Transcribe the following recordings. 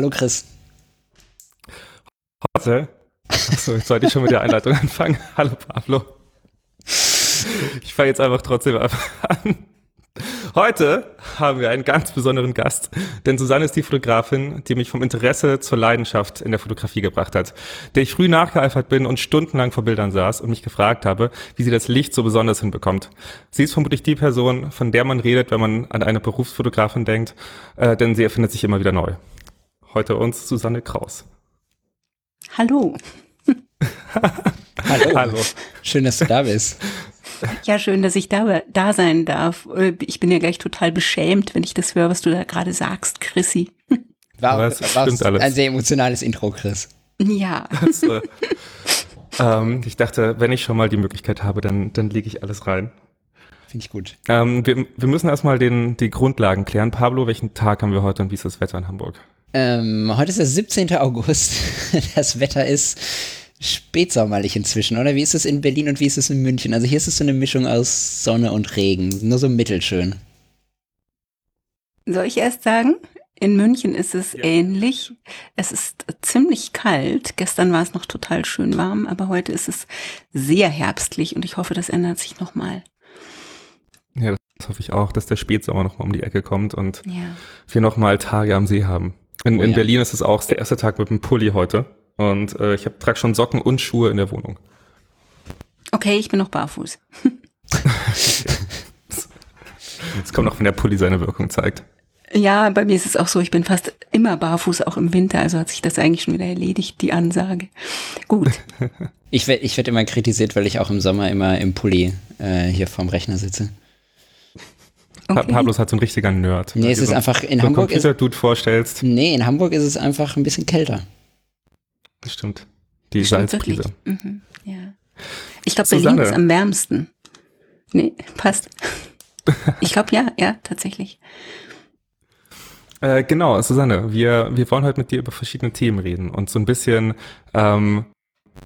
Hallo Chris. Heute. Achso, jetzt sollte ich schon mit der Einleitung anfangen. Hallo Pablo. Ich fange jetzt einfach trotzdem an. Heute haben wir einen ganz besonderen Gast, denn Susanne ist die Fotografin, die mich vom Interesse zur Leidenschaft in der Fotografie gebracht hat, der ich früh nachgeeifert bin und stundenlang vor Bildern saß und mich gefragt habe, wie sie das Licht so besonders hinbekommt. Sie ist vermutlich die Person, von der man redet, wenn man an eine Berufsfotografin denkt, äh, denn sie erfindet sich immer wieder neu. Heute uns Susanne Kraus. Hallo. Hallo. Hallo. Schön, dass du da bist. Ja, schön, dass ich da, da sein darf. Ich bin ja gleich total beschämt, wenn ich das höre, was du da gerade sagst, Chrissy. War, war ein sehr emotionales Intro, Chris. Ja. Also, ähm, ich dachte, wenn ich schon mal die Möglichkeit habe, dann, dann lege ich alles rein. Finde ich gut. Ähm, wir, wir müssen erstmal den, die Grundlagen klären. Pablo, welchen Tag haben wir heute und wie ist das Wetter in Hamburg? Ähm, heute ist der 17. August. Das Wetter ist spätsommerlich inzwischen, oder? Wie ist es in Berlin und wie ist es in München? Also hier ist es so eine Mischung aus Sonne und Regen, nur so mittelschön. Soll ich erst sagen? In München ist es ja. ähnlich. Es ist ziemlich kalt. Gestern war es noch total schön warm, aber heute ist es sehr herbstlich und ich hoffe, das ändert sich nochmal. Ja, das hoffe ich auch, dass der Spätsommer nochmal um die Ecke kommt und ja. wir nochmal Tage am See haben. In, oh, in ja. Berlin ist es auch der erste Tag mit dem Pulli heute. Und äh, ich trage schon Socken und Schuhe in der Wohnung. Okay, ich bin noch barfuß. Jetzt kommt noch, wenn der Pulli seine Wirkung zeigt. Ja, bei mir ist es auch so, ich bin fast immer barfuß, auch im Winter, also hat sich das eigentlich schon wieder erledigt, die Ansage. Gut. ich werde ich werd immer kritisiert, weil ich auch im Sommer immer im Pulli äh, hier vorm Rechner sitze. Okay. Pablo ist halt so ein richtiger Nerd. Nee, es ist so einfach in Hamburg. Computer-Dude vorstellst. Nee, in Hamburg ist es einfach ein bisschen kälter. Das stimmt. Die Salzprise. Mhm, ja. Ich glaube, Berlin ist am wärmsten. Nee, passt. Ich glaube, ja, ja, tatsächlich. Äh, genau, Susanne, wir, wir wollen heute mit dir über verschiedene Themen reden und so ein bisschen, ähm,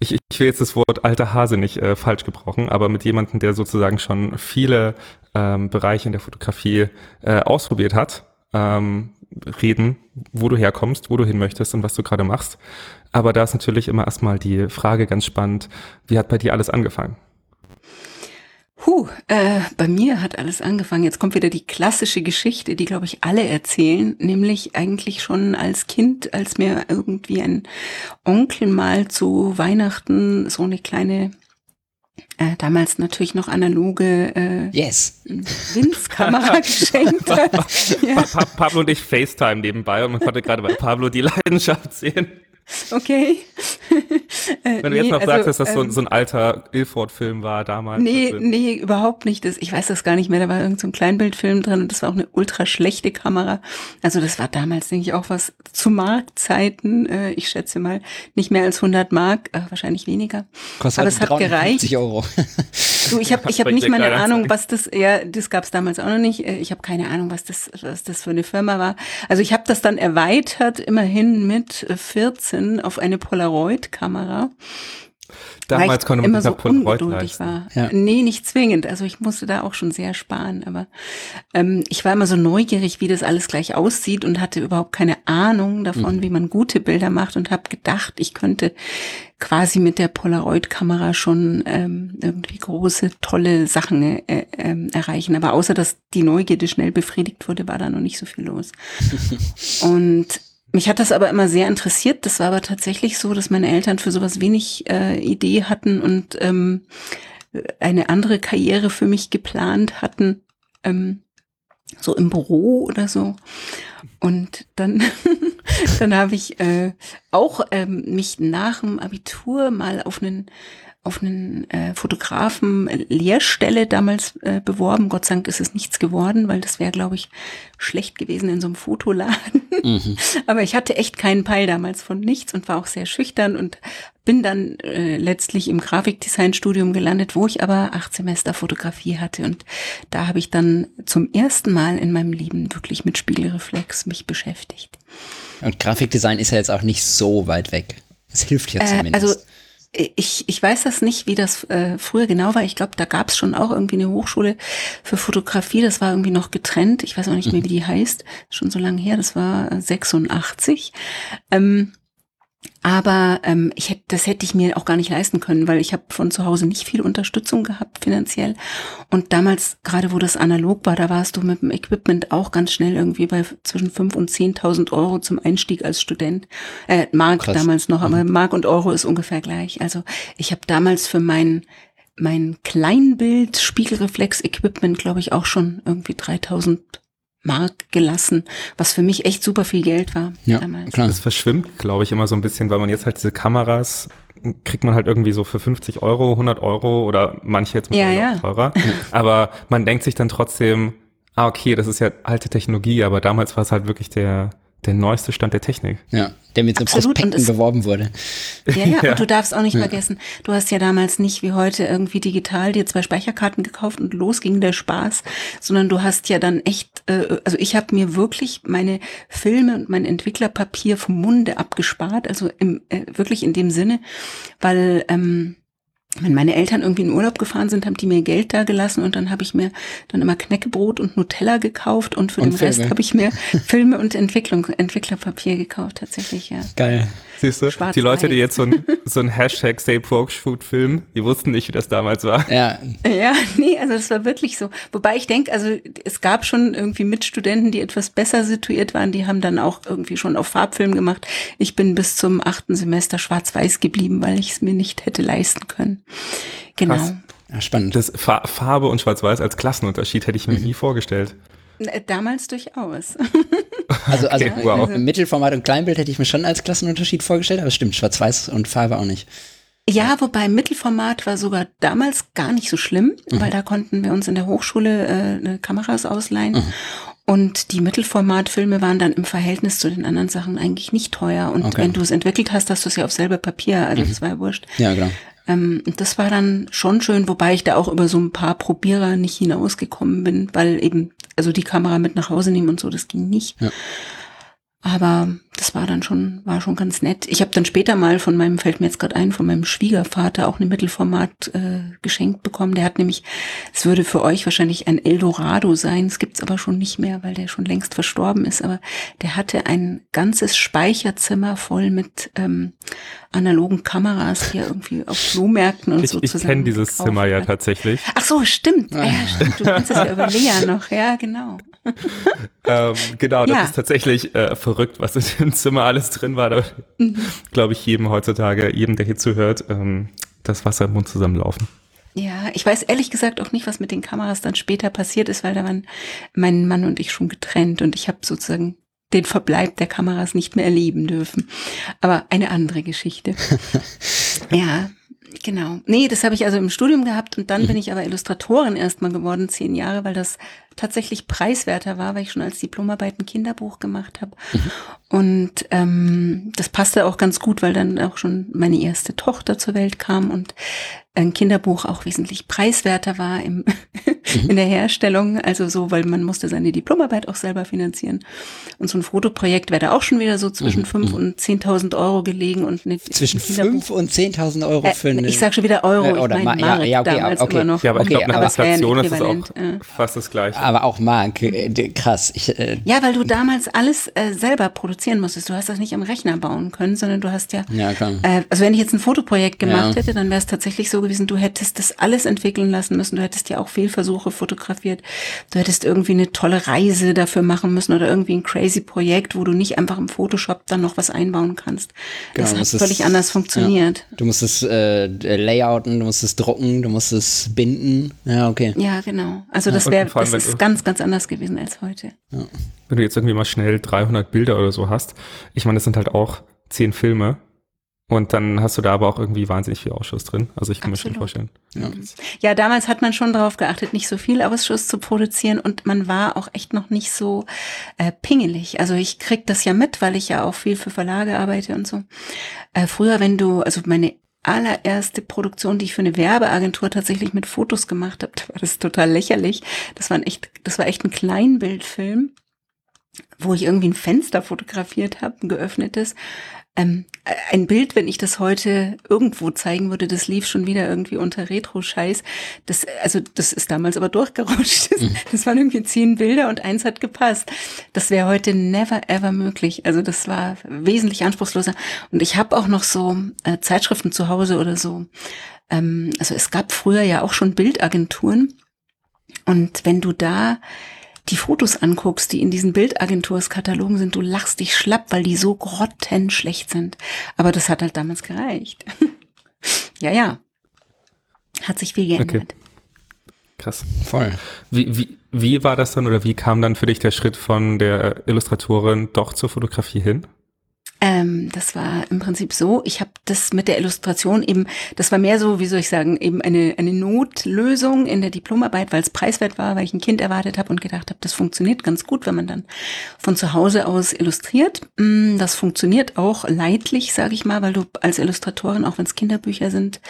ich, ich will jetzt das Wort alter Hase nicht äh, falsch gebrauchen, aber mit jemandem, der sozusagen schon viele ähm, Bereiche in der Fotografie äh, ausprobiert hat, ähm, reden, wo du herkommst, wo du hin möchtest und was du gerade machst. Aber da ist natürlich immer erstmal die Frage ganz spannend, wie hat bei dir alles angefangen? Huh, äh, bei mir hat alles angefangen. Jetzt kommt wieder die klassische Geschichte, die, glaube ich, alle erzählen, nämlich eigentlich schon als Kind, als mir irgendwie ein Onkel mal zu Weihnachten so eine kleine äh, damals natürlich noch analoge äh, yes. Winzkamera geschenkt hat. ja. Pablo und ich FaceTime nebenbei und man konnte gerade bei Pablo die Leidenschaft sehen. Okay. Wenn du nee, jetzt noch also, sagst, dass das so, ähm, so ein alter Ilford-Film war damals. Nee, also nee, überhaupt nicht. Das, ich weiß das gar nicht mehr. Da war irgendein so Kleinbildfilm drin und das war auch eine ultra schlechte Kamera. Also das war damals, denke ich, auch was zu Marktzeiten. Äh, ich schätze mal nicht mehr als 100 Mark, äh, wahrscheinlich weniger. Kostet Aber es hat gereicht. Euro. du, ich habe ich hab nicht mal eine Ahnung, was das, ja, das gab es damals auch noch nicht. Äh, ich habe keine Ahnung, was das, was das für eine Firma war. Also ich habe das dann erweitert, immerhin mit 14 auf eine Polaroid-Kamera. Damals konnte man immer so ungeduldig war. Ja. Nee, nicht zwingend. Also ich musste da auch schon sehr sparen. Aber ähm, ich war immer so neugierig, wie das alles gleich aussieht und hatte überhaupt keine Ahnung davon, mhm. wie man gute Bilder macht und habe gedacht, ich könnte quasi mit der Polaroid-Kamera schon ähm, irgendwie große, tolle Sachen äh, äh, erreichen. Aber außer dass die Neugierde schnell befriedigt wurde, war da noch nicht so viel los. und mich hat das aber immer sehr interessiert. Das war aber tatsächlich so, dass meine Eltern für sowas wenig äh, Idee hatten und ähm, eine andere Karriere für mich geplant hatten, ähm, so im Büro oder so. Und dann, dann habe ich äh, auch ähm, mich nach dem Abitur mal auf einen auf einen äh, Fotografen Lehrstelle damals äh, beworben. Gott sei Dank ist es nichts geworden, weil das wäre, glaube ich, schlecht gewesen in so einem Fotoladen. Mhm. Aber ich hatte echt keinen Peil damals von nichts und war auch sehr schüchtern und bin dann äh, letztlich im Grafikdesign-Studium gelandet, wo ich aber acht Semester Fotografie hatte. Und da habe ich dann zum ersten Mal in meinem Leben wirklich mit Spiegelreflex mich beschäftigt. Und Grafikdesign ist ja jetzt auch nicht so weit weg. Es hilft ja äh, zumindest. Also ich, ich weiß das nicht, wie das äh, früher genau war. Ich glaube, da gab es schon auch irgendwie eine Hochschule für Fotografie. Das war irgendwie noch getrennt. Ich weiß auch nicht mehr, wie die heißt. Schon so lange her. Das war 86. Ähm, aber ähm, ich hätte, das hätte ich mir auch gar nicht leisten können, weil ich habe von zu Hause nicht viel Unterstützung gehabt finanziell. Und damals, gerade wo das analog war, da warst du mit dem Equipment auch ganz schnell irgendwie bei zwischen fünf und zehntausend Euro zum Einstieg als Student. Äh, Mark Krass. damals noch, aber mhm. Mark und Euro ist ungefähr gleich. Also ich habe damals für mein mein Kleinbild Spiegelreflex Equipment, glaube ich, auch schon irgendwie 3000 Mark gelassen, was für mich echt super viel Geld war. Ja, damals. klar. Das verschwimmt, glaube ich, immer so ein bisschen, weil man jetzt halt diese Kameras kriegt man halt irgendwie so für 50 Euro, 100 Euro oder manche jetzt ja, ja. teurer. aber man denkt sich dann trotzdem, ah, okay, das ist ja alte Technologie, aber damals war es halt wirklich der, der neueste Stand der Technik. Ja, der mit so Prospekten beworben wurde. Ja, ja, ja, und du darfst auch nicht ja. vergessen, du hast ja damals nicht wie heute irgendwie digital dir zwei Speicherkarten gekauft und los ging der Spaß, sondern du hast ja dann echt, äh, also ich habe mir wirklich meine Filme und mein Entwicklerpapier vom Munde abgespart, also im, äh, wirklich in dem Sinne, weil ähm, wenn meine Eltern irgendwie in Urlaub gefahren sind, haben die mir Geld da gelassen und dann habe ich mir dann immer Knäckebrot und Nutella gekauft und für und den Filme. Rest habe ich mir Filme und Entwicklung, Entwicklerpapier gekauft, tatsächlich, ja. Geil. Siehst du, die Leute, die jetzt so ein, so ein Hashtag Say Food filmen, die wussten nicht, wie das damals war. Ja. Ja, nee, also das war wirklich so. Wobei ich denke, also es gab schon irgendwie Mitstudenten, die etwas besser situiert waren, die haben dann auch irgendwie schon auf Farbfilm gemacht. Ich bin bis zum achten Semester schwarz-weiß geblieben, weil ich es mir nicht hätte leisten können. Genau. Krass. Ja, spannend. Das Farbe und Schwarz-Weiß als Klassenunterschied hätte ich mir mhm. nie vorgestellt. Äh, damals durchaus. Also, also okay, wow. Mittelformat und Kleinbild hätte ich mir schon als Klassenunterschied vorgestellt, aber es stimmt, Schwarz-Weiß und Farbe auch nicht. Ja, wobei Mittelformat war sogar damals gar nicht so schlimm, mhm. weil da konnten wir uns in der Hochschule äh, Kameras ausleihen. Mhm. Und die Mittelformatfilme waren dann im Verhältnis zu den anderen Sachen eigentlich nicht teuer. Und okay. wenn du es entwickelt hast, hast du es ja auf selber Papier, also mhm. das war ja wurscht. Ja, genau. Ähm, das war dann schon schön, wobei ich da auch über so ein paar Probierer nicht hinausgekommen bin, weil eben, also die Kamera mit nach Hause nehmen und so, das ging nicht. Ja. Aber das war dann schon, war schon ganz nett. Ich habe dann später mal von meinem, fällt mir jetzt gerade ein, von meinem Schwiegervater auch eine Mittelformat äh, geschenkt bekommen. Der hat nämlich, es würde für euch wahrscheinlich ein Eldorado sein, es gibt's aber schon nicht mehr, weil der schon längst verstorben ist, aber der hatte ein ganzes Speicherzimmer voll mit ähm, analogen Kameras, die er irgendwie auf Flohmärkten und ich, so ich kenne dieses Zimmer ja tatsächlich. Ach so, stimmt. Ja, stimmt. Du kennst es ja über Lea noch, ja, genau. ähm, genau, das ja. ist tatsächlich äh, verrückt, was in dem Zimmer alles drin war. Da mhm. glaube ich jedem heutzutage, jedem, der hier zuhört, ähm, das Wasser im Mund zusammenlaufen. Ja, ich weiß ehrlich gesagt auch nicht, was mit den Kameras dann später passiert ist, weil da waren mein Mann und ich schon getrennt und ich habe sozusagen den Verbleib der Kameras nicht mehr erleben dürfen. Aber eine andere Geschichte. ja, genau. Nee, das habe ich also im Studium gehabt und dann bin ich aber Illustratorin erstmal geworden, zehn Jahre, weil das tatsächlich preiswerter war, weil ich schon als Diplomarbeit ein Kinderbuch gemacht habe. Mhm. Und ähm, das passte auch ganz gut, weil dann auch schon meine erste Tochter zur Welt kam und ein Kinderbuch auch wesentlich preiswerter war im, mhm. in der Herstellung. Also so, weil man musste seine Diplomarbeit auch selber finanzieren. Und so ein Fotoprojekt wäre da auch schon wieder so zwischen mhm. 5 mhm. und 10.000 Euro gelegen. und eine, Zwischen 5 und 10.000 Euro für eine... Äh, ich sag schon wieder Euro, äh, oder ich meine ja, ja, okay, damals okay. immer noch. Ja, aber okay, ich glaube, nach Inflation ist es auch äh. fast das Gleiche aber auch Mark, äh, krass. Ich, äh, ja, weil du damals alles äh, selber produzieren musstest. Du hast das nicht am Rechner bauen können, sondern du hast ja, ja klar. Äh, also wenn ich jetzt ein Fotoprojekt gemacht ja. hätte, dann wäre es tatsächlich so gewesen, du hättest das alles entwickeln lassen müssen. Du hättest ja auch Fehlversuche fotografiert. Du hättest irgendwie eine tolle Reise dafür machen müssen oder irgendwie ein crazy Projekt, wo du nicht einfach im Photoshop dann noch was einbauen kannst. Genau, das hat völlig es, anders funktioniert. Ja. Du musst es äh, layouten, du musst es drucken, du musst es binden. Ja, okay. Ja, genau. Also das wäre, das ist ganz, ganz anders gewesen als heute. Ja. Wenn du jetzt irgendwie mal schnell 300 Bilder oder so hast, ich meine, das sind halt auch zehn Filme. Und dann hast du da aber auch irgendwie wahnsinnig viel Ausschuss drin. Also ich kann Absolut. mir schon vorstellen. Ja. ja, damals hat man schon darauf geachtet, nicht so viel Ausschuss zu produzieren und man war auch echt noch nicht so äh, pingelig. Also ich krieg das ja mit, weil ich ja auch viel für Verlage arbeite und so. Äh, früher, wenn du, also meine allererste Produktion, die ich für eine Werbeagentur tatsächlich mit Fotos gemacht habe, da war das total lächerlich. Das war ein echt, das war echt ein Kleinbildfilm, wo ich irgendwie ein Fenster fotografiert habe, ein geöffnetes. Ähm, ein Bild, wenn ich das heute irgendwo zeigen würde, das lief schon wieder irgendwie unter Retro-Scheiß. Das, also das ist damals aber durchgerutscht. Das, mhm. das waren irgendwie zehn Bilder und eins hat gepasst. Das wäre heute never ever möglich. Also das war wesentlich anspruchsloser. Und ich habe auch noch so äh, Zeitschriften zu Hause oder so. Ähm, also es gab früher ja auch schon Bildagenturen. Und wenn du da die Fotos anguckst, die in diesen Bildagenturskatalogen sind, du lachst dich schlapp, weil die so grottenschlecht sind. Aber das hat halt damals gereicht. ja, ja. Hat sich viel geändert. Okay. Krass. Voll. Wie, wie, wie war das dann oder wie kam dann für dich der Schritt von der Illustratorin doch zur Fotografie hin? Ähm, das war im Prinzip so, ich habe das mit der Illustration eben, das war mehr so, wie soll ich sagen, eben eine, eine Notlösung in der Diplomarbeit, weil es preiswert war, weil ich ein Kind erwartet habe und gedacht habe, das funktioniert ganz gut, wenn man dann von zu Hause aus illustriert. Mm, das funktioniert auch leidlich, sage ich mal, weil du als Illustratorin, auch wenn es Kinderbücher sind,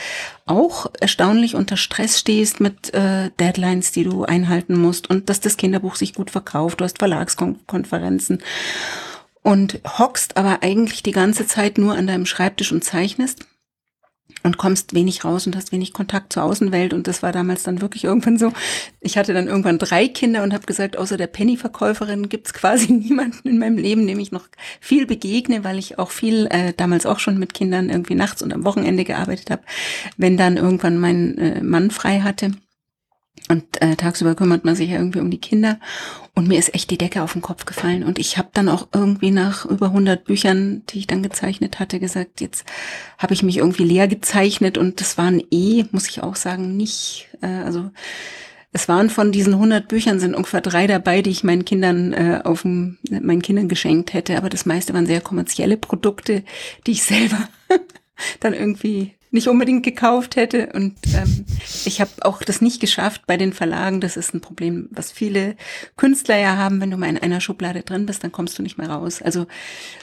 auch erstaunlich unter Stress stehst mit äh, Deadlines, die du einhalten musst und dass das Kinderbuch sich gut verkauft. Du hast Verlagskonferenzen und hockst aber eigentlich die ganze Zeit nur an deinem Schreibtisch und zeichnest und kommst wenig raus und hast wenig Kontakt zur Außenwelt. Und das war damals dann wirklich irgendwann so. Ich hatte dann irgendwann drei Kinder und habe gesagt, außer der Penny-Verkäuferin gibt's quasi niemanden in meinem Leben, dem ich noch viel begegne, weil ich auch viel, äh, damals auch schon mit Kindern irgendwie nachts und am Wochenende gearbeitet habe. Wenn dann irgendwann mein äh, Mann frei hatte, und äh, tagsüber kümmert man sich ja irgendwie um die Kinder. Und mir ist echt die Decke auf den Kopf gefallen. Und ich habe dann auch irgendwie nach über 100 Büchern, die ich dann gezeichnet hatte, gesagt, jetzt habe ich mich irgendwie leer gezeichnet. Und das waren eh, muss ich auch sagen, nicht, äh, also es waren von diesen 100 Büchern sind ungefähr drei dabei, die ich meinen Kindern äh, auf dem, meinen Kindern geschenkt hätte. Aber das meiste waren sehr kommerzielle Produkte, die ich selber dann irgendwie nicht unbedingt gekauft hätte. Und ähm, ich habe auch das nicht geschafft bei den Verlagen. Das ist ein Problem, was viele Künstler ja haben. Wenn du mal in einer Schublade drin bist, dann kommst du nicht mehr raus. Also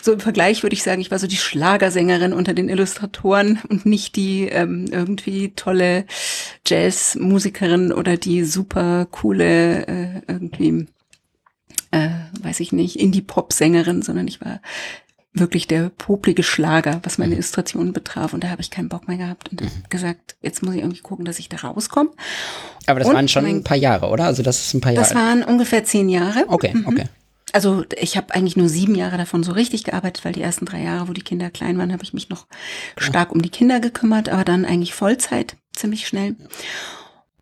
so im Vergleich würde ich sagen, ich war so die Schlagersängerin unter den Illustratoren und nicht die ähm, irgendwie tolle Jazzmusikerin oder die super coole äh, irgendwie äh, weiß ich nicht, Indie-Pop-Sängerin, sondern ich war wirklich der poplige Schlager, was meine mhm. Illustrationen betraf. Und da habe ich keinen Bock mehr gehabt und mhm. gesagt, jetzt muss ich irgendwie gucken, dass ich da rauskomme. Aber das und waren schon mein, ein paar Jahre, oder? Also das ist ein paar Jahre. Das waren ungefähr zehn Jahre. Okay, mhm. okay. Also ich habe eigentlich nur sieben Jahre davon so richtig gearbeitet, weil die ersten drei Jahre, wo die Kinder klein waren, habe ich mich noch stark um die Kinder gekümmert, aber dann eigentlich Vollzeit ziemlich schnell. Ja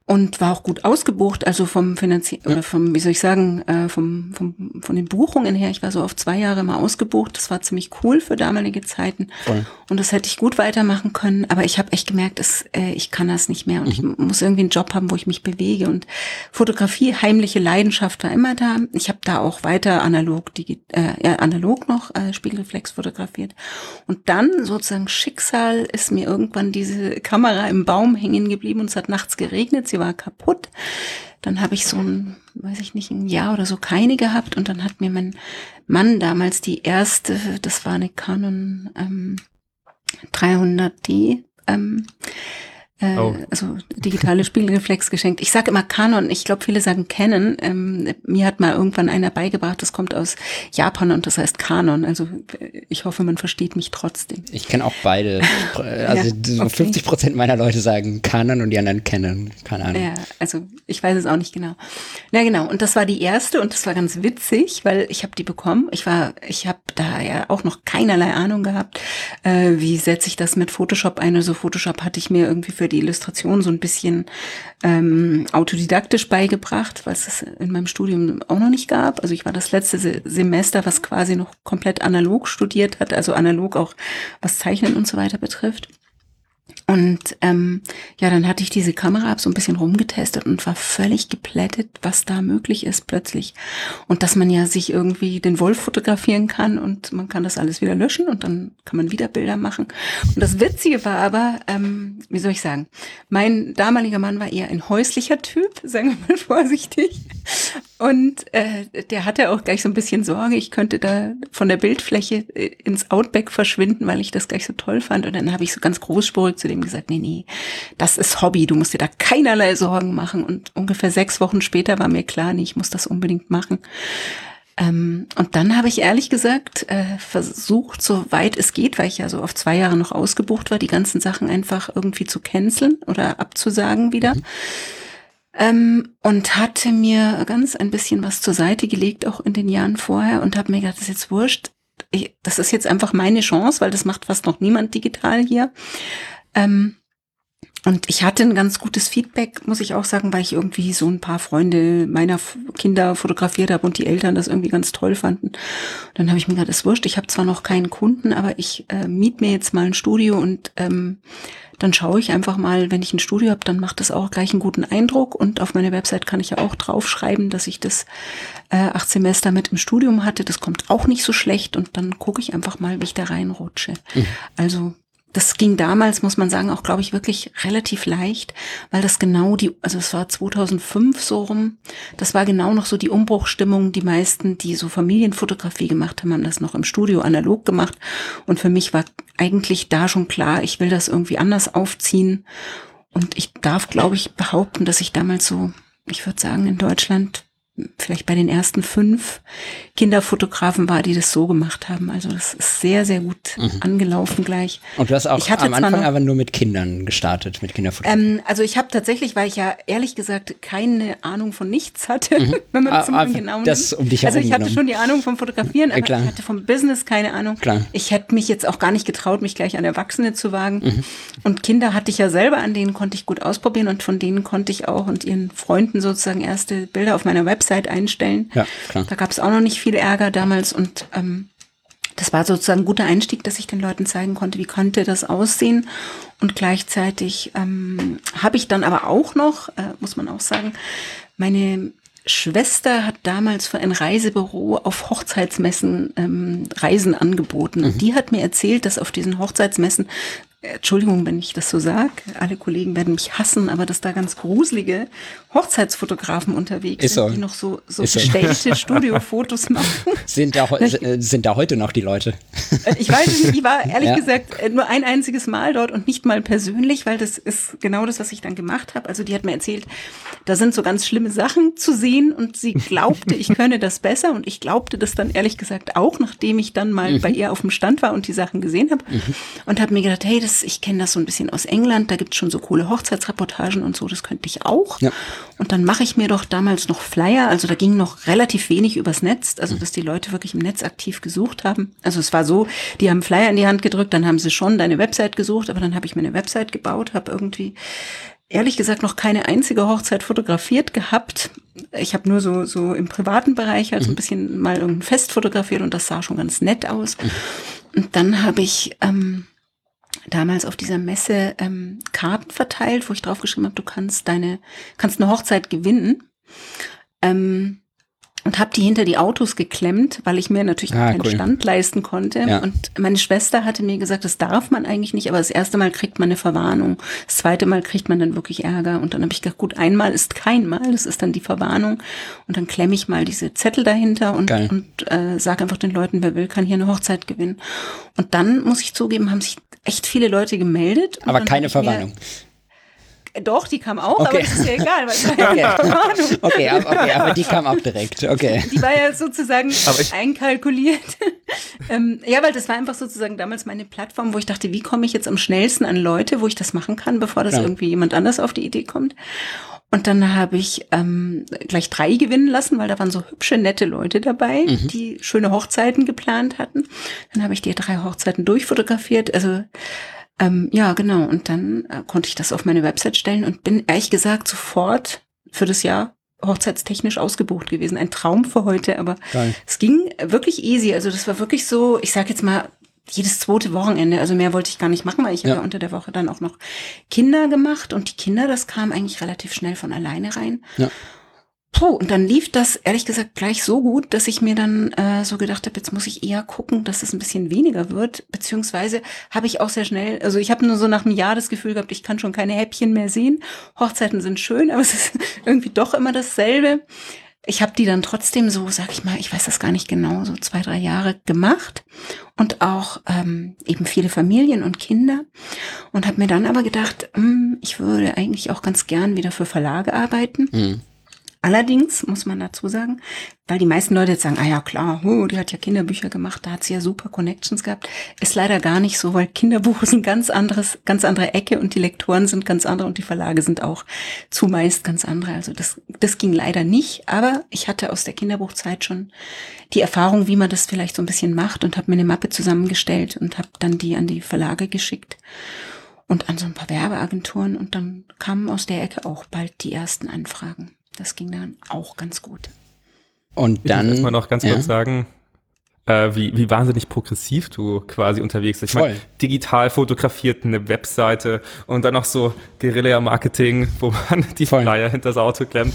und war auch gut ausgebucht, also vom Finanzier ja. oder vom, wie soll ich sagen, äh, vom, vom, von den Buchungen her. Ich war so auf zwei Jahre mal ausgebucht. Das war ziemlich cool für damalige Zeiten. Voll. Und das hätte ich gut weitermachen können. Aber ich habe echt gemerkt, dass, äh, ich kann das nicht mehr. Und mhm. ich muss irgendwie einen Job haben, wo ich mich bewege. Und Fotografie, heimliche Leidenschaft war immer da. Ich habe da auch weiter analog, die, äh, ja, analog noch äh, Spiegelreflex fotografiert. Und dann sozusagen Schicksal ist mir irgendwann diese Kamera im Baum hängen geblieben und es hat nachts geregnet. Sie war kaputt. Dann habe ich so ein, weiß ich nicht, ein Jahr oder so keine gehabt und dann hat mir mein Mann damals die erste, das war eine Canon ähm, 300D, ähm, äh, oh. also digitale Spiegelreflex geschenkt. Ich sage immer Canon, ich glaube, viele sagen Canon. Ähm, mir hat mal irgendwann einer beigebracht, das kommt aus Japan und das heißt Canon. Also ich hoffe, man versteht mich trotzdem. Ich kenne auch beide. Also ja, okay. 50 Prozent meiner Leute sagen Canon und die anderen Canon. Keine Ahnung. Ja, also ich weiß es auch nicht genau. Na genau, und das war die erste und das war ganz witzig, weil ich habe die bekommen. Ich war, ich habe da ja auch noch keinerlei Ahnung gehabt, äh, wie setze ich das mit Photoshop ein. Also Photoshop hatte ich mir irgendwie für die Illustration so ein bisschen ähm, autodidaktisch beigebracht, was es in meinem Studium auch noch nicht gab. Also ich war das letzte Se Semester, was quasi noch komplett analog studiert hat, also analog auch was Zeichnen und so weiter betrifft. Und ähm, ja, dann hatte ich diese Kamera ab so ein bisschen rumgetestet und war völlig geplättet, was da möglich ist plötzlich. Und dass man ja sich irgendwie den Wolf fotografieren kann und man kann das alles wieder löschen und dann kann man wieder Bilder machen. Und das Witzige war aber, ähm, wie soll ich sagen, mein damaliger Mann war eher ein häuslicher Typ, sagen wir mal vorsichtig. Und äh, der hatte auch gleich so ein bisschen Sorge, ich könnte da von der Bildfläche äh, ins Outback verschwinden, weil ich das gleich so toll fand. Und dann habe ich so ganz großspurig zu dem ihm gesagt, nee, nee, das ist Hobby, du musst dir da keinerlei Sorgen machen. Und ungefähr sechs Wochen später war mir klar, nee, ich muss das unbedingt machen. Ähm, und dann habe ich ehrlich gesagt äh, versucht, soweit es geht, weil ich ja so auf zwei Jahre noch ausgebucht war, die ganzen Sachen einfach irgendwie zu canceln oder abzusagen wieder. Mhm. Ähm, und hatte mir ganz ein bisschen was zur Seite gelegt, auch in den Jahren vorher, und habe mir gedacht, das ist jetzt wurscht. Ich, das ist jetzt einfach meine Chance, weil das macht fast noch niemand digital hier. Ähm, und ich hatte ein ganz gutes Feedback, muss ich auch sagen, weil ich irgendwie so ein paar Freunde meiner Kinder fotografiert habe und die Eltern das irgendwie ganz toll fanden. Dann habe ich mir gedacht, das wurscht, ich habe zwar noch keinen Kunden, aber ich äh, miet mir jetzt mal ein Studio und ähm, dann schaue ich einfach mal, wenn ich ein Studio habe, dann macht das auch gleich einen guten Eindruck. Und auf meiner Website kann ich ja auch draufschreiben, dass ich das äh, acht Semester mit im Studium hatte. Das kommt auch nicht so schlecht. Und dann gucke ich einfach mal, wie ich da reinrutsche. Mhm. Also das ging damals, muss man sagen, auch, glaube ich, wirklich relativ leicht, weil das genau die, also es war 2005 so rum, das war genau noch so die Umbruchstimmung. Die meisten, die so Familienfotografie gemacht haben, haben das noch im Studio analog gemacht. Und für mich war eigentlich da schon klar, ich will das irgendwie anders aufziehen. Und ich darf, glaube ich, behaupten, dass ich damals so, ich würde sagen, in Deutschland vielleicht bei den ersten fünf Kinderfotografen war, die das so gemacht haben. Also das ist sehr, sehr gut mhm. angelaufen gleich. Und du hast auch am Anfang noch, aber nur mit Kindern gestartet, mit Kinderfotografien. Ähm, also ich habe tatsächlich, weil ich ja ehrlich gesagt keine Ahnung von nichts hatte, mhm. wenn man das ah, genau das um dich Also ich hatte schon die Ahnung vom Fotografieren, aber ja, ich hatte vom Business keine Ahnung. Klar. Ich hätte mich jetzt auch gar nicht getraut, mich gleich an Erwachsene zu wagen. Mhm. Und Kinder hatte ich ja selber, an denen konnte ich gut ausprobieren und von denen konnte ich auch und ihren Freunden sozusagen erste Bilder auf meiner Website Website einstellen. Ja, klar. Da gab es auch noch nicht viel Ärger damals und ähm, das war sozusagen ein guter Einstieg, dass ich den Leuten zeigen konnte, wie könnte das aussehen. Und gleichzeitig ähm, habe ich dann aber auch noch, äh, muss man auch sagen, meine Schwester hat damals für ein Reisebüro auf Hochzeitsmessen ähm, Reisen angeboten. Mhm. Die hat mir erzählt, dass auf diesen Hochzeitsmessen Entschuldigung, wenn ich das so sage, alle Kollegen werden mich hassen, aber dass da ganz gruselige Hochzeitsfotografen unterwegs ist sind, so. die noch so, so gestellte Studiofotos machen. Sind da, äh, sind da heute noch die Leute? Äh, ich weiß nicht, ich war ehrlich ja. gesagt äh, nur ein einziges Mal dort und nicht mal persönlich, weil das ist genau das, was ich dann gemacht habe. Also die hat mir erzählt, da sind so ganz schlimme Sachen zu sehen und sie glaubte, ich könne das besser und ich glaubte das dann ehrlich gesagt auch, nachdem ich dann mal mhm. bei ihr auf dem Stand war und die Sachen gesehen habe mhm. und habe mir gedacht, hey, das ich kenne das so ein bisschen aus England, da gibt es schon so coole Hochzeitsreportagen und so, das könnte ich auch. Ja. Und dann mache ich mir doch damals noch Flyer, also da ging noch relativ wenig übers Netz, also dass die Leute wirklich im Netz aktiv gesucht haben. Also es war so, die haben Flyer in die Hand gedrückt, dann haben sie schon deine Website gesucht, aber dann habe ich mir eine Website gebaut, habe irgendwie ehrlich gesagt noch keine einzige Hochzeit fotografiert gehabt. Ich habe nur so so im privaten Bereich halt so ein mhm. bisschen mal irgendein Fest fotografiert und das sah schon ganz nett aus. Mhm. Und dann habe ich ähm, damals auf dieser Messe ähm, Karten verteilt, wo ich draufgeschrieben habe, du kannst deine, kannst eine Hochzeit gewinnen. Ähm, und habe die hinter die Autos geklemmt, weil ich mir natürlich ah, keinen cool. Stand leisten konnte. Ja. Und meine Schwester hatte mir gesagt, das darf man eigentlich nicht, aber das erste Mal kriegt man eine Verwarnung. Das zweite Mal kriegt man dann wirklich Ärger. Und dann habe ich gedacht, gut, einmal ist kein Mal, das ist dann die Verwarnung. Und dann klemme ich mal diese Zettel dahinter und, und äh, sage einfach den Leuten, wer will, kann hier eine Hochzeit gewinnen. Und dann, muss ich zugeben, haben sich echt viele Leute gemeldet. Aber keine Verwarnung. Doch, die kam auch, okay. aber das ist ja egal, weil es war ja okay. okay, aber, okay, aber die kam auch direkt, okay. Die war ja sozusagen einkalkuliert. ähm, ja, weil das war einfach sozusagen damals meine Plattform, wo ich dachte, wie komme ich jetzt am schnellsten an Leute, wo ich das machen kann, bevor das ja. irgendwie jemand anders auf die Idee kommt. Und dann habe ich ähm, gleich drei gewinnen lassen, weil da waren so hübsche, nette Leute dabei, mhm. die schöne Hochzeiten geplant hatten. Dann habe ich die drei Hochzeiten durchfotografiert. Also ähm, ja, genau. Und dann äh, konnte ich das auf meine Website stellen und bin ehrlich gesagt sofort für das Jahr hochzeitstechnisch ausgebucht gewesen. Ein Traum für heute, aber Geil. es ging wirklich easy. Also das war wirklich so, ich sag jetzt mal, jedes zweite Wochenende. Also mehr wollte ich gar nicht machen, weil ich ja. habe ja unter der Woche dann auch noch Kinder gemacht und die Kinder, das kam eigentlich relativ schnell von alleine rein. Ja. Puh, und dann lief das ehrlich gesagt gleich so gut, dass ich mir dann äh, so gedacht habe, jetzt muss ich eher gucken, dass es ein bisschen weniger wird. Beziehungsweise habe ich auch sehr schnell, also ich habe nur so nach einem Jahr das Gefühl gehabt, ich kann schon keine Häppchen mehr sehen. Hochzeiten sind schön, aber es ist irgendwie doch immer dasselbe. Ich habe die dann trotzdem so, sag ich mal, ich weiß das gar nicht genau, so zwei, drei Jahre gemacht und auch ähm, eben viele Familien und Kinder und habe mir dann aber gedacht, mh, hm, ich würde eigentlich auch ganz gern wieder für Verlage arbeiten. Mhm Allerdings muss man dazu sagen, weil die meisten Leute jetzt sagen, ah ja klar, oh, die hat ja Kinderbücher gemacht, da hat sie ja super Connections gehabt, ist leider gar nicht so, weil Kinderbuch ist ein ganz anderes, ganz andere Ecke und die Lektoren sind ganz andere und die Verlage sind auch zumeist ganz andere. Also das, das ging leider nicht, aber ich hatte aus der Kinderbuchzeit schon die Erfahrung, wie man das vielleicht so ein bisschen macht und habe mir eine Mappe zusammengestellt und habe dann die an die Verlage geschickt und an so ein paar Werbeagenturen und dann kamen aus der Ecke auch bald die ersten Anfragen. Das ging dann auch ganz gut. Und dann. Ich muss mal noch ganz ja. kurz sagen, äh, wie, wie wahnsinnig progressiv du quasi unterwegs bist. Ich meine, digital fotografiert eine Webseite und dann noch so Guerilla-Marketing, wo man die Voll. Flyer hinter das Auto klemmt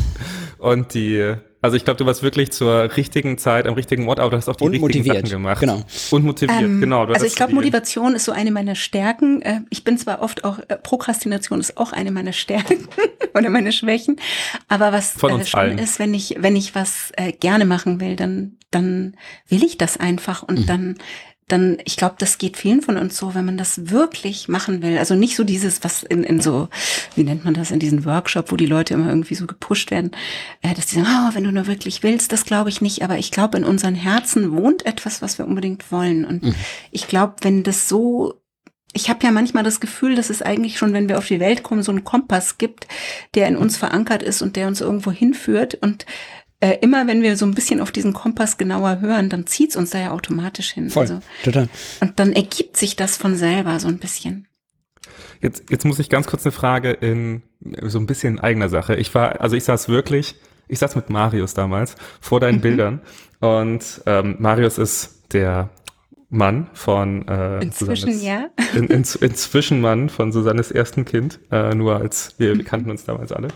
und die also ich glaube, du warst wirklich zur richtigen Zeit am richtigen Ort, aber du hast auch die und richtigen motiviert. Sachen gemacht. Genau. Und motiviert, ähm, genau. Also ich glaube, Motivation ist so eine meiner Stärken. Äh, ich bin zwar oft auch, äh, Prokrastination ist auch eine meiner Stärken oder meine Schwächen, aber was Von äh, schon allen. ist, wenn ich, wenn ich was äh, gerne machen will, dann, dann will ich das einfach und mhm. dann dann, ich glaube, das geht vielen von uns so, wenn man das wirklich machen will. Also nicht so dieses, was in, in so, wie nennt man das, in diesen Workshop, wo die Leute immer irgendwie so gepusht werden, äh, dass die sagen, oh, wenn du nur wirklich willst, das glaube ich nicht. Aber ich glaube, in unseren Herzen wohnt etwas, was wir unbedingt wollen. Und mhm. ich glaube, wenn das so ich habe ja manchmal das Gefühl, dass es eigentlich schon, wenn wir auf die Welt kommen, so einen Kompass gibt, der in uns verankert ist und der uns irgendwo hinführt. Und äh, immer wenn wir so ein bisschen auf diesen Kompass genauer hören, dann zieht's uns da ja automatisch hin. Voll, also, total. Und dann ergibt sich das von selber so ein bisschen. Jetzt, jetzt muss ich ganz kurz eine Frage in so ein bisschen eigener Sache. Ich war, also ich saß wirklich, ich saß mit Marius damals vor deinen mhm. Bildern und ähm, Marius ist der Mann von äh, inzwischen Susannes, ja in, in, inzwischen Mann von Susannes ersten Kind äh, nur als wir, wir kannten uns damals alle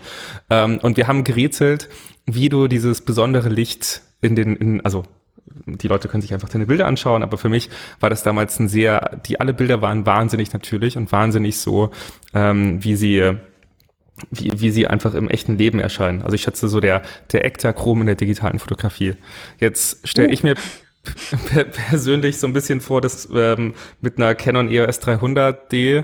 ähm, und wir haben gerätselt wie du dieses besondere Licht in den, in, also die Leute können sich einfach deine Bilder anschauen, aber für mich war das damals ein sehr, die alle Bilder waren wahnsinnig natürlich und wahnsinnig so, ähm, wie sie wie, wie sie einfach im echten Leben erscheinen. Also ich schätze so der, der Ektachrom in der digitalen Fotografie. Jetzt stelle uh. ich mir persönlich so ein bisschen vor, dass ähm, mit einer Canon EOS 300D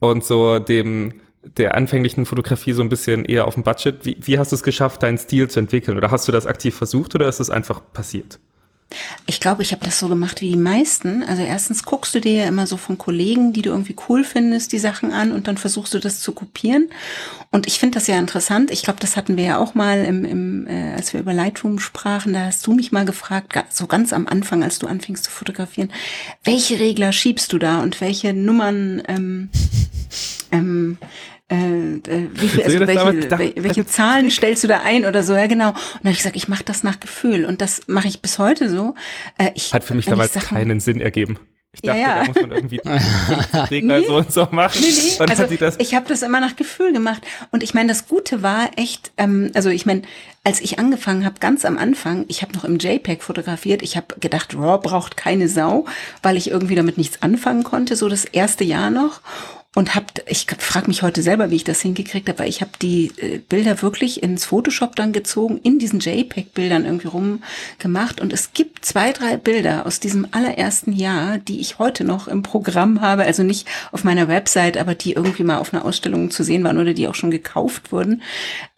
und so dem der anfänglichen Fotografie so ein bisschen eher auf dem Budget. Wie, wie hast du es geschafft, deinen Stil zu entwickeln? Oder hast du das aktiv versucht oder ist es einfach passiert? Ich glaube, ich habe das so gemacht wie die meisten. Also erstens guckst du dir ja immer so von Kollegen, die du irgendwie cool findest, die Sachen an und dann versuchst du das zu kopieren. Und ich finde das ja interessant. Ich glaube, das hatten wir ja auch mal, im, im, äh, als wir über Lightroom sprachen. Da hast du mich mal gefragt, so ganz am Anfang, als du anfingst zu fotografieren, welche Regler schiebst du da und welche Nummern ähm, ähm, äh, äh, wie viel, also welche, welche Zahlen stellst du da ein oder so, ja genau. Und dann habe ich gesagt, ich mache das nach Gefühl und das mache ich bis heute so. Äh, ich, Hat für mich damals Sachen, keinen Sinn ergeben. Ich dachte, ja, ja. da muss man irgendwie Regler nee, so und so machen. Nee, nee. Und also, das ich habe das immer nach Gefühl gemacht. Und ich meine, das Gute war echt, ähm, also ich meine, als ich angefangen habe, ganz am Anfang, ich habe noch im JPEG fotografiert. Ich habe gedacht, RAW braucht keine Sau, weil ich irgendwie damit nichts anfangen konnte, so das erste Jahr noch und hab, ich frage mich heute selber, wie ich das hingekriegt habe, weil ich habe die äh, Bilder wirklich ins Photoshop dann gezogen, in diesen JPEG-Bildern irgendwie rumgemacht und es gibt zwei, drei Bilder aus diesem allerersten Jahr, die ich heute noch im Programm habe, also nicht auf meiner Website, aber die irgendwie mal auf einer Ausstellung zu sehen waren oder die auch schon gekauft wurden,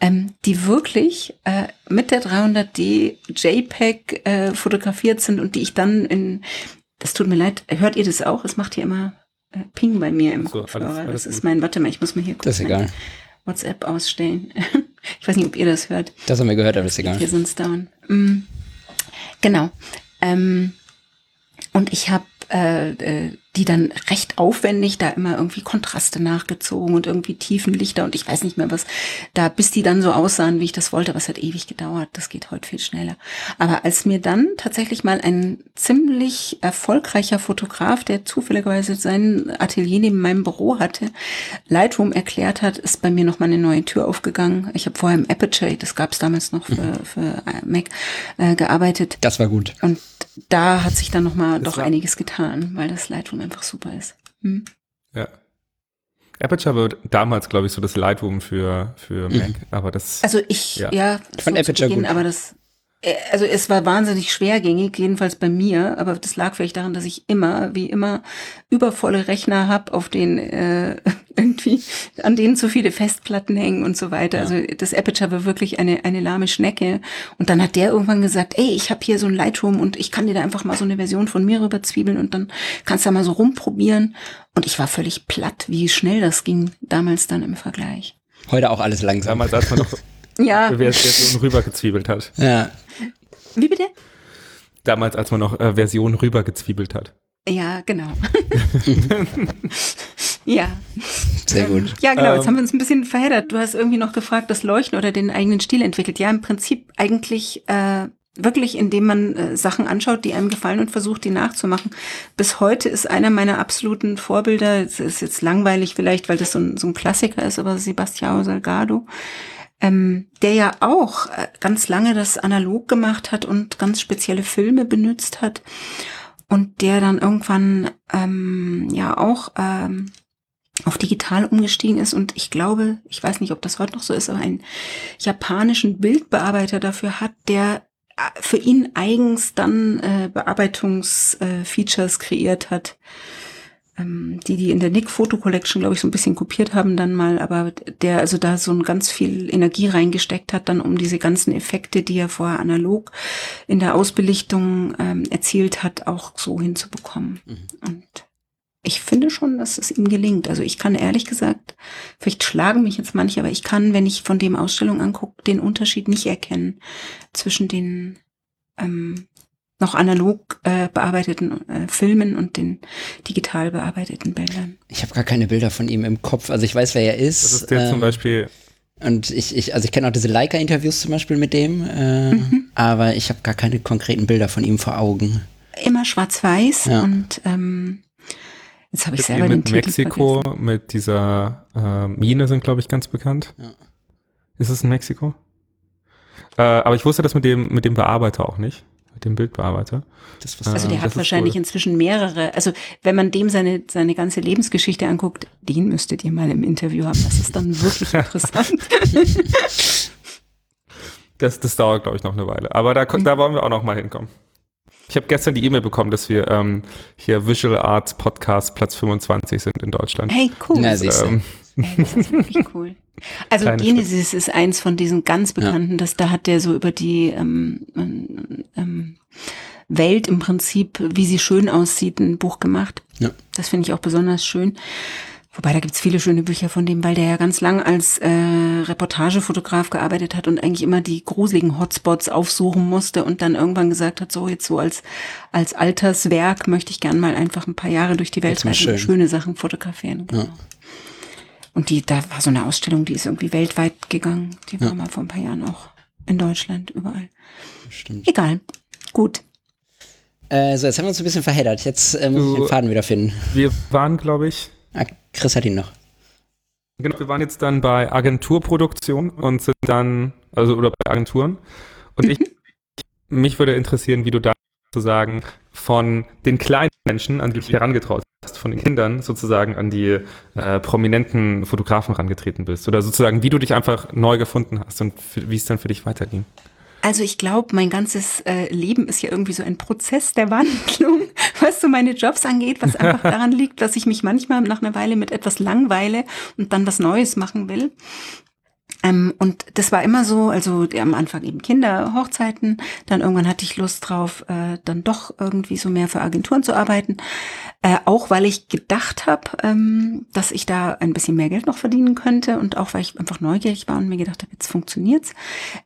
ähm, die wirklich äh, mit der 300D JPEG äh, fotografiert sind und die ich dann in, das tut mir leid, hört ihr das auch? Es macht hier immer äh, Ping bei mir im so, Kopfhörer. Alles, alles das ist mein, warte mal, ich muss mal hier kurz das ist egal. WhatsApp ausstellen. ich weiß nicht, ob ihr das hört. Das haben wir gehört, aber ist egal. Hier sind es down. Mm. Genau. Ähm, und ich habe äh, äh, die dann recht aufwendig da immer irgendwie Kontraste nachgezogen und irgendwie Tiefenlichter und ich weiß nicht mehr was, da bis die dann so aussahen, wie ich das wollte, was hat ewig gedauert, das geht heute viel schneller. Aber als mir dann tatsächlich mal ein ziemlich erfolgreicher Fotograf, der zufälligerweise sein Atelier neben meinem Büro hatte, Lightroom erklärt hat, ist bei mir nochmal eine neue Tür aufgegangen. Ich habe vorher im Aperture, das gab es damals noch für, mhm. für Mac, äh, gearbeitet. Das war gut. Und da hat sich dann nochmal doch einiges getan, weil das Lightroom einfach super ist. Hm? Ja. Aperture war damals, glaube ich, so das Lightroom für, für mhm. Mac, aber das. Also ich, ja, ja ich fand Aperture Beginn, gut. aber das, also es war wahnsinnig schwergängig, jedenfalls bei mir, aber das lag vielleicht daran, dass ich immer, wie immer, übervolle Rechner habe, auf denen äh, irgendwie, an denen zu viele Festplatten hängen und so weiter. Ja. Also das Aperture war wirklich eine, eine lahme Schnecke. Und dann hat der irgendwann gesagt, ey, ich habe hier so ein Lightroom und ich kann dir da einfach mal so eine Version von mir rüberzwiebeln und dann kannst du da mal so rumprobieren. Und ich war völlig platt, wie schnell das ging damals dann im Vergleich. Heute auch alles langsam. Damals, als man noch ja. Version rübergezwiebelt hat. Ja. Wie bitte? Damals, als man noch äh, Version rübergezwiebelt hat. Ja, genau. ja. Sehr gut. Ja, genau. Jetzt ähm, haben wir uns ein bisschen verheddert. Du hast irgendwie noch gefragt, das Leuchten oder den eigenen Stil entwickelt. Ja, im Prinzip eigentlich äh, wirklich, indem man äh, Sachen anschaut, die einem gefallen und versucht, die nachzumachen. Bis heute ist einer meiner absoluten Vorbilder, es ist jetzt langweilig vielleicht, weil das so ein, so ein Klassiker ist, aber Sebastião Salgado ähm, der ja auch äh, ganz lange das analog gemacht hat und ganz spezielle Filme benutzt hat. Und der dann irgendwann ähm, ja auch ähm, auf digital umgestiegen ist. Und ich glaube, ich weiß nicht, ob das heute noch so ist, aber einen japanischen Bildbearbeiter dafür hat, der äh, für ihn eigens dann äh, Bearbeitungsfeatures äh, kreiert hat die die in der Nick Photo Collection, glaube ich, so ein bisschen kopiert haben dann mal, aber der also da so ein ganz viel Energie reingesteckt hat, dann um diese ganzen Effekte, die er vorher analog in der Ausbelichtung ähm, erzielt hat, auch so hinzubekommen. Mhm. Und ich finde schon, dass es ihm gelingt. Also ich kann ehrlich gesagt, vielleicht schlagen mich jetzt manche, aber ich kann, wenn ich von dem Ausstellung angucke, den Unterschied nicht erkennen zwischen den ähm, noch analog äh, bearbeiteten äh, Filmen und den digital bearbeiteten Bildern. Ich habe gar keine Bilder von ihm im Kopf. Also ich weiß, wer er ist. Das ist der ähm, zum Beispiel. Und ich, ich also ich kenne auch diese Leica-Interviews zum Beispiel mit dem, äh, mhm. aber ich habe gar keine konkreten Bilder von ihm vor Augen. Immer schwarz-weiß ja. und ähm, jetzt habe ich selber den mit Mexiko vergessen. mit dieser äh, Mine sind glaube ich ganz bekannt. Ja. Ist es in Mexiko? Äh, aber ich wusste das mit dem mit dem Bearbeiter auch nicht mit dem Bildbearbeiter. Das, also der hat wahrscheinlich cool. inzwischen mehrere. Also wenn man dem seine, seine ganze Lebensgeschichte anguckt, den müsstet ihr mal im Interview haben. Das ist dann wirklich interessant. das, das dauert, glaube ich, noch eine Weile. Aber da, da wollen wir auch noch mal hinkommen. Ich habe gestern die E-Mail bekommen, dass wir ähm, hier Visual Arts Podcast Platz 25 sind in Deutschland. Hey, cool. Na, siehst du. Ähm, Ey, das ist wirklich cool. Also Kleine Genesis Schritt. ist eins von diesen ganz bekannten, ja. dass da hat der so über die ähm, ähm, Welt im Prinzip, wie sie schön aussieht, ein Buch gemacht. Ja. Das finde ich auch besonders schön. Wobei da gibt's viele schöne Bücher von dem, weil der ja ganz lang als äh, Reportagefotograf gearbeitet hat und eigentlich immer die gruseligen Hotspots aufsuchen musste und dann irgendwann gesagt hat, so jetzt so als als Alterswerk möchte ich gern mal einfach ein paar Jahre durch die Welt reisen und schöne Sachen fotografieren. Genau. Ja. Und die, da war so eine Ausstellung, die ist irgendwie weltweit gegangen. Die war mal vor ein paar Jahren auch in Deutschland, überall. Stimmt. Egal. Gut. Äh, so, jetzt haben wir uns ein bisschen verheddert. Jetzt äh, muss du, ich den Faden wiederfinden. Wir waren, glaube ich. Ah, Chris hat ihn noch. Genau, wir waren jetzt dann bei Agenturproduktion und sind dann, also oder bei Agenturen. Und ich, mich würde interessieren, wie du da sozusagen von den kleinen Menschen, an die dich herangetraut hast, von den Kindern sozusagen an die äh, prominenten Fotografen herangetreten bist. Oder sozusagen, wie du dich einfach neu gefunden hast und wie es dann für dich weiterging. Also ich glaube, mein ganzes äh, Leben ist ja irgendwie so ein Prozess der Wandlung, was so meine Jobs angeht, was einfach daran liegt, dass ich mich manchmal nach einer Weile mit etwas langweile und dann was Neues machen will. Ähm, und das war immer so, also am Anfang eben Kinderhochzeiten, dann irgendwann hatte ich Lust drauf, äh, dann doch irgendwie so mehr für Agenturen zu arbeiten. Äh, auch weil ich gedacht habe, ähm, dass ich da ein bisschen mehr Geld noch verdienen könnte und auch weil ich einfach neugierig war und mir gedacht habe, jetzt funktioniert's.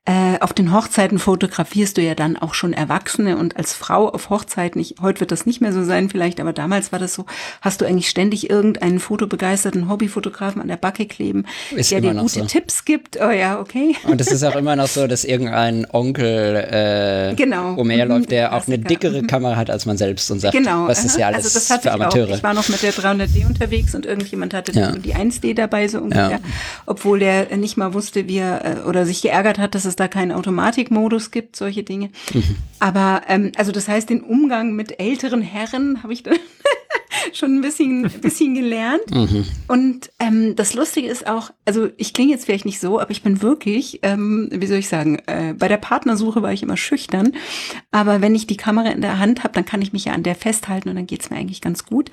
Äh, auf den Hochzeiten fotografierst du ja dann auch schon Erwachsene und als Frau auf Hochzeiten, ich, heute wird das nicht mehr so sein vielleicht, aber damals war das so, hast du eigentlich ständig irgendeinen fotobegeisterten Hobbyfotografen an der Backe kleben, Ist der dir gute so. Tipps gibt. Oh ja, okay. Und es ist auch immer noch so, dass irgendein Onkel äh, genau. umherläuft, der mhm, auch eine dickere Kamera hat als man selbst und sagt, genau. was ist ja alles also das hat für Amateure. Ich, ich war noch mit der 300D unterwegs und irgendjemand hatte ja. die 1D dabei so ungefähr, ja. obwohl der nicht mal wusste, wie er äh, oder sich geärgert hat, dass es da keinen Automatikmodus gibt, solche Dinge. Mhm. Aber ähm, also das heißt, den Umgang mit älteren Herren habe ich dann schon ein bisschen, bisschen gelernt. Mhm. Und ähm, das Lustige ist auch, also ich klinge jetzt vielleicht nicht so, aber ich bin wirklich, ähm, wie soll ich sagen, äh, bei der Partnersuche war ich immer schüchtern. Aber wenn ich die Kamera in der Hand habe, dann kann ich mich ja an der festhalten und dann geht's mir eigentlich ganz gut.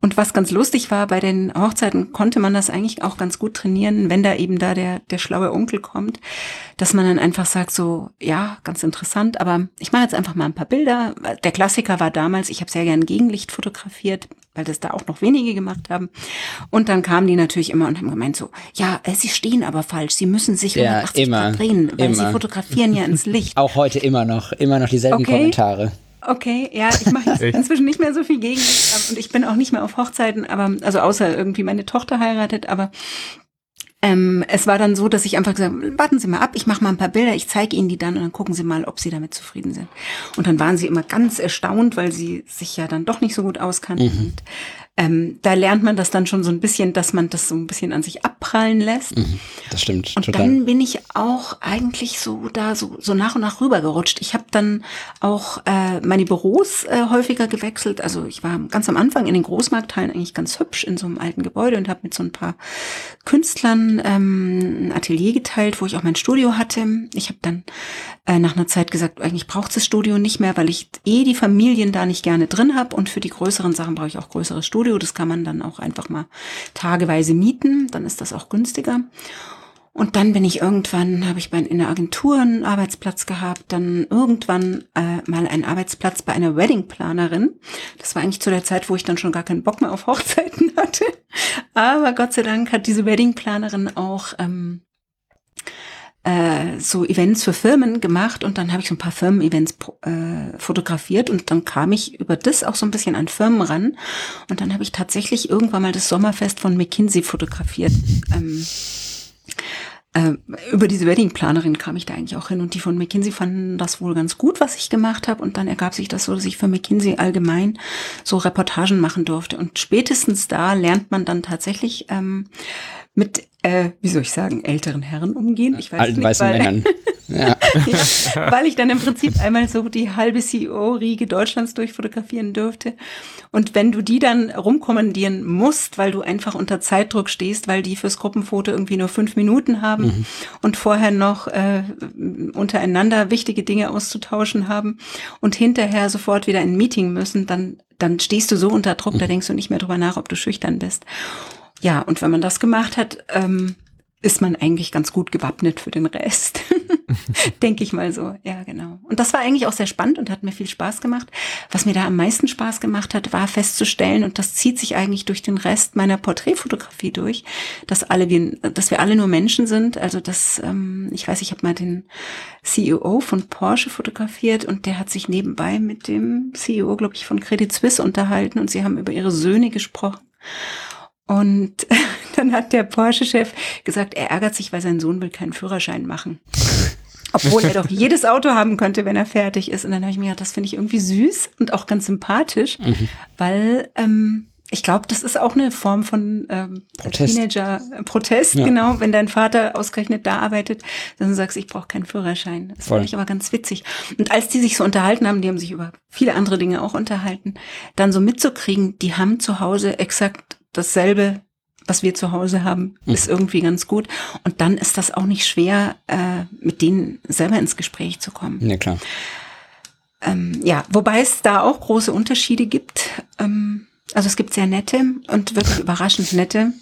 Und was ganz lustig war, bei den Hochzeiten konnte man das eigentlich auch ganz gut trainieren, wenn da eben da der, der schlaue Onkel kommt, dass man dann einfach sagt so, ja, ganz interessant, aber ich mache jetzt einfach mal ein paar Bilder. Der Klassiker war damals, ich habe sehr gern Gegenlicht fotografiert, weil das da auch noch wenige gemacht haben. Und dann kamen die natürlich immer und haben gemeint so, ja, äh, sie stehen aber falsch, sie müssen sich ja, 180 immer, Grad drehen, weil immer. sie fotografieren ja ins Licht. Auch heute immer noch, immer noch dieselben okay. Kommentare. Okay, ja, ich mache inzwischen nicht mehr so viel Gegenlicht und ich bin auch nicht mehr auf Hochzeiten, aber also außer irgendwie meine Tochter heiratet, aber ähm, es war dann so, dass ich einfach gesagt habe, warten Sie mal ab, ich mache mal ein paar Bilder, ich zeige Ihnen die dann und dann gucken Sie mal, ob Sie damit zufrieden sind. Und dann waren sie immer ganz erstaunt, weil sie sich ja dann doch nicht so gut auskannten. Mhm. Und ähm, da lernt man das dann schon so ein bisschen, dass man das so ein bisschen an sich abprallen lässt. Mhm, das stimmt. Und total. dann bin ich auch eigentlich so da so, so nach und nach rübergerutscht. Ich habe dann auch äh, meine Büros äh, häufiger gewechselt. Also ich war ganz am Anfang in den Großmarktteilen eigentlich ganz hübsch in so einem alten Gebäude und habe mit so ein paar Künstlern ähm, ein Atelier geteilt, wo ich auch mein Studio hatte. Ich habe dann äh, nach einer Zeit gesagt, eigentlich braucht das Studio nicht mehr, weil ich eh die Familien da nicht gerne drin habe und für die größeren Sachen brauche ich auch größeres Studio. Studio. Das kann man dann auch einfach mal tageweise mieten. Dann ist das auch günstiger. Und dann bin ich irgendwann, habe ich bei, in der Agentur einen Arbeitsplatz gehabt, dann irgendwann äh, mal einen Arbeitsplatz bei einer Weddingplanerin. Das war eigentlich zu der Zeit, wo ich dann schon gar keinen Bock mehr auf Hochzeiten hatte. Aber Gott sei Dank hat diese Weddingplanerin auch ähm, äh, so Events für Firmen gemacht und dann habe ich so ein paar Firmen-Events äh, fotografiert und dann kam ich über das auch so ein bisschen an Firmen ran. Und dann habe ich tatsächlich irgendwann mal das Sommerfest von McKinsey fotografiert. Ähm, äh, über diese Weddingplanerin kam ich da eigentlich auch hin und die von McKinsey fanden das wohl ganz gut, was ich gemacht habe. Und dann ergab sich das so, dass ich für McKinsey allgemein so Reportagen machen durfte. Und spätestens da lernt man dann tatsächlich ähm, mit, äh, wie soll ich sagen, älteren Herren umgehen. Ich weiß Alten nicht, weißen weil, Männern. Ja. ja, weil ich dann im Prinzip einmal so die halbe CEO-Riege Deutschlands durchfotografieren durfte. Und wenn du die dann rumkommandieren musst, weil du einfach unter Zeitdruck stehst, weil die fürs Gruppenfoto irgendwie nur fünf Minuten haben mhm. und vorher noch äh, untereinander wichtige Dinge auszutauschen haben und hinterher sofort wieder ein Meeting müssen, dann, dann stehst du so unter Druck, mhm. da denkst du nicht mehr drüber nach, ob du schüchtern bist. Ja, und wenn man das gemacht hat, ähm, ist man eigentlich ganz gut gewappnet für den Rest. Denke ich mal so. Ja, genau. Und das war eigentlich auch sehr spannend und hat mir viel Spaß gemacht. Was mir da am meisten Spaß gemacht hat, war festzustellen, und das zieht sich eigentlich durch den Rest meiner Porträtfotografie durch, dass alle wir, dass wir alle nur Menschen sind. Also das, ähm, ich weiß, ich habe mal den CEO von Porsche fotografiert und der hat sich nebenbei mit dem CEO, glaube ich, von Credit Suisse unterhalten und sie haben über ihre Söhne gesprochen. Und dann hat der Porsche-Chef gesagt, er ärgert sich, weil sein Sohn will keinen Führerschein machen. Obwohl er doch jedes Auto haben könnte, wenn er fertig ist. Und dann habe ich mir gedacht, das finde ich irgendwie süß und auch ganz sympathisch, mhm. weil ähm, ich glaube, das ist auch eine Form von ähm, Protest. Teenager-Protest, ja. genau. Wenn dein Vater ausgerechnet da arbeitet, dann sagst du, ich brauche keinen Führerschein. Das fand ich aber ganz witzig. Und als die sich so unterhalten haben, die haben sich über viele andere Dinge auch unterhalten, dann so mitzukriegen, die haben zu Hause exakt dasselbe, was wir zu Hause haben, mhm. ist irgendwie ganz gut. Und dann ist das auch nicht schwer, äh, mit denen selber ins Gespräch zu kommen. Ja, klar. Ähm, ja, wobei es da auch große Unterschiede gibt. Ähm, also es gibt sehr nette und wirklich überraschend nette.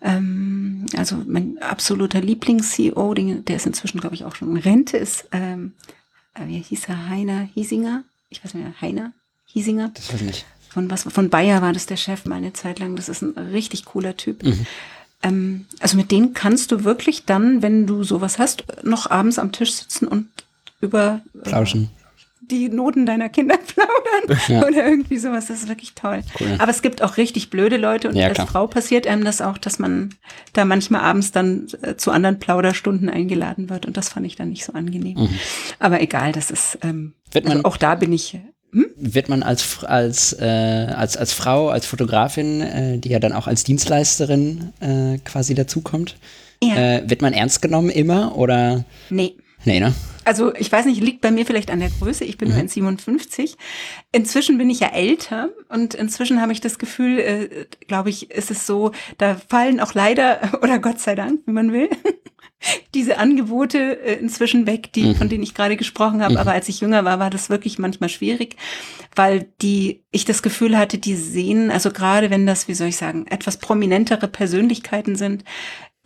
Ähm, also mein absoluter Lieblings-CEO, der ist inzwischen, glaube ich, auch schon in Rente, ist, ähm, äh, wie hieß er, Heiner Hiesinger? Ich weiß nicht mehr, Heiner Hiesinger? Das weiß ich nicht von was von Bayer war das der Chef mal eine Zeit lang. Das ist ein richtig cooler Typ. Mhm. Ähm, also mit denen kannst du wirklich dann, wenn du sowas hast, noch abends am Tisch sitzen und über äh, Plauschen. die Noten deiner Kinder plaudern ja. oder irgendwie sowas. Das ist wirklich toll. Cool. Aber es gibt auch richtig blöde Leute und ja, als klar. Frau passiert einem das auch, dass man da manchmal abends dann äh, zu anderen Plauderstunden eingeladen wird und das fand ich dann nicht so angenehm. Mhm. Aber egal, das ist ähm, also auch da bin ich hm? Wird man als, als, äh, als, als Frau, als Fotografin, äh, die ja dann auch als Dienstleisterin äh, quasi dazukommt, ja. Äh, wird man ernst genommen immer oder? Nee. Nee, ne? Also ich weiß nicht, liegt bei mir vielleicht an der Größe. Ich bin mhm. 1,57. Inzwischen bin ich ja älter und inzwischen habe ich das Gefühl, äh, glaube ich, ist es so, da fallen auch leider, oder Gott sei Dank, wie man will, diese Angebote äh, inzwischen weg, die, mhm. von denen ich gerade gesprochen habe. Mhm. Aber als ich jünger war, war das wirklich manchmal schwierig, weil die, ich das Gefühl hatte, die sehen, also gerade wenn das, wie soll ich sagen, etwas prominentere Persönlichkeiten sind,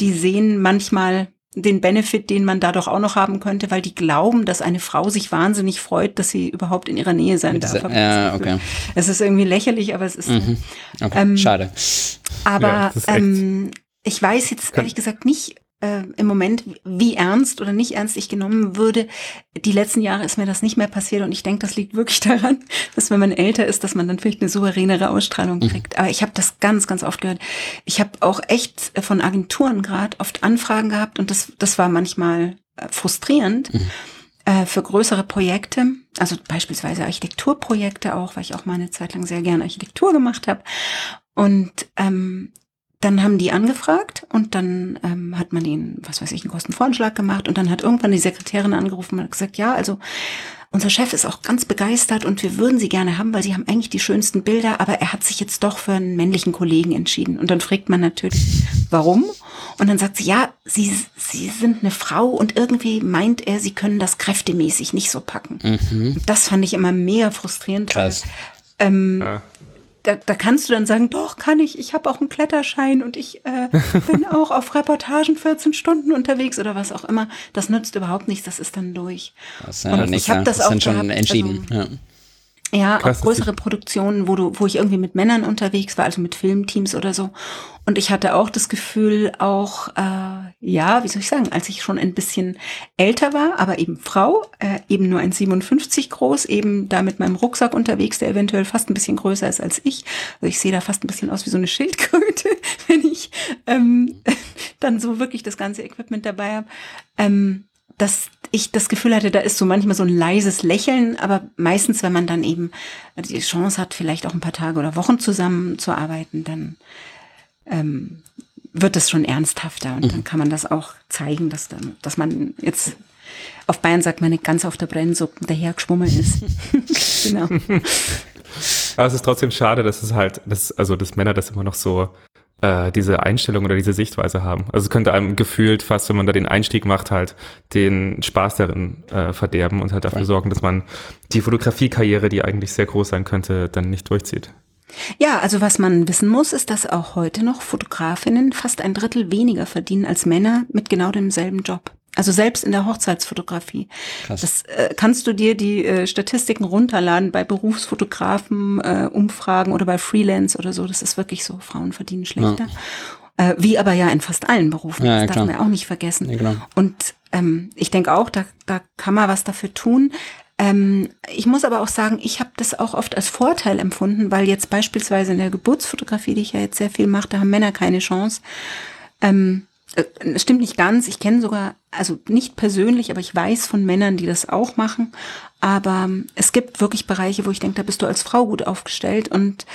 die sehen manchmal den Benefit, den man dadurch auch noch haben könnte, weil die glauben, dass eine Frau sich wahnsinnig freut, dass sie überhaupt in ihrer Nähe sein darf. Ja, okay. Es ist irgendwie lächerlich, aber es ist. Mhm. Okay. Ähm, Schade. Aber ja, ähm, ich weiß jetzt ehrlich gesagt nicht, äh, im Moment, wie ernst oder nicht ernst ich genommen würde. Die letzten Jahre ist mir das nicht mehr passiert und ich denke, das liegt wirklich daran, dass wenn man älter ist, dass man dann vielleicht eine souveränere Ausstrahlung mhm. kriegt. Mhm. Aber ich habe das ganz, ganz oft gehört. Ich habe auch echt von Agenturen gerade oft Anfragen gehabt und das, das war manchmal äh, frustrierend. Mhm äh, für größere Projekte, also beispielsweise Architekturprojekte auch, weil ich auch mal eine Zeit lang sehr gerne Architektur gemacht habe. Und ähm, dann haben die angefragt und dann ähm, hat man ihnen, was weiß ich, einen Kostenvoranschlag gemacht und dann hat irgendwann die Sekretärin angerufen und gesagt, ja, also unser Chef ist auch ganz begeistert und wir würden sie gerne haben, weil sie haben eigentlich die schönsten Bilder, aber er hat sich jetzt doch für einen männlichen Kollegen entschieden. Und dann fragt man natürlich, warum? Und dann sagt sie, ja, sie, sie sind eine Frau und irgendwie meint er, sie können das kräftemäßig nicht so packen. Mhm. Das fand ich immer mehr frustrierend. Krass. Ähm, ja da, da kannst du dann sagen, doch, kann ich, ich habe auch einen Kletterschein und ich äh, bin auch auf Reportagen 14 Stunden unterwegs oder was auch immer. Das nützt überhaupt nichts, das ist dann durch. Das ist ja und ich habe das, das auch schon gehabt, entschieden. Also, ja. Ja, Krass, auch größere Produktionen, wo du, wo ich irgendwie mit Männern unterwegs war, also mit Filmteams oder so. Und ich hatte auch das Gefühl, auch, äh, ja, wie soll ich sagen, als ich schon ein bisschen älter war, aber eben Frau, äh, eben nur ein 57 groß, eben da mit meinem Rucksack unterwegs, der eventuell fast ein bisschen größer ist als ich. Also ich sehe da fast ein bisschen aus wie so eine Schildkröte, wenn ich ähm, dann so wirklich das ganze Equipment dabei habe. Ähm, dass ich das Gefühl hatte, da ist so manchmal so ein leises Lächeln, aber meistens, wenn man dann eben die Chance hat, vielleicht auch ein paar Tage oder Wochen zusammenzuarbeiten, dann ähm, wird das schon ernsthafter und mhm. dann kann man das auch zeigen, dass, dann, dass man jetzt auf Bayern sagt man nicht ganz auf der Brennsuppe dahergeschwommen ist. genau. Aber es ist trotzdem schade, dass es halt, dass, also dass Männer das immer noch so äh, diese Einstellung oder diese Sichtweise haben. Also es könnte einem gefühlt fast, wenn man da den Einstieg macht, halt den Spaß darin äh, verderben und halt dafür sorgen, dass man die Fotografiekarriere, die eigentlich sehr groß sein könnte, dann nicht durchzieht. Ja, also was man wissen muss, ist, dass auch heute noch Fotografinnen fast ein Drittel weniger verdienen als Männer mit genau demselben Job. Also selbst in der Hochzeitsfotografie. Krass. Das äh, kannst du dir die äh, Statistiken runterladen bei Berufsfotografen, äh, Umfragen oder bei Freelance oder so. Das ist wirklich so. Frauen verdienen schlechter. Ja. Äh, wie aber ja in fast allen Berufen. Ja, das darf man ja auch nicht vergessen. Ja, genau. Und ähm, ich denke auch, da, da kann man was dafür tun. Ähm, ich muss aber auch sagen, ich habe das auch oft als Vorteil empfunden, weil jetzt beispielsweise in der Geburtsfotografie, die ich ja jetzt sehr viel mache, da haben Männer keine Chance. Ähm, äh, es stimmt nicht ganz. Ich kenne sogar, also nicht persönlich, aber ich weiß von Männern, die das auch machen. Aber ähm, es gibt wirklich Bereiche, wo ich denke, da bist du als Frau gut aufgestellt. Und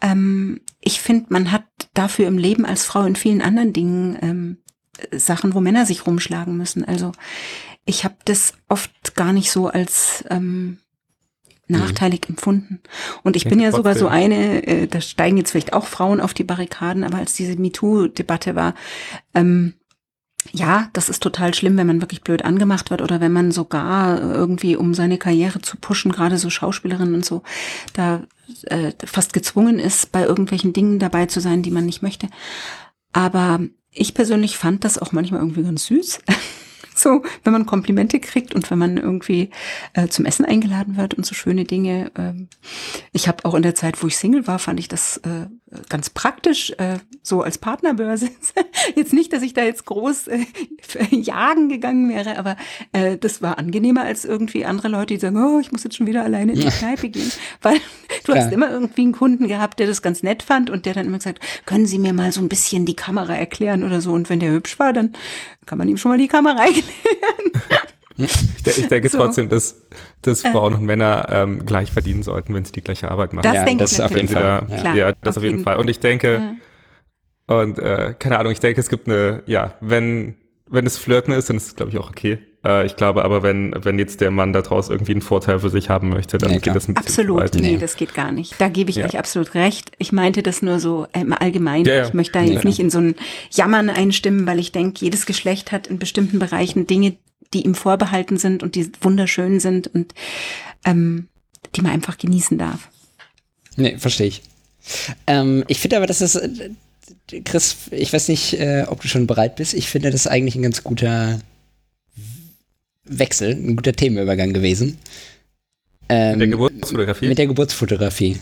ähm, ich finde, man hat dafür im Leben als Frau in vielen anderen Dingen ähm, Sachen, wo Männer sich rumschlagen müssen. Also ich habe das oft gar nicht so als ähm, nachteilig mhm. empfunden. Und ich bin ja sogar so eine, äh, da steigen jetzt vielleicht auch Frauen auf die Barrikaden, aber als diese MeToo-Debatte war, ähm, ja, das ist total schlimm, wenn man wirklich blöd angemacht wird oder wenn man sogar irgendwie, um seine Karriere zu pushen, gerade so Schauspielerinnen und so, da äh, fast gezwungen ist, bei irgendwelchen Dingen dabei zu sein, die man nicht möchte. Aber ich persönlich fand das auch manchmal irgendwie ganz süß. So, wenn man Komplimente kriegt und wenn man irgendwie äh, zum Essen eingeladen wird und so schöne Dinge. Ähm, ich habe auch in der Zeit, wo ich Single war, fand ich das äh, ganz praktisch, äh, so als Partnerbörse. jetzt nicht, dass ich da jetzt groß äh, jagen gegangen wäre, aber äh, das war angenehmer als irgendwie andere Leute, die sagen, oh, ich muss jetzt schon wieder alleine in die Kneipe gehen. Weil du hast immer irgendwie einen Kunden gehabt, der das ganz nett fand und der dann immer gesagt, können Sie mir mal so ein bisschen die Kamera erklären oder so. Und wenn der hübsch war, dann kann man ihm schon mal die Kamera erklären. Ich, ich denke so. trotzdem, dass, dass äh. Frauen und Männer ähm, gleich verdienen sollten, wenn sie die gleiche Arbeit machen. Das ja, denke das ich auf jeden Fall. Da, ja. ja. das auf jeden Fall. Und ich denke, ja. und äh, keine Ahnung, ich denke, es gibt eine, ja, wenn, wenn es Flirten ist, dann ist es, glaube ich, auch okay. Äh, ich glaube aber, wenn, wenn jetzt der Mann daraus irgendwie einen Vorteil für sich haben möchte, dann ja, geht das ein bisschen Absolut, nee, das geht gar nicht. Da gebe ich ja. euch absolut recht. Ich meinte das nur so im Allgemeinen. Ja, ich möchte da jetzt nicht in so ein Jammern einstimmen, weil ich denke, jedes Geschlecht hat in bestimmten Bereichen Dinge, die ihm vorbehalten sind und die wunderschön sind und ähm, die man einfach genießen darf. Nee, verstehe ich. Ähm, ich finde aber, dass das, äh, Chris, ich weiß nicht, äh, ob du schon bereit bist. Ich finde, das ist eigentlich ein ganz guter Wechsel, ein guter Themenübergang gewesen. Ähm, mit der Geburtsfotografie? Mit der Geburtsfotografie.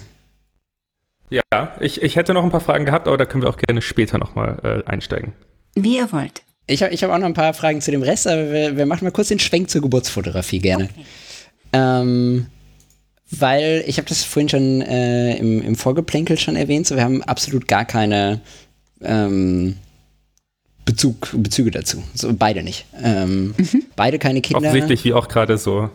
Ja, ich, ich hätte noch ein paar Fragen gehabt, aber da können wir auch gerne später nochmal äh, einsteigen. Wie ihr wollt. Ich habe ich hab auch noch ein paar Fragen zu dem Rest, aber wir, wir machen mal kurz den Schwenk zur Geburtsfotografie gerne. Okay. Ähm, weil ich habe das vorhin schon äh, im, im Vorgeplänkel schon erwähnt, so wir haben absolut gar keine ähm, Bezug, Bezüge dazu. So, beide nicht. Ähm, mhm. Beide keine Kinder. Offensichtlich, wie auch gerade so.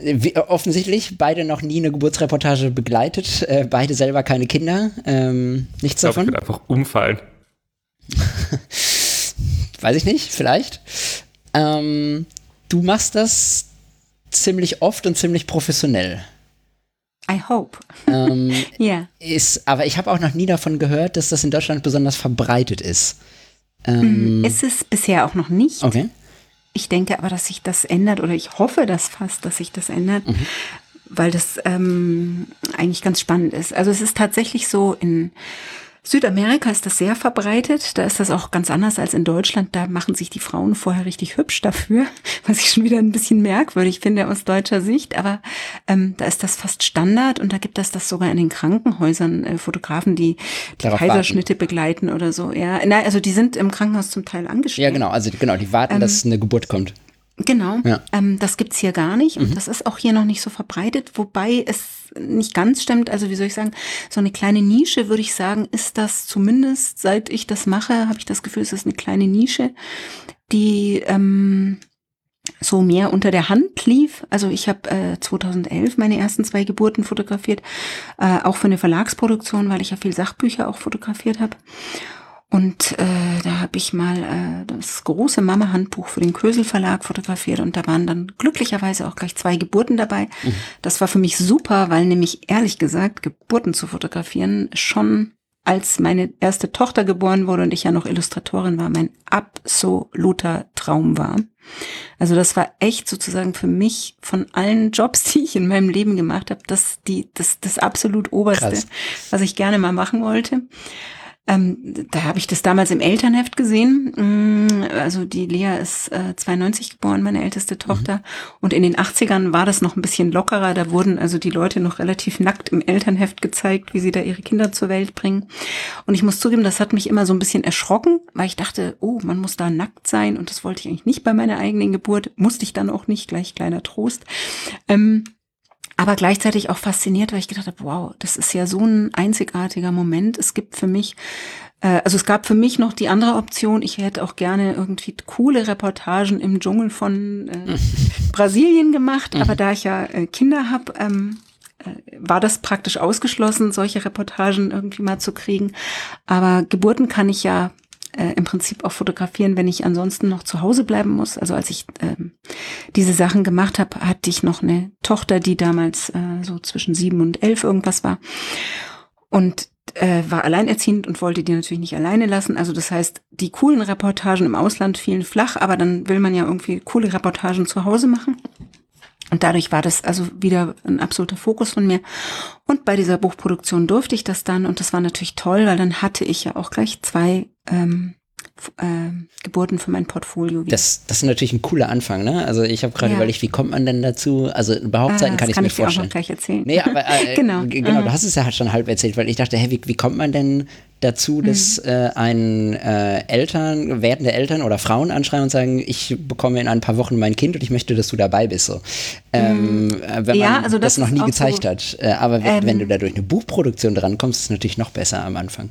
Wie, offensichtlich, beide noch nie eine Geburtsreportage begleitet, äh, beide selber keine Kinder, ähm, nichts ich glaub, davon. Ich einfach umfallen. Weiß ich nicht, vielleicht. Ähm, du machst das ziemlich oft und ziemlich professionell. I hope. Ähm, yeah. Ist, aber ich habe auch noch nie davon gehört, dass das in Deutschland besonders verbreitet ist. Ähm, ist es bisher auch noch nicht. Okay. Ich denke aber, dass sich das ändert oder ich hoffe das fast, dass sich das ändert, mhm. weil das ähm, eigentlich ganz spannend ist. Also es ist tatsächlich so in Südamerika ist das sehr verbreitet. Da ist das auch ganz anders als in Deutschland. Da machen sich die Frauen vorher richtig hübsch dafür, was ich schon wieder ein bisschen merkwürdig finde aus deutscher Sicht. Aber ähm, da ist das fast Standard und da gibt es das sogar in den Krankenhäusern, äh, Fotografen, die die Darauf Kaiserschnitte warten. begleiten oder so. Ja, nein, also die sind im Krankenhaus zum Teil angestellt. Ja, genau. Also genau, die warten, ähm, dass eine Geburt kommt. Genau, ja. ähm, das gibt's hier gar nicht und mhm. das ist auch hier noch nicht so verbreitet, wobei es nicht ganz stimmt. Also wie soll ich sagen, so eine kleine Nische, würde ich sagen, ist das zumindest, seit ich das mache, habe ich das Gefühl, es ist eine kleine Nische, die ähm, so mehr unter der Hand lief. Also ich habe äh, 2011 meine ersten zwei Geburten fotografiert, äh, auch für eine Verlagsproduktion, weil ich ja viel Sachbücher auch fotografiert habe. Und äh, da habe ich mal äh, das große Mama-Handbuch für den Kösel Verlag fotografiert und da waren dann glücklicherweise auch gleich zwei Geburten dabei. Mhm. Das war für mich super, weil nämlich ehrlich gesagt Geburten zu fotografieren schon als meine erste Tochter geboren wurde und ich ja noch Illustratorin war, mein absoluter Traum war. Also das war echt sozusagen für mich von allen Jobs, die ich in meinem Leben gemacht habe, das die das das absolut oberste, Krass. was ich gerne mal machen wollte. Ähm, da habe ich das damals im Elternheft gesehen. Mm, also die Lea ist äh, 92 geboren, meine älteste Tochter. Mhm. Und in den 80ern war das noch ein bisschen lockerer. Da wurden also die Leute noch relativ nackt im Elternheft gezeigt, wie sie da ihre Kinder zur Welt bringen. Und ich muss zugeben, das hat mich immer so ein bisschen erschrocken, weil ich dachte, oh, man muss da nackt sein. Und das wollte ich eigentlich nicht bei meiner eigenen Geburt. Musste ich dann auch nicht, gleich kleiner Trost. Ähm, aber gleichzeitig auch fasziniert, weil ich gedacht habe, wow, das ist ja so ein einzigartiger Moment. Es gibt für mich, äh, also es gab für mich noch die andere Option, ich hätte auch gerne irgendwie coole Reportagen im Dschungel von äh, Brasilien gemacht, aber mhm. da ich ja äh, Kinder habe, ähm, äh, war das praktisch ausgeschlossen, solche Reportagen irgendwie mal zu kriegen. Aber Geburten kann ich ja äh, im Prinzip auch fotografieren, wenn ich ansonsten noch zu Hause bleiben muss. Also als ich ähm, diese Sachen gemacht habe, hatte ich noch eine Tochter, die damals äh, so zwischen sieben und elf irgendwas war. Und äh, war alleinerziehend und wollte die natürlich nicht alleine lassen. Also das heißt, die coolen Reportagen im Ausland fielen flach, aber dann will man ja irgendwie coole Reportagen zu Hause machen. Und dadurch war das also wieder ein absoluter Fokus von mir. Und bei dieser Buchproduktion durfte ich das dann und das war natürlich toll, weil dann hatte ich ja auch gleich zwei ähm, äh, Geburten für mein Portfolio. Das, das ist natürlich ein cooler Anfang, ne? Also ich habe gerade ja. überlegt, wie kommt man denn dazu? Also überhaupt Hochzeiten ah, kann ich kann mir ich vorstellen. Dir auch noch gleich erzählen. Nee, aber äh, genau, genau du hast es ja schon halb erzählt, weil ich dachte, hey, wie, wie kommt man denn dazu, dass mhm. äh, ein äh, Eltern, werdende Eltern oder Frauen anschreien und sagen, ich bekomme in ein paar Wochen mein Kind und ich möchte, dass du dabei bist. So. Ähm, mhm. Äh, wenn man also das, das noch nie gezeigt so, hat. Äh, aber wenn, ähm, wenn du da durch eine Buchproduktion drankommst, ist es natürlich noch besser am Anfang.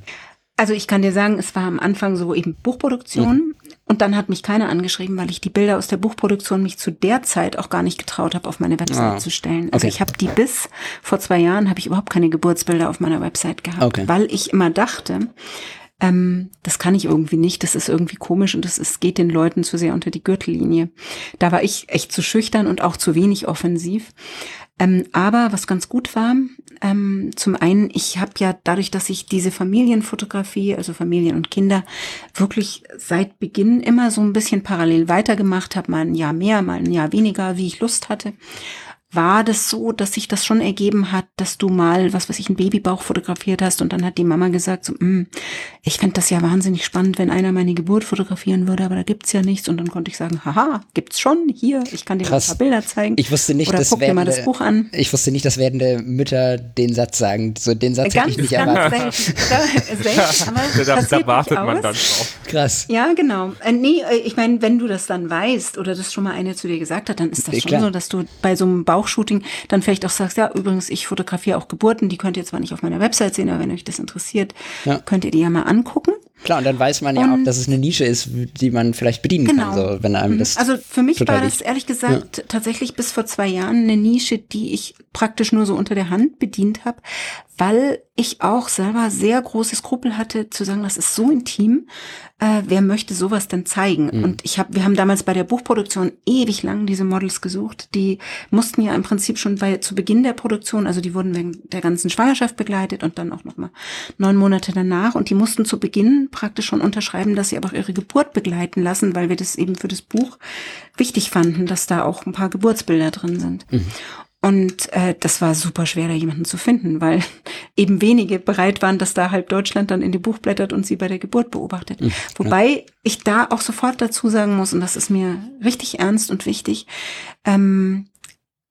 Also ich kann dir sagen, es war am Anfang so eben Buchproduktion mhm. und dann hat mich keiner angeschrieben, weil ich die Bilder aus der Buchproduktion mich zu der Zeit auch gar nicht getraut habe, auf meine Website ah. zu stellen. Also okay. ich habe die bis vor zwei Jahren habe ich überhaupt keine Geburtsbilder auf meiner Website gehabt, okay. weil ich immer dachte, ähm, das kann ich irgendwie nicht, das ist irgendwie komisch und das ist, geht den Leuten zu sehr unter die Gürtellinie. Da war ich echt zu schüchtern und auch zu wenig offensiv. Ähm, aber was ganz gut war, ähm, zum einen, ich habe ja dadurch, dass ich diese Familienfotografie, also Familien und Kinder, wirklich seit Beginn immer so ein bisschen parallel weitergemacht habe, mal ein Jahr mehr, mal ein Jahr weniger, wie ich Lust hatte war das so, dass sich das schon ergeben hat, dass du mal, was weiß ich, einen Babybauch fotografiert hast und dann hat die Mama gesagt, so, mm, ich fände das ja wahnsinnig spannend, wenn einer meine Geburt fotografieren würde, aber da gibt's ja nichts. Und dann konnte ich sagen, haha, gibt's schon, hier, ich kann dir Krass. ein paar Bilder zeigen. Ich wusste nicht, Oder dass guck werdende, dir mal das Buch an. Ich wusste nicht, dass werdende Mütter den Satz sagen. So den Satz ganz, hätte ich nicht ganz erwartet. Selten. selten da, da wartet man dann drauf. Krass. Ja, genau. Äh, nee, äh, ich meine, wenn du das dann weißt oder das schon mal eine zu dir gesagt hat, dann ist das ja, schon klar. so, dass du bei so einem Bauch Bauchshooting dann vielleicht auch sagst, ja, übrigens, ich fotografiere auch Geburten, die könnt ihr zwar nicht auf meiner Website sehen, aber wenn euch das interessiert, ja. könnt ihr die ja mal angucken. Klar, und dann weiß man ja und, auch, dass es eine Nische ist, die man vielleicht bedienen genau. kann, so, wenn einem das. Also für mich war das ehrlich gesagt ja. tatsächlich bis vor zwei Jahren eine Nische, die ich praktisch nur so unter der Hand bedient habe, weil ich auch selber sehr große Skrupel hatte zu sagen, das ist so intim, äh, wer möchte sowas denn zeigen? Mhm. Und ich habe, wir haben damals bei der Buchproduktion ewig lang diese Models gesucht. Die mussten ja im Prinzip schon bei zu Beginn der Produktion, also die wurden wegen der ganzen Schwangerschaft begleitet und dann auch noch mal neun Monate danach und die mussten zu Beginn praktisch schon unterschreiben, dass sie aber auch ihre Geburt begleiten lassen, weil wir das eben für das Buch wichtig fanden, dass da auch ein paar Geburtsbilder drin sind. Mhm. Und äh, das war super schwer, da jemanden zu finden, weil eben wenige bereit waren, dass da halb Deutschland dann in die Buch blättert und sie bei der Geburt beobachtet. Mhm, Wobei ich da auch sofort dazu sagen muss, und das ist mir richtig ernst und wichtig, ähm,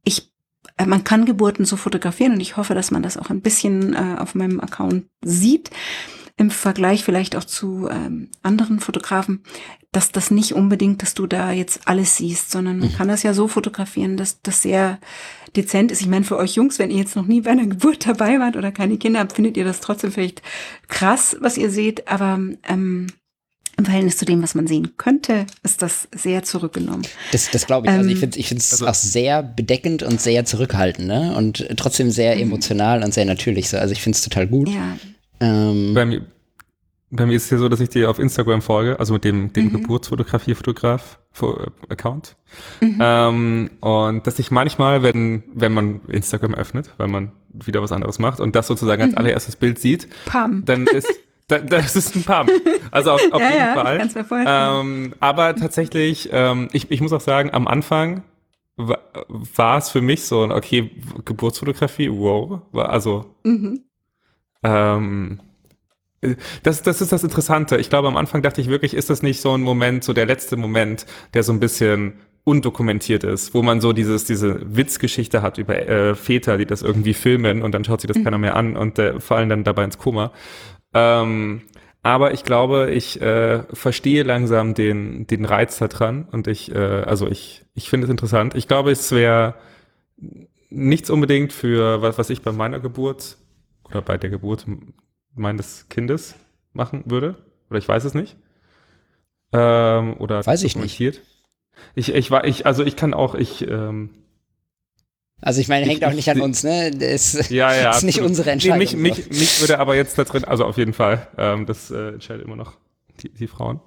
ich äh, man kann Geburten so fotografieren und ich hoffe, dass man das auch ein bisschen äh, auf meinem Account sieht im Vergleich vielleicht auch zu ähm, anderen Fotografen, dass das nicht unbedingt, dass du da jetzt alles siehst, sondern man mhm. kann das ja so fotografieren, dass das sehr dezent ist. Ich meine, für euch Jungs, wenn ihr jetzt noch nie bei einer Geburt dabei wart oder keine Kinder habt, findet ihr das trotzdem vielleicht krass, was ihr seht, aber ähm, im Verhältnis zu dem, was man sehen könnte, ist das sehr zurückgenommen. Das, das glaube ich. Also ich ähm, finde ich es also auch sehr bedeckend und sehr zurückhaltend, ne? Und trotzdem sehr mhm. emotional und sehr natürlich so. Also ich finde es total gut. Ja. Ähm, bei, mir, bei mir ist es ja so, dass ich dir auf Instagram folge, also mit dem, dem mhm. Geburtsfotografie-Fotograf-Account. Mhm. Ähm, und dass ich manchmal, wenn, wenn man Instagram öffnet, weil man wieder was anderes macht und das sozusagen als mhm. allererstes Bild sieht, Pam. dann ist das ist ein Pump. Also auf, auf ja, jeden ja, Fall. Ähm, aber tatsächlich, ähm, ich, ich muss auch sagen, am Anfang war es für mich so, okay, Geburtsfotografie, wow, war also mhm. Ähm, das, das ist das Interessante. Ich glaube, am Anfang dachte ich wirklich, ist das nicht so ein Moment, so der letzte Moment, der so ein bisschen undokumentiert ist, wo man so dieses, diese Witzgeschichte hat über äh, Väter, die das irgendwie filmen und dann schaut sich das mhm. keiner mehr an und äh, fallen dann dabei ins Koma. Ähm, aber ich glaube, ich äh, verstehe langsam den, den Reiz da dran und ich, äh, also ich, ich finde es interessant. Ich glaube, es wäre nichts unbedingt für was, was ich bei meiner Geburt oder bei der Geburt meines Kindes machen würde. Oder ich weiß es nicht. Ähm, oder weiß ich nicht. Ich, ich war, ich, also ich kann auch, ich, ähm, also ich meine, hängt ich, auch nicht ich, an uns, ne? Das ist, ja, ja, ist nicht unsere Entscheidung. Nee, mich, mich, mich würde aber jetzt da drin, also auf jeden Fall, ähm, das äh, entscheidet immer noch die, die Frauen.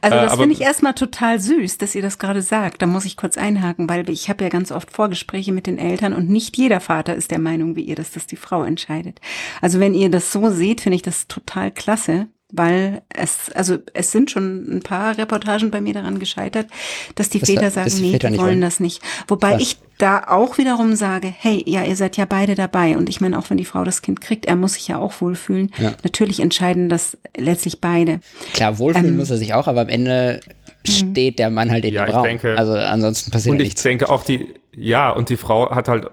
Also das äh, finde ich erstmal total süß, dass ihr das gerade sagt. Da muss ich kurz einhaken, weil ich habe ja ganz oft Vorgespräche mit den Eltern und nicht jeder Vater ist der Meinung wie ihr, dass das die Frau entscheidet. Also wenn ihr das so seht, finde ich das total klasse weil es, also es sind schon ein paar Reportagen bei mir daran gescheitert, dass die das Väter sagen, die nee, Väter die wollen, wollen das nicht. Wobei Krass. ich da auch wiederum sage, hey, ja, ihr seid ja beide dabei. Und ich meine, auch wenn die Frau das Kind kriegt, er muss sich ja auch wohlfühlen. Ja. Natürlich entscheiden das letztlich beide. Klar, wohlfühlen ähm, muss er sich auch, aber am Ende mhm. steht der Mann halt in ja, dem Raum. Denke, also ansonsten passiert und nichts. Und ich denke auch die, ja, und die Frau hat halt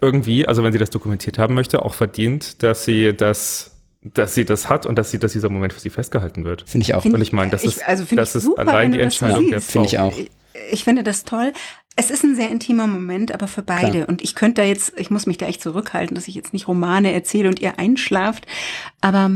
irgendwie, also wenn sie das dokumentiert haben möchte, auch verdient, dass sie das dass sie das hat und dass sie, dass dieser Moment für sie festgehalten wird. Finde ich auch. Und ich meine, das ist, also das ist super, allein die Entscheidung der Frau. Finde ich auch. Ich, ich finde das toll. Es ist ein sehr intimer Moment, aber für beide. Klar. Und ich könnte da jetzt, ich muss mich da echt zurückhalten, dass ich jetzt nicht Romane erzähle und ihr einschlaft. Aber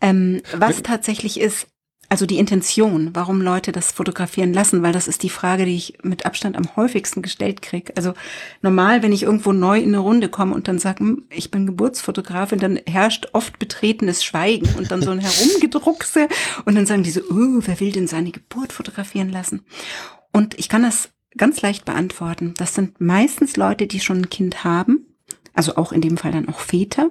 ähm, was tatsächlich ist, also die Intention, warum Leute das fotografieren lassen, weil das ist die Frage, die ich mit Abstand am häufigsten gestellt kriege. Also normal, wenn ich irgendwo neu in eine Runde komme und dann sage, hm, ich bin Geburtsfotografin, dann herrscht oft betretenes Schweigen und dann so ein Herumgedruckse und dann sagen die so, oh, wer will denn seine Geburt fotografieren lassen? Und ich kann das ganz leicht beantworten. Das sind meistens Leute, die schon ein Kind haben, also auch in dem Fall dann auch Väter,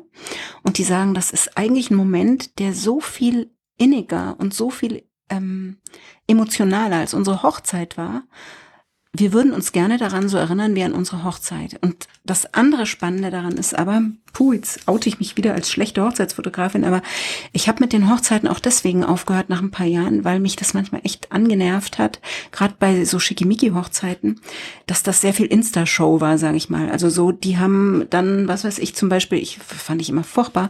und die sagen, das ist eigentlich ein Moment, der so viel inniger und so viel ähm, emotionaler als unsere Hochzeit war. Wir würden uns gerne daran so erinnern wie an unsere Hochzeit. Und das andere Spannende daran ist aber, puh, jetzt oute ich mich wieder als schlechte Hochzeitsfotografin, aber ich habe mit den Hochzeiten auch deswegen aufgehört nach ein paar Jahren, weil mich das manchmal echt angenervt hat, gerade bei so Schickimicki-Hochzeiten, dass das sehr viel Insta-Show war, sage ich mal. Also so, die haben dann, was weiß ich, zum Beispiel, ich fand ich immer furchtbar,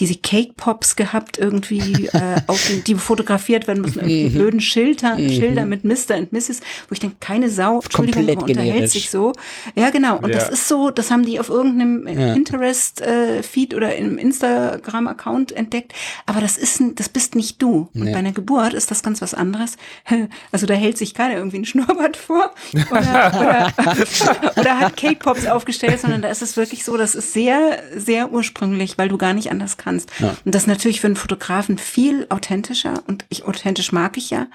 diese Cake-Pops gehabt, irgendwie, äh, auf den, die fotografiert werden müssen, irgendwie mhm. blöden Schilder, mhm. Schilder mit Mr. und Mrs., wo ich denke, keine Sau, Entschuldigung, unterhält sich so. Ja, genau. Und ja. das ist so, das haben die auf irgendeinem ja. Pinterest äh, Feed oder im Instagram Account entdeckt, aber das ist das bist nicht du. Und bei einer Geburt ist das ganz was anderes. Also da hält sich keiner irgendwie ein Schnurrbart vor oder, oder, oder hat Cake Pops aufgestellt, sondern da ist es wirklich so, das ist sehr sehr ursprünglich, weil du gar nicht anders kannst. Ja. Und das ist natürlich für einen Fotografen viel authentischer und ich authentisch mag ich ja.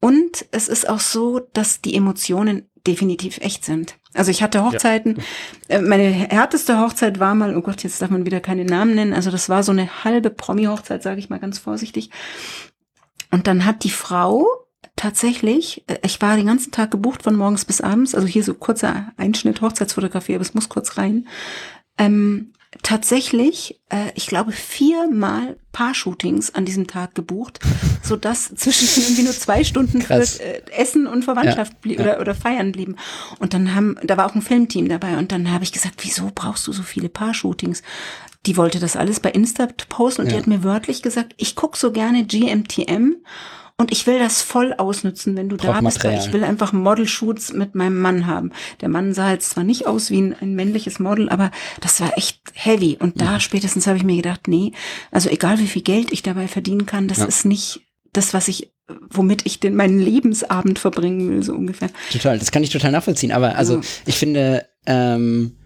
Und es ist auch so, dass die Emotionen definitiv echt sind. Also ich hatte Hochzeiten, ja. Äh, meine härteste Hochzeit war mal, oh Gott, jetzt darf man wieder keine Namen nennen, also das war so eine halbe Promi-Hochzeit, sage ich mal ganz vorsichtig. Und dann hat die Frau tatsächlich, äh, ich war den ganzen Tag gebucht von morgens bis abends, also hier so kurzer Einschnitt Hochzeitsfotografie, aber es muss kurz rein. Ähm, tatsächlich, äh, ich glaube, viermal Paar-Shootings an diesem Tag gebucht, so dass zwischen irgendwie nur zwei Stunden Krass. für äh, Essen und Verwandtschaft ja, oder, oder Feiern blieben. Und dann haben, da war auch ein Filmteam dabei und dann habe ich gesagt, wieso brauchst du so viele Paar-Shootings? Die wollte das alles bei Insta posten und ja. die hat mir wörtlich gesagt, ich guck so gerne GMTM und ich will das voll ausnutzen, wenn du Brauch da bist, Material. weil ich will einfach Model-Shoots mit meinem Mann haben. Der Mann sah jetzt zwar nicht aus wie ein, ein männliches Model, aber das war echt heavy. Und da ja. spätestens habe ich mir gedacht, nee, also egal wie viel Geld ich dabei verdienen kann, das ja. ist nicht das, was ich, womit ich den meinen Lebensabend verbringen will, so ungefähr. Total, das kann ich total nachvollziehen. Aber also, also ich finde, ähm,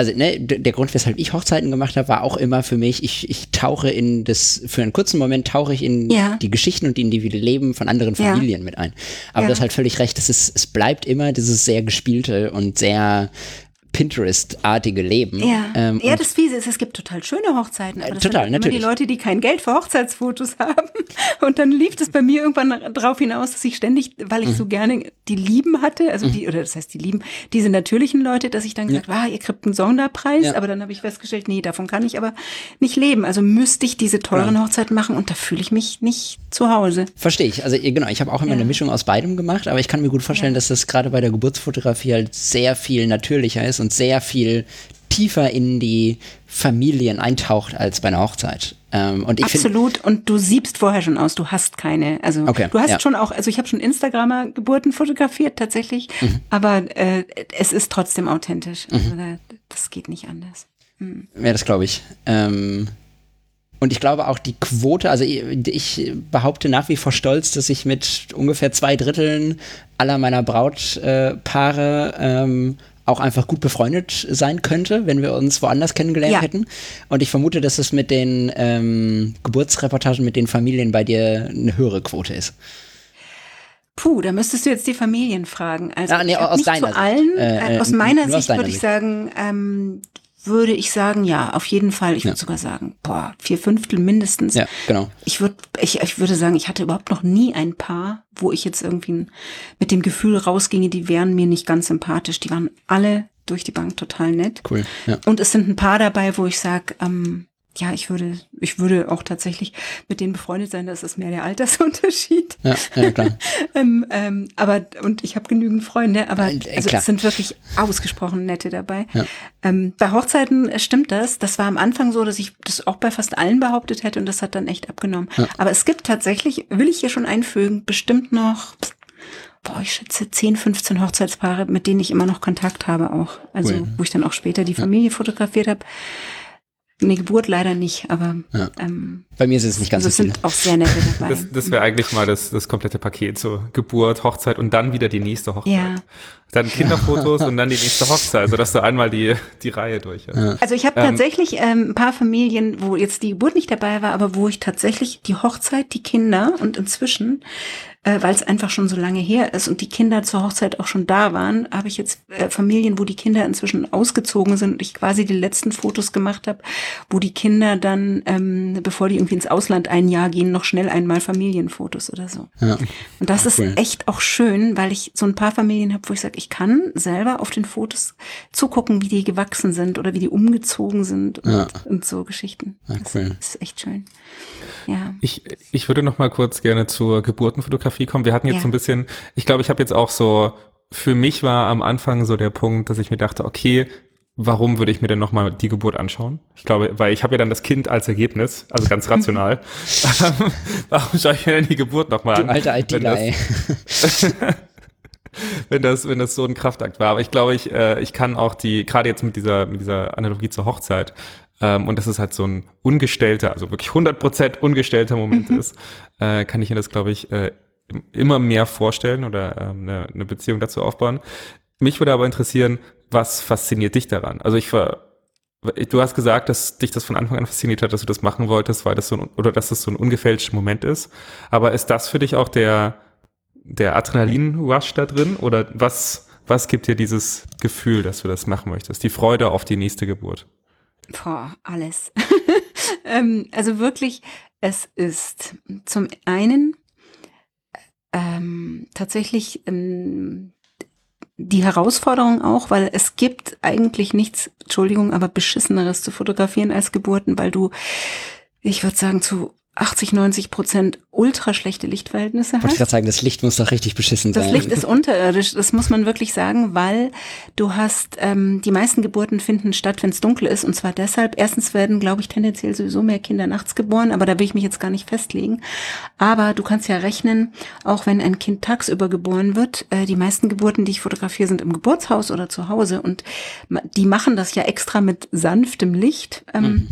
also ne, der Grund, weshalb ich Hochzeiten gemacht habe, war auch immer für mich, ich, ich tauche in das, für einen kurzen Moment tauche ich in ja. die Geschichten und die individuelle Leben von anderen Familien ja. mit ein. Aber ja. das halt völlig recht, das ist, es bleibt immer dieses sehr gespielte und sehr Pinterest-artige Leben. Ja, ähm, ja das Fiese ist, es gibt total schöne Hochzeiten, aber das total, sind natürlich. immer die Leute, die kein Geld für Hochzeitsfotos haben. Und dann lief es bei mir irgendwann darauf hinaus, dass ich ständig, weil ich mhm. so gerne die Lieben hatte, also mhm. die, oder das heißt die Lieben, diese natürlichen Leute, dass ich dann gesagt, ja. ah, ihr kriegt einen Sonderpreis, ja. aber dann habe ich festgestellt, nee, davon kann ich aber nicht leben. Also müsste ich diese teuren ja. Hochzeiten machen und da fühle ich mich nicht zu Hause. Verstehe ich. Also genau, ich habe auch immer eine Mischung aus beidem gemacht, aber ich kann mir gut vorstellen, dass das gerade bei der Geburtsfotografie halt sehr viel natürlicher ist und sehr viel tiefer in die Familien eintaucht als bei einer Hochzeit. Ähm, und ich Absolut. Find, und du siebst vorher schon aus. Du hast keine. Also okay, du hast ja. schon auch. Also ich habe schon Instagramer Geburten fotografiert tatsächlich, mhm. aber äh, es ist trotzdem authentisch. Mhm. Also das geht nicht anders. Mhm. Ja, das glaube ich. Ähm, und ich glaube auch die Quote, also ich, ich, behaupte nach wie vor stolz, dass ich mit ungefähr zwei Dritteln aller meiner Brautpaare äh, ähm, auch einfach gut befreundet sein könnte, wenn wir uns woanders kennengelernt ja. hätten. Und ich vermute, dass es mit den ähm, Geburtsreportagen mit den Familien bei dir eine höhere Quote ist. Puh, da müsstest du jetzt die Familien fragen. Also ah, nee, aus nicht deiner zu allen. Äh, äh, aus meiner Sicht würde ich sagen, ähm, würde ich sagen, ja, auf jeden Fall. Ich würde sogar sagen, boah, vier Fünftel mindestens. Ja, genau. Ich würde, ich, ich würde sagen, ich hatte überhaupt noch nie ein Paar, wo ich jetzt irgendwie mit dem Gefühl rausginge, die wären mir nicht ganz sympathisch. Die waren alle durch die Bank total nett. Cool. Ja. Und es sind ein paar dabei, wo ich sage, ähm, ja, ich würde, ich würde auch tatsächlich mit denen befreundet sein, das ist mehr der Altersunterschied. Ja, ja klar. ähm, ähm, aber, und ich habe genügend Freunde, aber äh, also, es sind wirklich ausgesprochen nette dabei. Ja. Ähm, bei Hochzeiten stimmt das. Das war am Anfang so, dass ich das auch bei fast allen behauptet hätte und das hat dann echt abgenommen. Ja. Aber es gibt tatsächlich, will ich hier schon einfügen, bestimmt noch boah, ich schätze 10, 15 Hochzeitspaare, mit denen ich immer noch Kontakt habe auch. Also, cool. wo ich dann auch später die Familie fotografiert habe eine Geburt leider nicht, aber ja. ähm, bei mir ist es nicht ganz also so viel. sind auch sehr nette dabei. Das, das wäre eigentlich mal das, das komplette Paket, so Geburt, Hochzeit und dann wieder die nächste Hochzeit. Ja. Dann Kinderfotos und dann die nächste Hochzeit, sodass du einmal die, die Reihe durch hast. Ja. Also ich habe ähm, tatsächlich ähm, ein paar Familien, wo jetzt die Geburt nicht dabei war, aber wo ich tatsächlich die Hochzeit, die Kinder und inzwischen äh, weil es einfach schon so lange her ist und die Kinder zur Hochzeit auch schon da waren, habe ich jetzt äh, Familien, wo die Kinder inzwischen ausgezogen sind und ich quasi die letzten Fotos gemacht habe, wo die Kinder dann, ähm, bevor die irgendwie ins Ausland ein Jahr gehen, noch schnell einmal Familienfotos oder so. Ja. Und das ist cool. echt auch schön, weil ich so ein paar Familien habe, wo ich sage, ich kann selber auf den Fotos zugucken, wie die gewachsen sind oder wie die umgezogen sind und, ja. und so Geschichten. Ja, cool. Das ist echt schön. Ja. Ich, ich würde noch mal kurz gerne zur Geburtenfotografie kommen. Wir hatten jetzt ja. so ein bisschen, ich glaube, ich habe jetzt auch so, für mich war am Anfang so der Punkt, dass ich mir dachte, okay, warum würde ich mir denn nochmal die Geburt anschauen? Ich glaube, weil ich habe ja dann das Kind als Ergebnis, also ganz rational. warum schaue ich mir denn die Geburt nochmal an? Alte ITler, wenn das, wenn das so ein Kraftakt war. Aber ich glaube, ich, äh, ich kann auch die, gerade jetzt mit dieser, mit dieser Analogie zur Hochzeit, ähm, und das ist halt so ein ungestellter, also wirklich 100% ungestellter Moment mhm. ist, äh, kann ich mir das, glaube ich, äh, immer mehr vorstellen oder ähm, eine, eine Beziehung dazu aufbauen. Mich würde aber interessieren, was fasziniert dich daran? Also ich war, du hast gesagt, dass dich das von Anfang an fasziniert hat, dass du das machen wolltest, weil das so ein, oder dass das so ein ungefälschter Moment ist. Aber ist das für dich auch der, der Adrenalin-Rush da drin? Oder was, was gibt dir dieses Gefühl, dass du das machen möchtest? Die Freude auf die nächste Geburt? Boah, alles. ähm, also wirklich, es ist zum einen ähm, tatsächlich ähm, die Herausforderung auch, weil es gibt eigentlich nichts, Entschuldigung, aber beschisseneres zu fotografieren als Geburten, weil du, ich würde sagen, zu 80, 90 Prozent ultra schlechte Lichtverhältnisse hat. Wollte ich gerade sagen, das Licht muss doch richtig beschissen das sein. Das Licht ist unterirdisch, das muss man wirklich sagen, weil du hast, ähm, die meisten Geburten finden statt, wenn es dunkel ist. Und zwar deshalb, erstens werden, glaube ich, tendenziell sowieso mehr Kinder nachts geboren, aber da will ich mich jetzt gar nicht festlegen. Aber du kannst ja rechnen, auch wenn ein Kind tagsüber geboren wird, äh, die meisten Geburten, die ich fotografiere, sind im Geburtshaus oder zu Hause. Und die machen das ja extra mit sanftem Licht. Ähm, mhm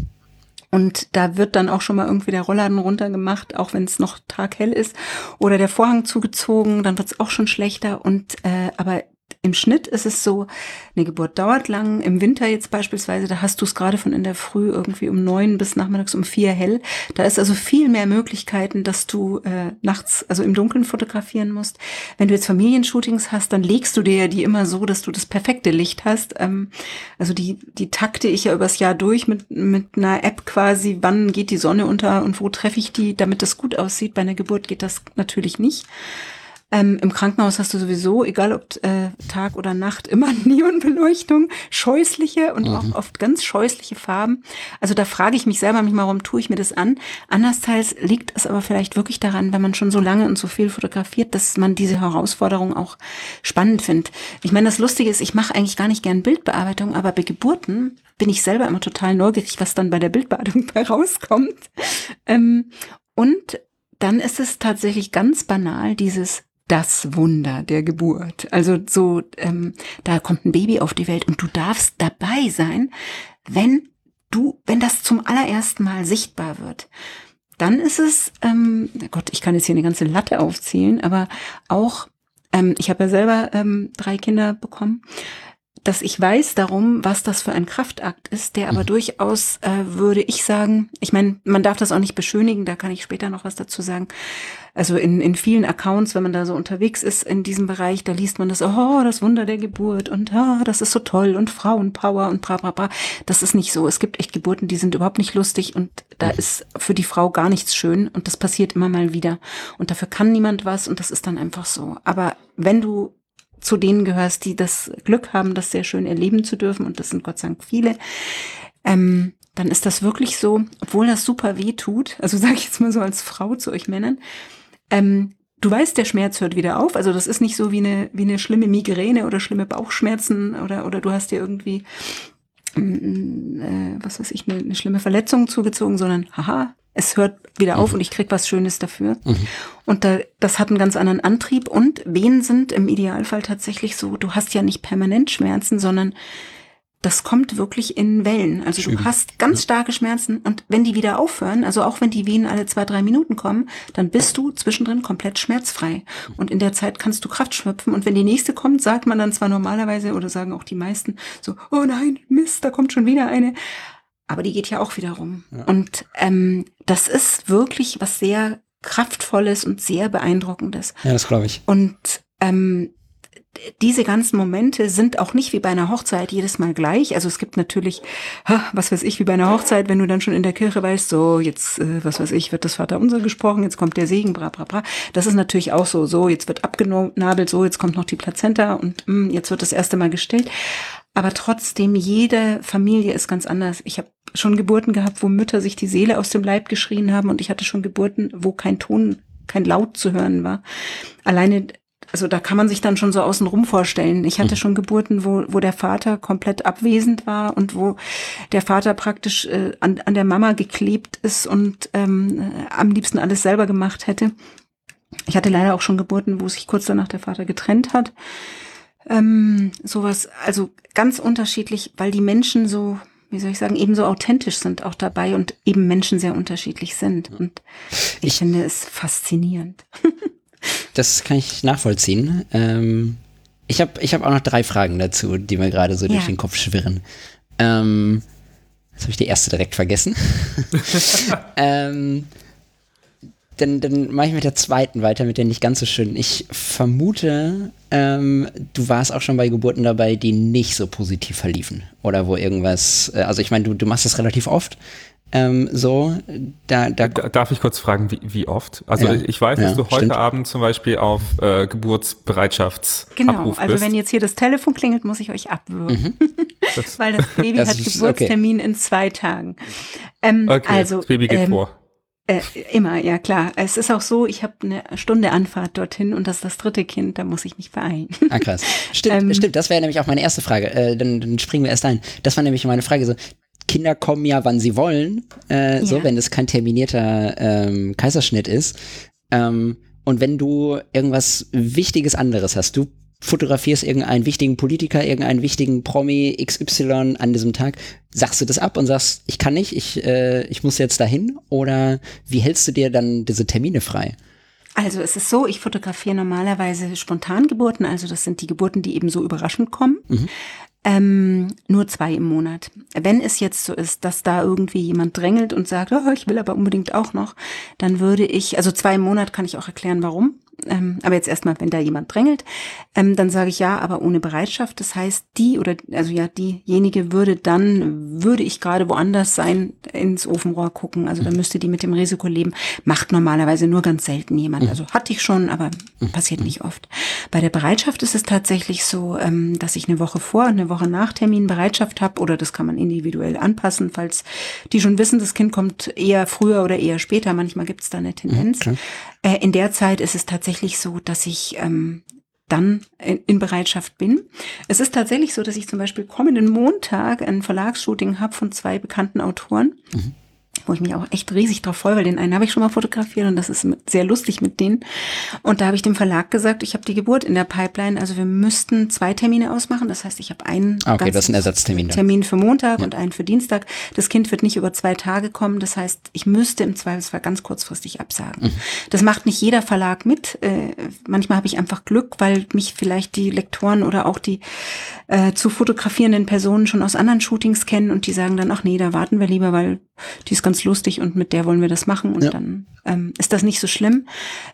und da wird dann auch schon mal irgendwie der Rollladen runtergemacht, auch wenn es noch taghell ist. Oder der Vorhang zugezogen, dann wird es auch schon schlechter. Und äh, aber im Schnitt ist es so, eine Geburt dauert lang. Im Winter jetzt beispielsweise, da hast du es gerade von in der Früh irgendwie um neun bis nachmittags um vier hell. Da ist also viel mehr Möglichkeiten, dass du äh, nachts, also im Dunkeln fotografieren musst. Wenn du jetzt Familienshootings hast, dann legst du dir ja die immer so, dass du das perfekte Licht hast. Ähm, also die, die takte ich ja übers Jahr durch mit, mit einer App quasi, wann geht die Sonne unter und wo treffe ich die, damit das gut aussieht. Bei einer Geburt geht das natürlich nicht. Ähm, Im Krankenhaus hast du sowieso, egal ob äh, Tag oder Nacht, immer Neonbeleuchtung, scheußliche und mhm. auch oft ganz scheußliche Farben. Also da frage ich mich selber manchmal, warum tue ich mir das an? Andersteils liegt es aber vielleicht wirklich daran, wenn man schon so lange und so viel fotografiert, dass man diese Herausforderung auch spannend findet. Ich meine, das Lustige ist, ich mache eigentlich gar nicht gern Bildbearbeitung, aber bei Geburten bin ich selber immer total neugierig, was dann bei der Bildbearbeitung bei rauskommt. Ähm, und dann ist es tatsächlich ganz banal, dieses das Wunder der Geburt. Also so, ähm, da kommt ein Baby auf die Welt und du darfst dabei sein, wenn du, wenn das zum allerersten Mal sichtbar wird. Dann ist es, ähm, Gott, ich kann jetzt hier eine ganze Latte aufzählen, aber auch, ähm, ich habe ja selber ähm, drei Kinder bekommen dass ich weiß darum, was das für ein Kraftakt ist, der aber mhm. durchaus, äh, würde ich sagen, ich meine, man darf das auch nicht beschönigen, da kann ich später noch was dazu sagen. Also in, in vielen Accounts, wenn man da so unterwegs ist in diesem Bereich, da liest man das, oh, das Wunder der Geburt und oh, das ist so toll und Frauenpower und bra bra bra. Das ist nicht so. Es gibt echt Geburten, die sind überhaupt nicht lustig und da mhm. ist für die Frau gar nichts schön und das passiert immer mal wieder. Und dafür kann niemand was und das ist dann einfach so. Aber wenn du zu denen gehörst, die das Glück haben, das sehr schön erleben zu dürfen, und das sind Gott sei Dank viele, ähm, dann ist das wirklich so, obwohl das super weh tut, also sage ich jetzt mal so als Frau zu euch Männern, ähm, du weißt, der Schmerz hört wieder auf. Also das ist nicht so wie eine, wie eine schlimme Migräne oder schlimme Bauchschmerzen oder, oder du hast dir irgendwie, äh, was weiß ich, eine, eine schlimme Verletzung zugezogen, sondern haha, es hört wieder auf mhm. und ich krieg was Schönes dafür. Mhm. Und da, das hat einen ganz anderen Antrieb. Und Wehen sind im Idealfall tatsächlich so, du hast ja nicht permanent Schmerzen, sondern das kommt wirklich in Wellen. Also Schön. du hast ganz starke Schmerzen und wenn die wieder aufhören, also auch wenn die Wehen alle zwei, drei Minuten kommen, dann bist du zwischendrin komplett schmerzfrei. Und in der Zeit kannst du Kraft schöpfen. Und wenn die nächste kommt, sagt man dann zwar normalerweise oder sagen auch die meisten so, oh nein, Mist, da kommt schon wieder eine. Aber die geht ja auch wieder rum. Ja. Und ähm, das ist wirklich was sehr kraftvolles und sehr beeindruckendes. Ja, das glaube ich. Und ähm, diese ganzen Momente sind auch nicht wie bei einer Hochzeit jedes Mal gleich. Also es gibt natürlich, was weiß ich, wie bei einer Hochzeit, wenn du dann schon in der Kirche weißt, so jetzt, äh, was weiß ich, wird das Vaterunser gesprochen, jetzt kommt der Segen, bra bra bra. Das ist natürlich auch so, so jetzt wird abgenabelt, so jetzt kommt noch die Plazenta und mh, hm, jetzt wird das erste Mal gestillt. Aber trotzdem, jede Familie ist ganz anders. Ich habe schon Geburten gehabt, wo Mütter sich die Seele aus dem Leib geschrien haben und ich hatte schon Geburten, wo kein Ton kein Laut zu hören war. Alleine also da kann man sich dann schon so außenrum vorstellen. Ich hatte mhm. schon Geburten, wo, wo der Vater komplett abwesend war und wo der Vater praktisch äh, an, an der Mama geklebt ist und ähm, äh, am liebsten alles selber gemacht hätte. Ich hatte leider auch schon Geburten, wo sich kurz danach der Vater getrennt hat. Ähm, sowas, also ganz unterschiedlich, weil die Menschen so, wie soll ich sagen, eben so authentisch sind auch dabei und eben Menschen sehr unterschiedlich sind. Und ich, ich finde es faszinierend. das kann ich nachvollziehen. Ähm, ich habe ich hab auch noch drei Fragen dazu, die mir gerade so ja. durch den Kopf schwirren. Ähm, jetzt habe ich die erste direkt vergessen. ähm, dann, dann mache ich mit der zweiten weiter, mit der nicht ganz so schön. Ich vermute, ähm, du warst auch schon bei Geburten dabei, die nicht so positiv verliefen. Oder wo irgendwas, äh, also ich meine, du, du machst das relativ oft. Ähm, so, da, da Darf ich kurz fragen, wie, wie oft? Also ja, ich weiß, dass ja, du heute stimmt. Abend zum Beispiel auf äh, Geburtsbereitschaftsabruf Genau, also bist. wenn jetzt hier das Telefon klingelt, muss ich euch abwürgen. Mhm. Weil das Baby das hat ist, Geburtstermin okay. in zwei Tagen. Ähm, okay, also, das Baby geht ähm, vor. Äh, immer, ja klar. Es ist auch so, ich habe eine Stunde Anfahrt dorthin und das ist das dritte Kind, da muss ich mich beeilen. Ah, krass. Stimmt, ähm, stimmt das wäre nämlich auch meine erste Frage. Äh, dann, dann springen wir erst ein. Das war nämlich meine Frage. So, Kinder kommen ja, wann sie wollen, äh, ja. so, wenn es kein terminierter ähm, Kaiserschnitt ist. Ähm, und wenn du irgendwas Wichtiges anderes hast, du fotografierst irgendeinen wichtigen Politiker, irgendeinen wichtigen Promi XY an diesem Tag, sagst du das ab und sagst, ich kann nicht, ich, äh, ich muss jetzt dahin? Oder wie hältst du dir dann diese Termine frei? Also es ist so, ich fotografiere normalerweise Spontangeburten, also das sind die Geburten, die eben so überraschend kommen. Mhm. Ähm, nur zwei im Monat. Wenn es jetzt so ist, dass da irgendwie jemand drängelt und sagt, oh, ich will aber unbedingt auch noch, dann würde ich, also zwei im Monat kann ich auch erklären, warum. Ähm, aber jetzt erstmal, wenn da jemand drängelt, ähm, dann sage ich ja, aber ohne Bereitschaft. Das heißt, die oder also ja, diejenige würde dann, würde ich gerade woanders sein, ins Ofenrohr gucken. Also dann müsste die mit dem Risiko leben. Macht normalerweise nur ganz selten jemand. Mhm. Also hatte ich schon, aber mhm. passiert nicht oft. Bei der Bereitschaft ist es tatsächlich so, ähm, dass ich eine Woche vor und eine Woche nach Termin Bereitschaft habe oder das kann man individuell anpassen, falls die schon wissen, das Kind kommt eher früher oder eher später. Manchmal gibt es da eine Tendenz. Okay. Äh, in der Zeit ist es tatsächlich so, dass ich ähm, dann in Bereitschaft bin. Es ist tatsächlich so, dass ich zum Beispiel kommenden Montag ein Verlagsshooting habe von zwei bekannten Autoren. Mhm wo ich mich auch echt riesig drauf freue, weil den einen habe ich schon mal fotografiert und das ist sehr lustig mit denen. Und da habe ich dem Verlag gesagt, ich habe die Geburt in der Pipeline, also wir müssten zwei Termine ausmachen. Das heißt, ich habe einen ah, okay, das ist ein Ersatztermin Termin für Montag ja. und einen für Dienstag. Das Kind wird nicht über zwei Tage kommen. Das heißt, ich müsste im Zweifelsfall ganz kurzfristig absagen. Mhm. Das macht nicht jeder Verlag mit. Äh, manchmal habe ich einfach Glück, weil mich vielleicht die Lektoren oder auch die äh, zu fotografierenden Personen schon aus anderen Shootings kennen und die sagen dann, ach nee, da warten wir lieber, weil die ist ganz lustig und mit der wollen wir das machen und ja. dann ähm, ist das nicht so schlimm.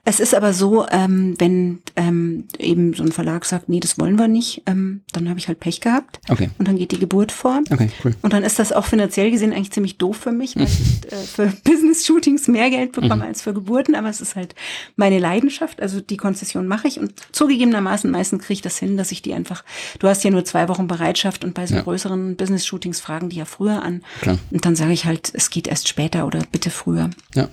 Es ist aber so, ähm, wenn ähm, eben so ein Verlag sagt, nee, das wollen wir nicht, ähm, dann habe ich halt Pech gehabt okay. und dann geht die Geburt vor. Okay, cool. Und dann ist das auch finanziell gesehen eigentlich ziemlich doof für mich, weil ich äh, für Business-Shootings mehr Geld bekomme mhm. als für Geburten, aber es ist halt meine Leidenschaft, also die Konzession mache ich und zugegebenermaßen meistens kriege ich das hin, dass ich die einfach, du hast ja nur zwei Wochen Bereitschaft und bei so ja. größeren Business-Shootings fragen die ja früher an Klar. und dann sage ich halt, es geht erst später oder bitte früher. Ja.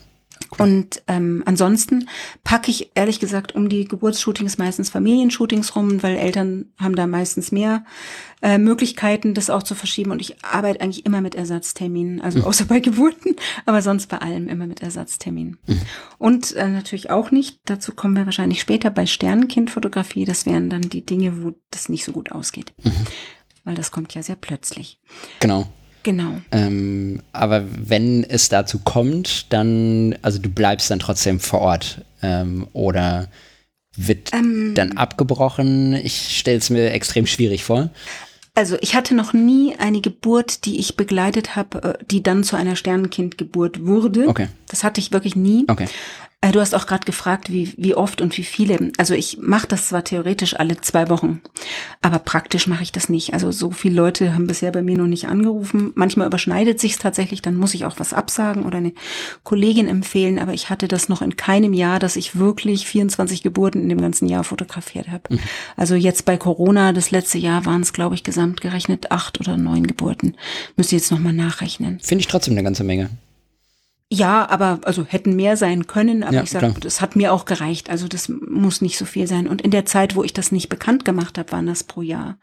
Cool. Und ähm, ansonsten packe ich ehrlich gesagt um die Geburtsshootings meistens Familienshootings rum, weil Eltern haben da meistens mehr äh, Möglichkeiten, das auch zu verschieben. Und ich arbeite eigentlich immer mit Ersatzterminen, also mhm. außer bei Geburten, aber sonst bei allem immer mit Ersatzterminen. Mhm. Und äh, natürlich auch nicht, dazu kommen wir wahrscheinlich später bei Sternenkindfotografie, das wären dann die Dinge, wo das nicht so gut ausgeht. Mhm. weil das kommt ja sehr plötzlich. Genau. Genau. Ähm, aber wenn es dazu kommt, dann, also du bleibst dann trotzdem vor Ort ähm, oder wird ähm, dann abgebrochen? Ich stelle es mir extrem schwierig vor. Also ich hatte noch nie eine Geburt, die ich begleitet habe, äh, die dann zu einer Sternenkindgeburt wurde. Okay. Das hatte ich wirklich nie. Okay. Äh, du hast auch gerade gefragt, wie, wie oft und wie viele. Also ich mache das zwar theoretisch alle zwei Wochen, aber praktisch mache ich das nicht. Also so viele Leute haben bisher bei mir noch nicht angerufen. Manchmal überschneidet sich tatsächlich, dann muss ich auch was absagen oder eine Kollegin empfehlen. Aber ich hatte das noch in keinem Jahr, dass ich wirklich 24 Geburten in dem ganzen Jahr fotografiert habe. Mhm. Also jetzt bei Corona, das letzte Jahr waren es, glaube ich, gesamt gerechnet acht oder neun Geburten. Müsste jetzt nochmal nachrechnen. Finde ich trotzdem eine ganze Menge. Ja, aber also hätten mehr sein können, aber ja, ich sage, das hat mir auch gereicht. Also das muss nicht so viel sein. Und in der Zeit, wo ich das nicht bekannt gemacht habe, waren das pro Jahr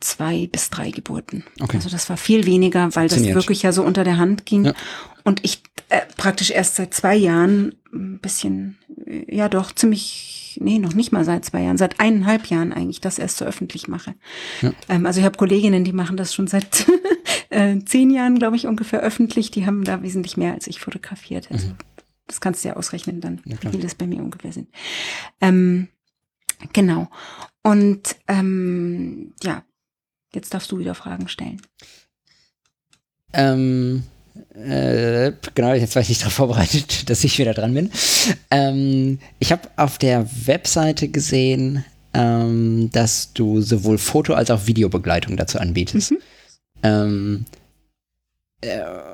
zwei bis drei Geburten. Okay. Also das war viel weniger, weil das wirklich ja so unter der Hand ging. Ja. Und ich äh, praktisch erst seit zwei Jahren ein bisschen, äh, ja doch, ziemlich, nee, noch nicht mal seit zwei Jahren, seit eineinhalb Jahren eigentlich das erst so öffentlich mache. Ja. Ähm, also ich habe Kolleginnen, die machen das schon seit äh, zehn Jahren, glaube ich, ungefähr öffentlich. Die haben da wesentlich mehr als ich fotografiert. Also mhm. das kannst du ja ausrechnen dann, ja, wie das bei mir ungefähr sind. Ähm, genau. Und ähm, ja, jetzt darfst du wieder Fragen stellen. Ähm, äh, genau, jetzt war ich nicht darauf vorbereitet, dass ich wieder dran bin. Ähm, ich habe auf der Webseite gesehen, ähm, dass du sowohl Foto- als auch Videobegleitung dazu anbietest. Mhm. Ähm, äh,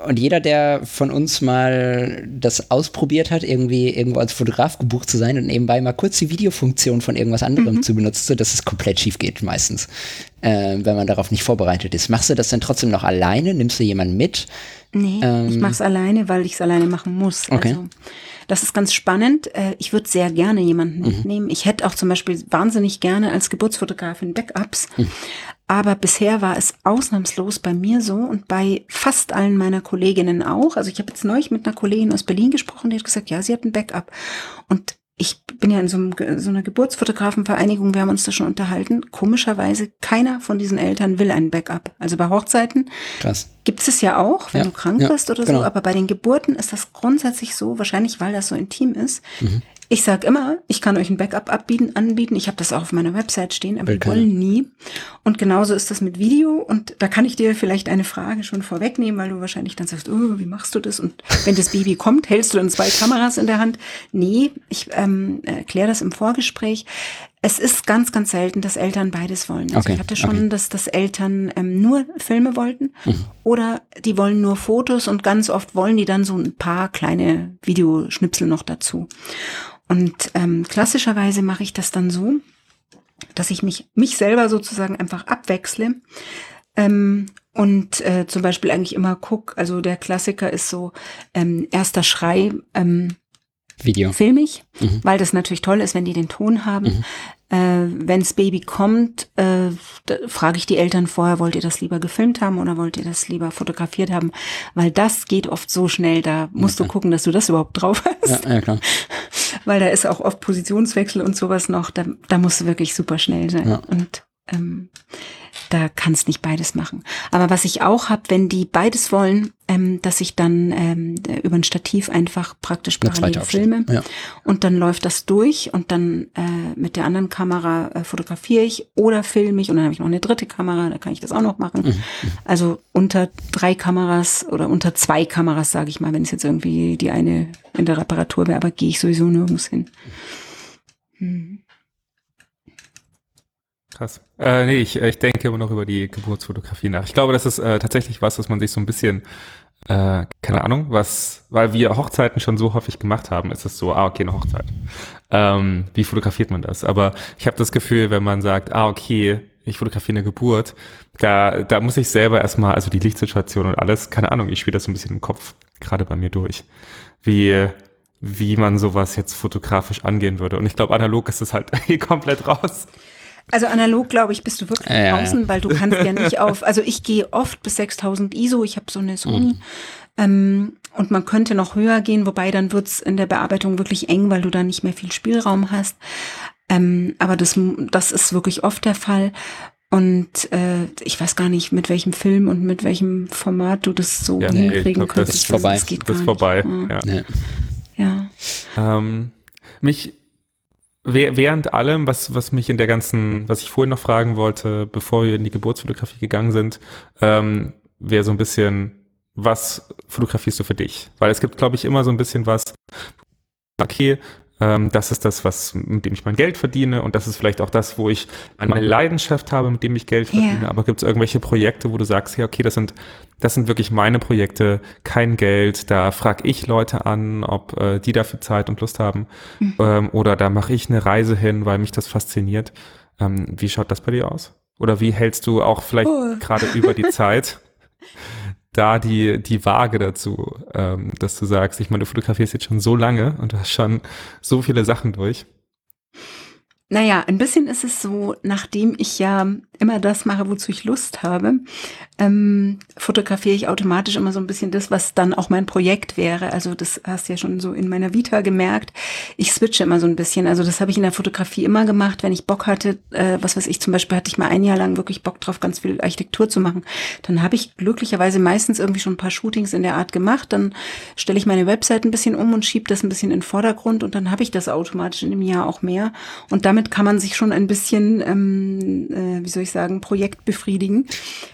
und jeder, der von uns mal das ausprobiert hat, irgendwie irgendwo als Fotograf gebucht zu sein und nebenbei mal kurz die Videofunktion von irgendwas anderem mhm. zu benutzen, so dass es komplett schief geht meistens, äh, wenn man darauf nicht vorbereitet ist. Machst du das denn trotzdem noch alleine? Nimmst du jemanden mit? Nee, ähm, ich mache es alleine, weil ich es alleine machen muss. Okay. Also, das ist ganz spannend. Äh, ich würde sehr gerne jemanden mhm. mitnehmen. Ich hätte auch zum Beispiel wahnsinnig gerne als Geburtsfotografin Backups. Mhm. Aber bisher war es ausnahmslos bei mir so und bei fast allen meiner Kolleginnen auch. Also ich habe jetzt neulich mit einer Kollegin aus Berlin gesprochen, die hat gesagt, ja, sie hat ein Backup. Und ich bin ja in so, einem, so, einer Geburtsfotografenvereinigung, wir haben uns da schon unterhalten. Komischerweise, keiner von diesen Eltern will ein Backup. Also bei Hochzeiten gibt es ja auch, wenn ja, du krank ja, bist oder genau. so, aber bei den Geburten ist das grundsätzlich so, wahrscheinlich weil das so intim ist. Mhm. Ich sag immer, ich kann euch ein Backup abbieten, anbieten. Ich habe das auch auf meiner Website stehen, aber wir wollen nie. Und genauso ist das mit Video. Und da kann ich dir vielleicht eine Frage schon vorwegnehmen, weil du wahrscheinlich dann sagst, oh, wie machst du das? Und wenn das Baby kommt, hältst du dann zwei Kameras in der Hand? Nee, ich ähm, erkläre das im Vorgespräch. Es ist ganz, ganz selten, dass Eltern beides wollen. Also okay, ich hatte schon, okay. dass, dass Eltern ähm, nur Filme wollten mhm. oder die wollen nur Fotos und ganz oft wollen die dann so ein paar kleine Videoschnipsel noch dazu. Und ähm, klassischerweise mache ich das dann so, dass ich mich, mich selber sozusagen einfach abwechsle. Ähm, und äh, zum Beispiel eigentlich immer guck, also der Klassiker ist so ähm, erster Schrei, ähm, Video. Filmig, mhm. weil das natürlich toll ist, wenn die den Ton haben. Mhm. Äh, Wenns Baby kommt, äh, frage ich die Eltern vorher, wollt ihr das lieber gefilmt haben oder wollt ihr das lieber fotografiert haben? Weil das geht oft so schnell, da musst okay. du gucken, dass du das überhaupt drauf hast. Ja, ja, klar. Weil da ist auch oft Positionswechsel und sowas noch, da, da musst du wirklich super schnell sein. Ja. Und ähm, da kannst nicht beides machen. Aber was ich auch habe, wenn die beides wollen, ähm, dass ich dann ähm, über ein Stativ einfach praktisch parallel filme ja. und dann läuft das durch und dann äh, mit der anderen Kamera äh, fotografiere ich oder filme ich und dann habe ich noch eine dritte Kamera, da kann ich das auch noch machen. Mhm. mhm. Also unter drei Kameras oder unter zwei Kameras, sage ich mal, wenn es jetzt irgendwie die eine in der Reparatur wäre, aber gehe ich sowieso nirgends hin. Mhm. Krass. Äh, nee, ich, ich denke immer noch über die Geburtsfotografie nach. Ich glaube, das ist äh, tatsächlich was, was man sich so ein bisschen, äh, keine Ahnung, was, weil wir Hochzeiten schon so häufig gemacht haben, ist es so, ah, okay, eine Hochzeit. Ähm, wie fotografiert man das? Aber ich habe das Gefühl, wenn man sagt, ah, okay, ich fotografiere eine Geburt, da, da muss ich selber erstmal, also die Lichtsituation und alles, keine Ahnung, ich spiele das so ein bisschen im Kopf gerade bei mir durch. Wie, wie man sowas jetzt fotografisch angehen würde. Und ich glaube, analog ist es halt komplett raus. Also analog, glaube ich, bist du wirklich ja, draußen, ja. weil du kannst ja nicht auf, also ich gehe oft bis 6000 ISO, ich habe so eine Sony. Mhm. Ähm, und man könnte noch höher gehen, wobei dann wird's in der Bearbeitung wirklich eng, weil du da nicht mehr viel Spielraum hast. Ähm, aber das, das ist wirklich oft der Fall. Und äh, ich weiß gar nicht, mit welchem Film und mit welchem Format du das so ja, hinkriegen nee, könntest. Das ist vorbei. Das, geht das ist vorbei. Ja. ja. ja. Ähm, mich während allem, was, was mich in der ganzen, was ich vorhin noch fragen wollte, bevor wir in die Geburtsfotografie gegangen sind, ähm, wäre so ein bisschen, was fotografierst du für dich? Weil es gibt, glaube ich, immer so ein bisschen was, okay, ähm, das ist das, was, mit dem ich mein Geld verdiene und das ist vielleicht auch das, wo ich meine Leidenschaft habe, mit dem ich Geld verdiene. Yeah. Aber gibt es irgendwelche Projekte, wo du sagst, ja, okay, das sind, das sind wirklich meine Projekte, kein Geld, da frage ich Leute an, ob äh, die dafür Zeit und Lust haben. Mhm. Ähm, oder da mache ich eine Reise hin, weil mich das fasziniert. Ähm, wie schaut das bei dir aus? Oder wie hältst du auch vielleicht oh. gerade über die Zeit da die, die Waage dazu, ähm, dass du sagst, ich meine, du fotografierst jetzt schon so lange und du hast schon so viele Sachen durch. Naja, ein bisschen ist es so, nachdem ich ja immer das mache, wozu ich Lust habe, ähm, fotografiere ich automatisch immer so ein bisschen das, was dann auch mein Projekt wäre. Also das hast du ja schon so in meiner Vita gemerkt. Ich switche immer so ein bisschen. Also das habe ich in der Fotografie immer gemacht, wenn ich Bock hatte. Äh, was weiß ich, zum Beispiel hatte ich mal ein Jahr lang wirklich Bock drauf, ganz viel Architektur zu machen. Dann habe ich glücklicherweise meistens irgendwie schon ein paar Shootings in der Art gemacht. Dann stelle ich meine Website ein bisschen um und schiebe das ein bisschen in den Vordergrund und dann habe ich das automatisch in dem Jahr auch mehr. Und damit kann man sich schon ein bisschen, ähm, äh, wie soll ich sagen, Projekt befriedigen.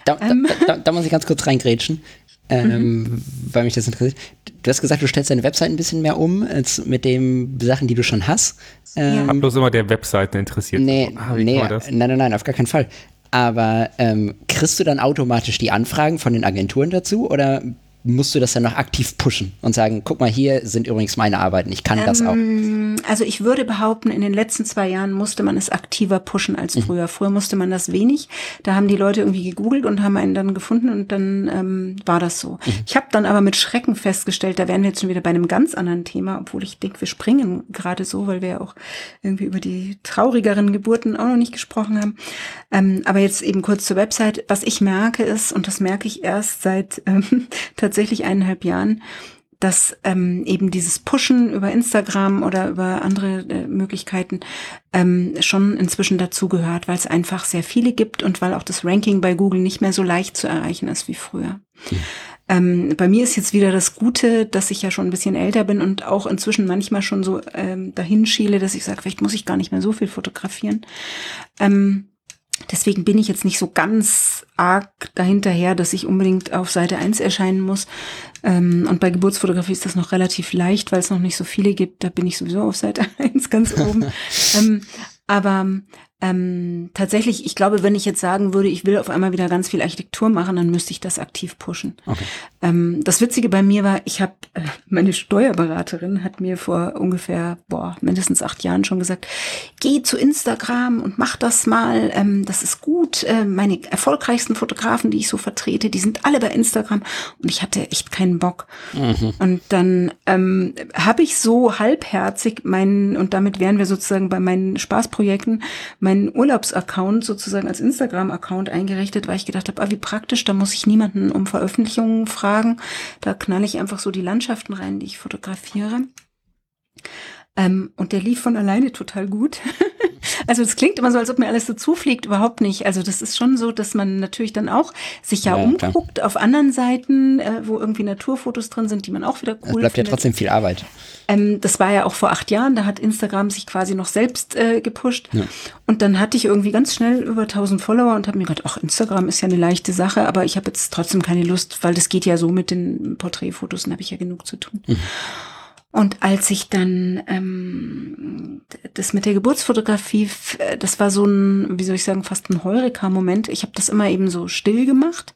Da, ähm, da, da, muss ich ganz kurz reingrätschen, ähm, mhm. weil mich das interessiert. Du hast gesagt, du stellst deine Website ein bisschen mehr um als mit den Sachen, die du schon hast. Ähm, ja. Hab bloß immer der Webseiten interessiert. Nee, oh, nee nein, nein, nein, auf gar keinen Fall. Aber ähm, kriegst du dann automatisch die Anfragen von den Agenturen dazu oder musst du das dann noch aktiv pushen und sagen, guck mal, hier sind übrigens meine Arbeiten, ich kann ähm, das auch? Ähm, also ich würde behaupten, in den letzten zwei Jahren musste man es aktiver pushen als mhm. früher. Früher musste man das wenig. Da haben die Leute irgendwie gegoogelt und haben einen dann gefunden und dann ähm, war das so. Mhm. Ich habe dann aber mit Schrecken festgestellt, da wären wir jetzt schon wieder bei einem ganz anderen Thema, obwohl ich denke, wir springen gerade so, weil wir ja auch irgendwie über die traurigeren Geburten auch noch nicht gesprochen haben. Ähm, aber jetzt eben kurz zur Website. Was ich merke ist, und das merke ich erst seit ähm, tatsächlich eineinhalb Jahren, dass ähm, eben dieses Pushen über Instagram oder über andere äh, Möglichkeiten ähm, schon inzwischen dazugehört, weil es einfach sehr viele gibt und weil auch das Ranking bei Google nicht mehr so leicht zu erreichen ist wie früher. Mhm. Ähm, bei mir ist jetzt wieder das Gute, dass ich ja schon ein bisschen älter bin und auch inzwischen manchmal schon so ähm, dahin schiele, dass ich sage, vielleicht muss ich gar nicht mehr so viel fotografieren. Ähm, Deswegen bin ich jetzt nicht so ganz arg dahinterher, dass ich unbedingt auf Seite 1 erscheinen muss. Ähm, und bei Geburtsfotografie ist das noch relativ leicht, weil es noch nicht so viele gibt. Da bin ich sowieso auf Seite 1 ganz oben. ähm, aber ähm, tatsächlich, ich glaube, wenn ich jetzt sagen würde, ich will auf einmal wieder ganz viel Architektur machen, dann müsste ich das aktiv pushen. Okay. Ähm, das Witzige bei mir war, ich habe, äh, meine Steuerberaterin hat mir vor ungefähr, boah, mindestens acht Jahren schon gesagt, geh zu Instagram und mach das mal, ähm, das ist gut. Äh, meine erfolgreichsten Fotografen, die ich so vertrete, die sind alle bei Instagram und ich hatte echt keinen Bock. Mhm. Und dann ähm, habe ich so halbherzig meinen, und damit wären wir sozusagen bei meinen Spaßprojekten, mein meinen Urlaubsaccount sozusagen als Instagram-Account eingerichtet, weil ich gedacht habe, ah, wie praktisch, da muss ich niemanden um Veröffentlichungen fragen. Da knall ich einfach so die Landschaften rein, die ich fotografiere. Ähm, und der lief von alleine total gut. also es klingt immer so, als ob mir alles so zufliegt, überhaupt nicht. Also das ist schon so, dass man natürlich dann auch sich ja, ja umguckt klar. auf anderen Seiten, äh, wo irgendwie Naturfotos drin sind, die man auch wieder cool Es bleibt findet. ja trotzdem viel Arbeit. Ähm, das war ja auch vor acht Jahren, da hat Instagram sich quasi noch selbst äh, gepusht. Ja. Und dann hatte ich irgendwie ganz schnell über 1000 Follower und habe mir gedacht, ach, Instagram ist ja eine leichte Sache, aber ich habe jetzt trotzdem keine Lust, weil das geht ja so mit den Porträtfotos, dann habe ich ja genug zu tun. Mhm. Und als ich dann ähm, das mit der Geburtsfotografie, das war so ein, wie soll ich sagen, fast ein Heureka-Moment. Ich habe das immer eben so still gemacht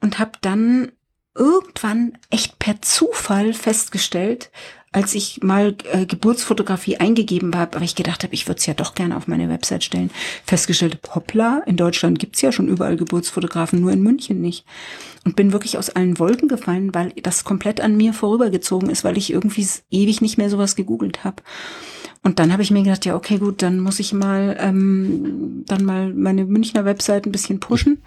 und habe dann irgendwann echt per Zufall festgestellt, als ich mal äh, Geburtsfotografie eingegeben habe, aber ich gedacht habe, ich würde es ja doch gerne auf meine Website stellen, festgestellt, hoppla, in Deutschland gibt's ja schon überall Geburtsfotografen, nur in München nicht. Und bin wirklich aus allen Wolken gefallen, weil das komplett an mir vorübergezogen ist, weil ich irgendwie ewig nicht mehr sowas gegoogelt habe. Und dann habe ich mir gedacht, ja, okay, gut, dann muss ich mal ähm, dann mal meine Münchner Website ein bisschen pushen.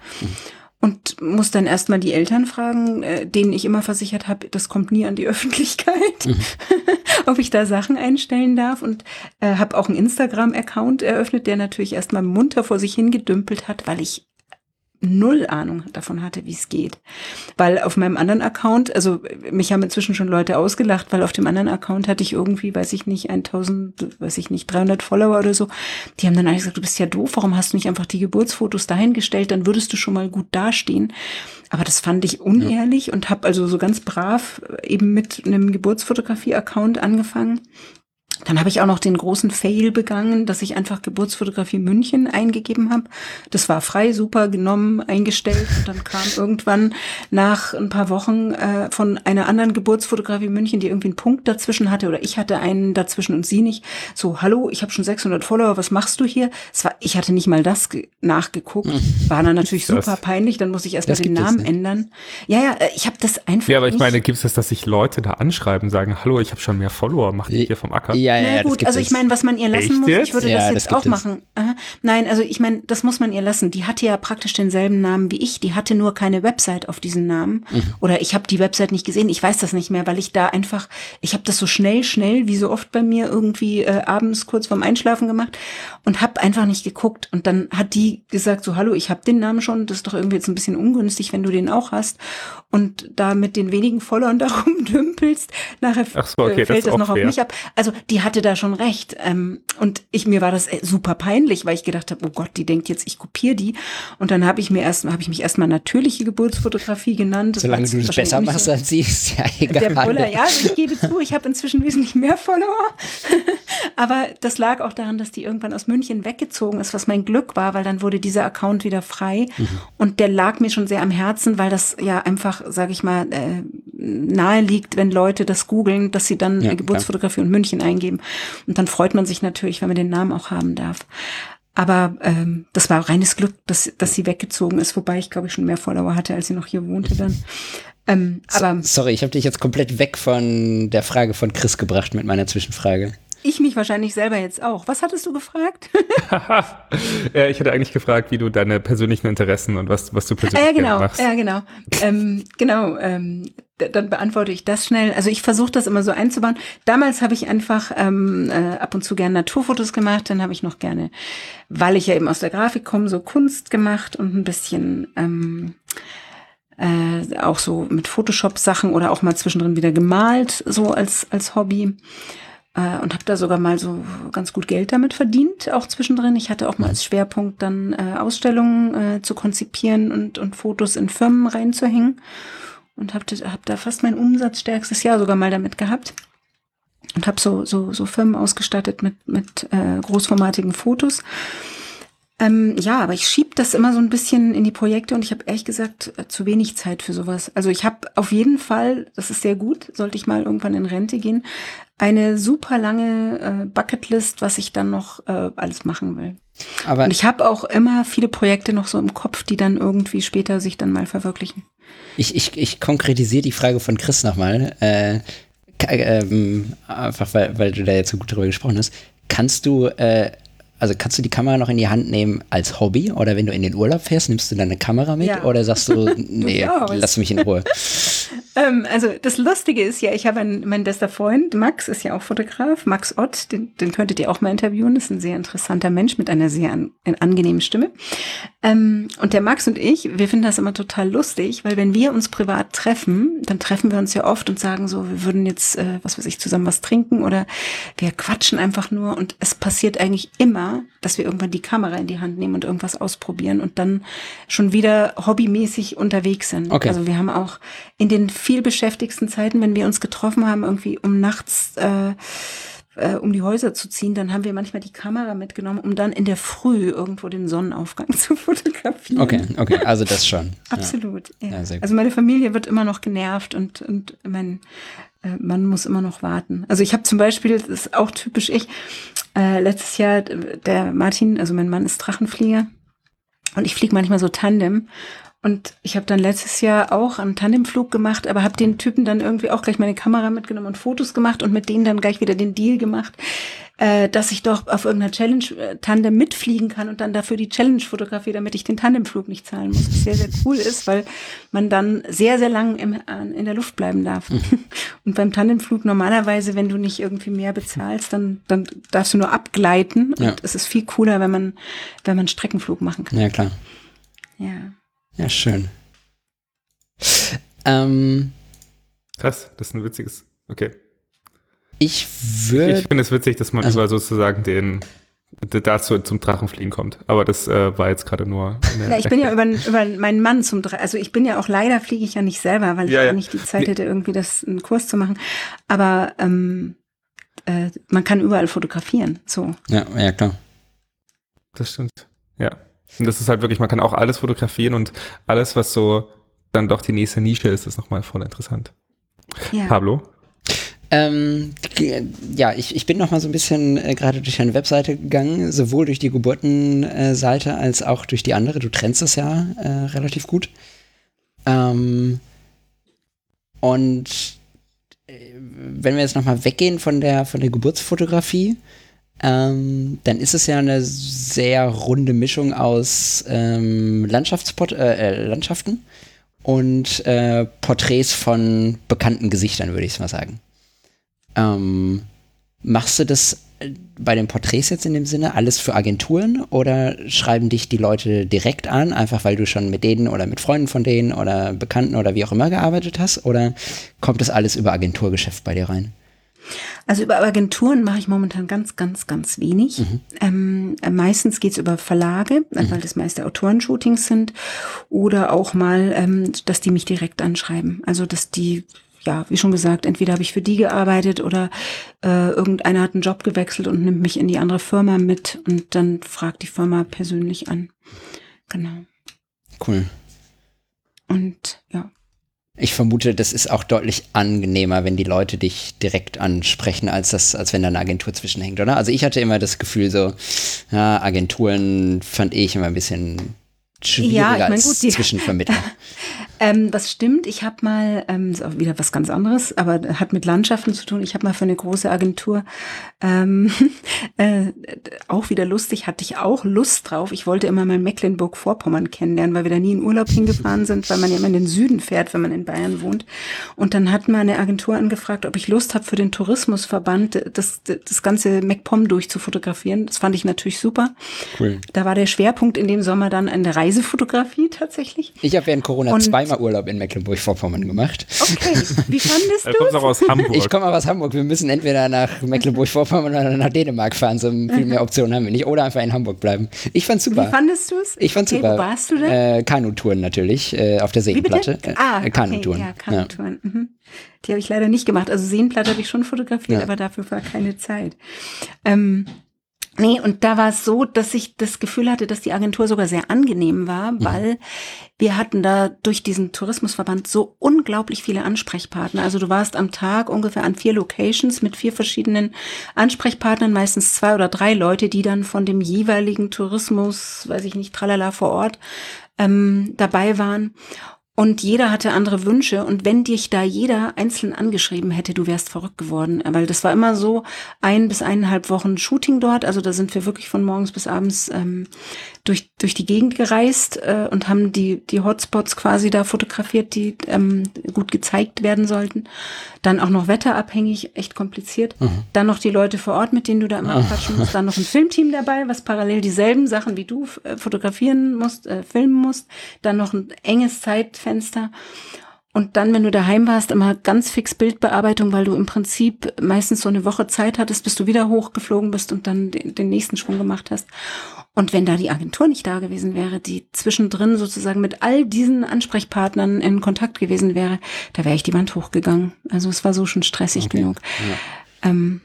Und muss dann erstmal die Eltern fragen, äh, denen ich immer versichert habe, das kommt nie an die Öffentlichkeit, mhm. ob ich da Sachen einstellen darf und äh, habe auch einen Instagram-Account eröffnet, der natürlich erstmal munter vor sich hingedümpelt hat, weil ich null Ahnung davon hatte, wie es geht. Weil auf meinem anderen Account, also mich haben inzwischen schon Leute ausgelacht, weil auf dem anderen Account hatte ich irgendwie, weiß ich nicht, 1000, weiß ich nicht, 300 Follower oder so. Die haben dann alle gesagt, du bist ja doof, warum hast du nicht einfach die Geburtsfotos dahingestellt, dann würdest du schon mal gut dastehen. Aber das fand ich unehrlich ja. und habe also so ganz brav eben mit einem Geburtsfotografie-Account angefangen dann habe ich auch noch den großen Fail begangen, dass ich einfach Geburtsfotografie München eingegeben habe. Das war frei, super genommen, eingestellt. Und dann kam irgendwann nach ein paar Wochen äh, von einer anderen Geburtsfotografie München, die irgendwie einen Punkt dazwischen hatte oder ich hatte einen dazwischen und sie nicht. So, hallo, ich habe schon 600 Follower, was machst du hier? Es war, ich hatte nicht mal das nachgeguckt. Hm. War dann natürlich super das, peinlich. Dann muss ich erst mal den Namen ändern. Ja, ja, äh, ich habe das einfach. Ja, aber ich meine, gibt es das, dass sich Leute da anschreiben, sagen, hallo, ich habe schon mehr Follower, mach ich hier vom Acker? Ja, ja, ja. gut, also ich meine, was man ihr lassen muss, ich würde ja, das jetzt das auch machen. Aha. Nein, also ich meine, das muss man ihr lassen. Die hatte ja praktisch denselben Namen wie ich. Die hatte nur keine Website auf diesen Namen. Mhm. Oder ich habe die Website nicht gesehen. Ich weiß das nicht mehr, weil ich da einfach, ich habe das so schnell, schnell, wie so oft bei mir irgendwie äh, abends kurz vorm Einschlafen gemacht und habe einfach nicht geguckt. Und dann hat die gesagt so, hallo, ich habe den Namen schon. Das ist doch irgendwie jetzt ein bisschen ungünstig, wenn du den auch hast. Und da mit den wenigen Followern darum dümpelst, nachher so, okay, äh, fällt das, das noch fair. auf mich ab. Also die hatte da schon recht. Ähm, und ich mir war das äh, super peinlich, weil ich gedacht habe, oh Gott, die denkt jetzt, ich kopiere die. Und dann habe ich mir erst, habe ich mich erstmal natürliche Geburtsfotografie genannt. Solange du das besser machst als sie, ist ja egal. Der Buller, ja, ich gebe zu, ich habe inzwischen wesentlich mehr Follower. Aber das lag auch daran, dass die irgendwann aus München weggezogen ist, was mein Glück war, weil dann wurde dieser Account wieder frei. Mhm. Und der lag mir schon sehr am Herzen, weil das ja einfach, sage ich mal, äh, nahe liegt, wenn Leute das googeln, dass sie dann ja, Geburtsfotografie klar. und München eingeben. Und dann freut man sich natürlich, wenn man den Namen auch haben darf. Aber ähm, das war reines Glück, dass, dass sie weggezogen ist, wobei ich glaube ich schon mehr Follower hatte, als sie noch hier wohnte dann. Ähm, aber Sorry, ich habe dich jetzt komplett weg von der Frage von Chris gebracht mit meiner Zwischenfrage. Ich mich wahrscheinlich selber jetzt auch. Was hattest du gefragt? ja, ich hatte eigentlich gefragt, wie du deine persönlichen Interessen und was, was du persönlich ja, genau, machst. Ja, genau. Ähm, genau, ähm, dann beantworte ich das schnell. Also ich versuche das immer so einzubauen. Damals habe ich einfach ähm, äh, ab und zu gerne Naturfotos gemacht. Dann habe ich noch gerne, weil ich ja eben aus der Grafik komme, so Kunst gemacht und ein bisschen ähm, äh, auch so mit Photoshop-Sachen oder auch mal zwischendrin wieder gemalt, so als, als Hobby äh, und habe da sogar mal so ganz gut Geld damit verdient, auch zwischendrin. Ich hatte auch mal als Schwerpunkt dann äh, Ausstellungen äh, zu konzipieren und, und Fotos in Firmen reinzuhängen und habe hab da fast mein umsatzstärkstes Jahr sogar mal damit gehabt und habe so, so, so Firmen ausgestattet mit, mit äh, großformatigen Fotos. Ähm, ja, aber ich schieb das immer so ein bisschen in die Projekte und ich habe ehrlich gesagt äh, zu wenig Zeit für sowas. Also ich habe auf jeden Fall, das ist sehr gut, sollte ich mal irgendwann in Rente gehen, eine super lange äh, Bucketlist, was ich dann noch äh, alles machen will. Aber und ich habe auch immer viele Projekte noch so im Kopf, die dann irgendwie später sich dann mal verwirklichen. Ich, ich, ich konkretisiere die Frage von Chris nochmal. Äh, ähm, einfach weil, weil du da jetzt so gut drüber gesprochen hast. Kannst du äh, also kannst du die Kamera noch in die Hand nehmen als Hobby oder wenn du in den Urlaub fährst, nimmst du deine Kamera mit ja. oder sagst du, nee, lass mich in Ruhe? ähm, also das Lustige ist ja, ich habe einen, mein bester Freund, Max ist ja auch Fotograf, Max Ott, den, den könntet ihr auch mal interviewen, ist ein sehr interessanter Mensch mit einer sehr an, angenehmen Stimme. Ähm, und der Max und ich, wir finden das immer total lustig, weil wenn wir uns privat treffen, dann treffen wir uns ja oft und sagen so, wir würden jetzt, äh, was weiß ich, zusammen was trinken oder wir quatschen einfach nur und es passiert eigentlich immer, dass wir irgendwann die Kamera in die Hand nehmen und irgendwas ausprobieren und dann schon wieder hobbymäßig unterwegs sind. Okay. Also wir haben auch in den viel beschäftigsten Zeiten, wenn wir uns getroffen haben, irgendwie um nachts äh, äh, um die Häuser zu ziehen, dann haben wir manchmal die Kamera mitgenommen, um dann in der Früh irgendwo den Sonnenaufgang zu fotografieren. Okay, okay, also das schon. Absolut. Ja. Ja. Also meine Familie wird immer noch genervt und, und mein man muss immer noch warten. Also ich habe zum Beispiel, das ist auch typisch ich, äh, letztes Jahr, der Martin, also mein Mann ist Drachenflieger und ich fliege manchmal so Tandem Und ich habe dann letztes Jahr auch einen Tandemflug gemacht, aber habe den Typen dann irgendwie auch gleich meine Kamera mitgenommen und Fotos gemacht und mit denen dann gleich wieder den Deal gemacht, äh, dass ich doch auf irgendeiner Challenge äh, Tandem mitfliegen kann und dann dafür die Challenge fotografiere, damit ich den Tandemflug nicht zahlen muss. Was sehr, sehr cool ist, weil man dann sehr, sehr lang im, in der Luft bleiben darf. Mhm. Und beim Tandemflug normalerweise, wenn du nicht irgendwie mehr bezahlst, dann, dann darfst du nur abgleiten. Und es ist viel cooler, wenn man, wenn man Streckenflug machen kann. Ja, klar. Ja. Ja, schön. Ähm, Krass, das ist ein witziges. Okay. Ich würde. Ich finde es witzig, dass man also, über sozusagen den dazu zum Drachenfliegen kommt. Aber das äh, war jetzt gerade nur. Ja, ich bin ja über, über meinen Mann zum Drachen. Also ich bin ja auch leider fliege ich ja nicht selber, weil ich ja, ja. nicht die Zeit hätte, irgendwie das einen Kurs zu machen. Aber ähm, äh, man kann überall fotografieren. So. Ja, ja klar. Das stimmt. Ja. Und das ist halt wirklich, man kann auch alles fotografieren und alles, was so dann doch die nächste Nische ist, ist nochmal voll interessant. Ja. Pablo? Ähm, ja, ich, ich bin noch mal so ein bisschen äh, gerade durch deine Webseite gegangen, sowohl durch die Geburtenseite als auch durch die andere. Du trennst es ja äh, relativ gut. Ähm, und äh, wenn wir jetzt noch mal weggehen von der, von der Geburtsfotografie, ähm, dann ist es ja eine sehr runde Mischung aus ähm, äh, äh, Landschaften und äh, Porträts von bekannten Gesichtern, würde ich mal sagen. Ähm, machst du das äh, bei den Porträts jetzt in dem Sinne alles für Agenturen oder schreiben dich die Leute direkt an, einfach weil du schon mit denen oder mit Freunden von denen oder Bekannten oder wie auch immer gearbeitet hast? Oder kommt das alles über Agenturgeschäft bei dir rein? Also über Agenturen mache ich momentan ganz, ganz, ganz wenig. Mhm. Ähm, äh, meistens geht's über Verlage, äh, mhm. weil das meiste Autorenshootings sind. Oder auch mal, ähm, dass die mich direkt anschreiben. Also dass die ja, wie schon gesagt, entweder habe ich für die gearbeitet oder äh, irgendeiner hat einen Job gewechselt und nimmt mich in die andere Firma mit und dann fragt die Firma persönlich an. Genau. Cool. Und ja, ich vermute, das ist auch deutlich angenehmer, wenn die Leute dich direkt ansprechen, als das, als wenn da eine Agentur zwischenhängt, oder? Also ich hatte immer das Gefühl, so, ja, Agenturen fand ich immer ein bisschen schwieriger ja, ich mein, als gut, Zwischenvermittler. Ähm, was stimmt, ich habe mal, ähm, ist auch wieder was ganz anderes, aber hat mit Landschaften zu tun. Ich habe mal für eine große Agentur, ähm, äh, auch wieder lustig, hatte ich auch Lust drauf. Ich wollte immer mal Mecklenburg-Vorpommern kennenlernen, weil wir da nie in Urlaub hingefahren sind, weil man ja immer in den Süden fährt, wenn man in Bayern wohnt. Und dann hat mal eine Agentur angefragt, ob ich Lust habe für den Tourismusverband, das, das ganze MacPom durchzufotografieren. Das fand ich natürlich super. Cool. Da war der Schwerpunkt in dem Sommer dann an der Reisefotografie tatsächlich. Ich habe während Corona Und zweimal Urlaub in Mecklenburg-Vorpommern gemacht. Okay, wie fandest du? Er kommt auch aus Hamburg. Ich komme aus Hamburg. Wir müssen entweder nach Mecklenburg-Vorpommern oder nach Dänemark fahren. So viel mehr Optionen haben wir nicht. Oder einfach in Hamburg bleiben. Ich fand's super. Wie fandest du es? Ich fand's okay, super. Wo warst du denn? Äh, Kanutouren natürlich, äh, auf der Seenplatte. Äh, ah, äh, Kanutouren. Okay, ja, Kanutouren. Ja. Mhm. Die habe ich leider nicht gemacht. Also Seenplatte habe ich schon fotografiert, ja. aber dafür war keine Zeit. Ähm, Nee, und da war es so, dass ich das Gefühl hatte, dass die Agentur sogar sehr angenehm war, mhm. weil wir hatten da durch diesen Tourismusverband so unglaublich viele Ansprechpartner. Also du warst am Tag ungefähr an vier Locations mit vier verschiedenen Ansprechpartnern, meistens zwei oder drei Leute, die dann von dem jeweiligen Tourismus, weiß ich nicht, tralala vor Ort ähm, dabei waren. Und jeder hatte andere Wünsche. Und wenn dich da jeder einzeln angeschrieben hätte, du wärst verrückt geworden. Weil das war immer so ein bis eineinhalb Wochen Shooting dort. Also da sind wir wirklich von morgens bis abends ähm, durch, durch die Gegend gereist äh, und haben die, die Hotspots quasi da fotografiert, die ähm, gut gezeigt werden sollten. Dann auch noch wetterabhängig, echt kompliziert. Mhm. Dann noch die Leute vor Ort, mit denen du da immer mhm. quatschen musst. Dann noch ein Filmteam dabei, was parallel dieselben Sachen wie du äh, fotografieren musst, äh, filmen musst. Dann noch ein enges Zeitfenster. Und dann, wenn du daheim warst, immer ganz fix Bildbearbeitung, weil du im Prinzip meistens so eine Woche Zeit hattest, bis du wieder hochgeflogen bist und dann den, den nächsten Schwung gemacht hast. Und wenn da die Agentur nicht da gewesen wäre, die zwischendrin sozusagen mit all diesen Ansprechpartnern in Kontakt gewesen wäre, da wäre ich die Wand hochgegangen. Also es war so schon stressig okay. genug. Ja. Ähm,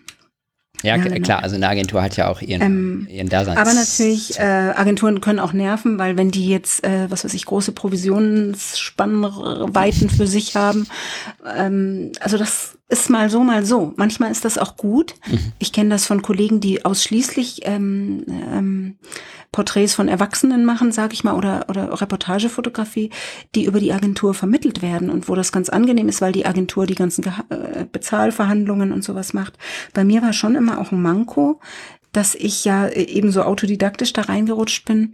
ja, ja genau. klar, also eine Agentur hat ja auch ihren, ähm, ihren Daseins. Aber natürlich, äh, Agenturen können auch nerven, weil wenn die jetzt, äh, was weiß ich, große Provisionsspannweiten für sich haben, ähm, also das ist mal so, mal so. Manchmal ist das auch gut. Mhm. Ich kenne das von Kollegen, die ausschließlich ähm, ähm, Porträts von Erwachsenen machen, sage ich mal, oder, oder Reportagefotografie, die über die Agentur vermittelt werden und wo das ganz angenehm ist, weil die Agentur die ganzen Ge äh, Bezahlverhandlungen und sowas macht. Bei mir war schon immer auch ein Manko, dass ich ja äh, eben so autodidaktisch da reingerutscht bin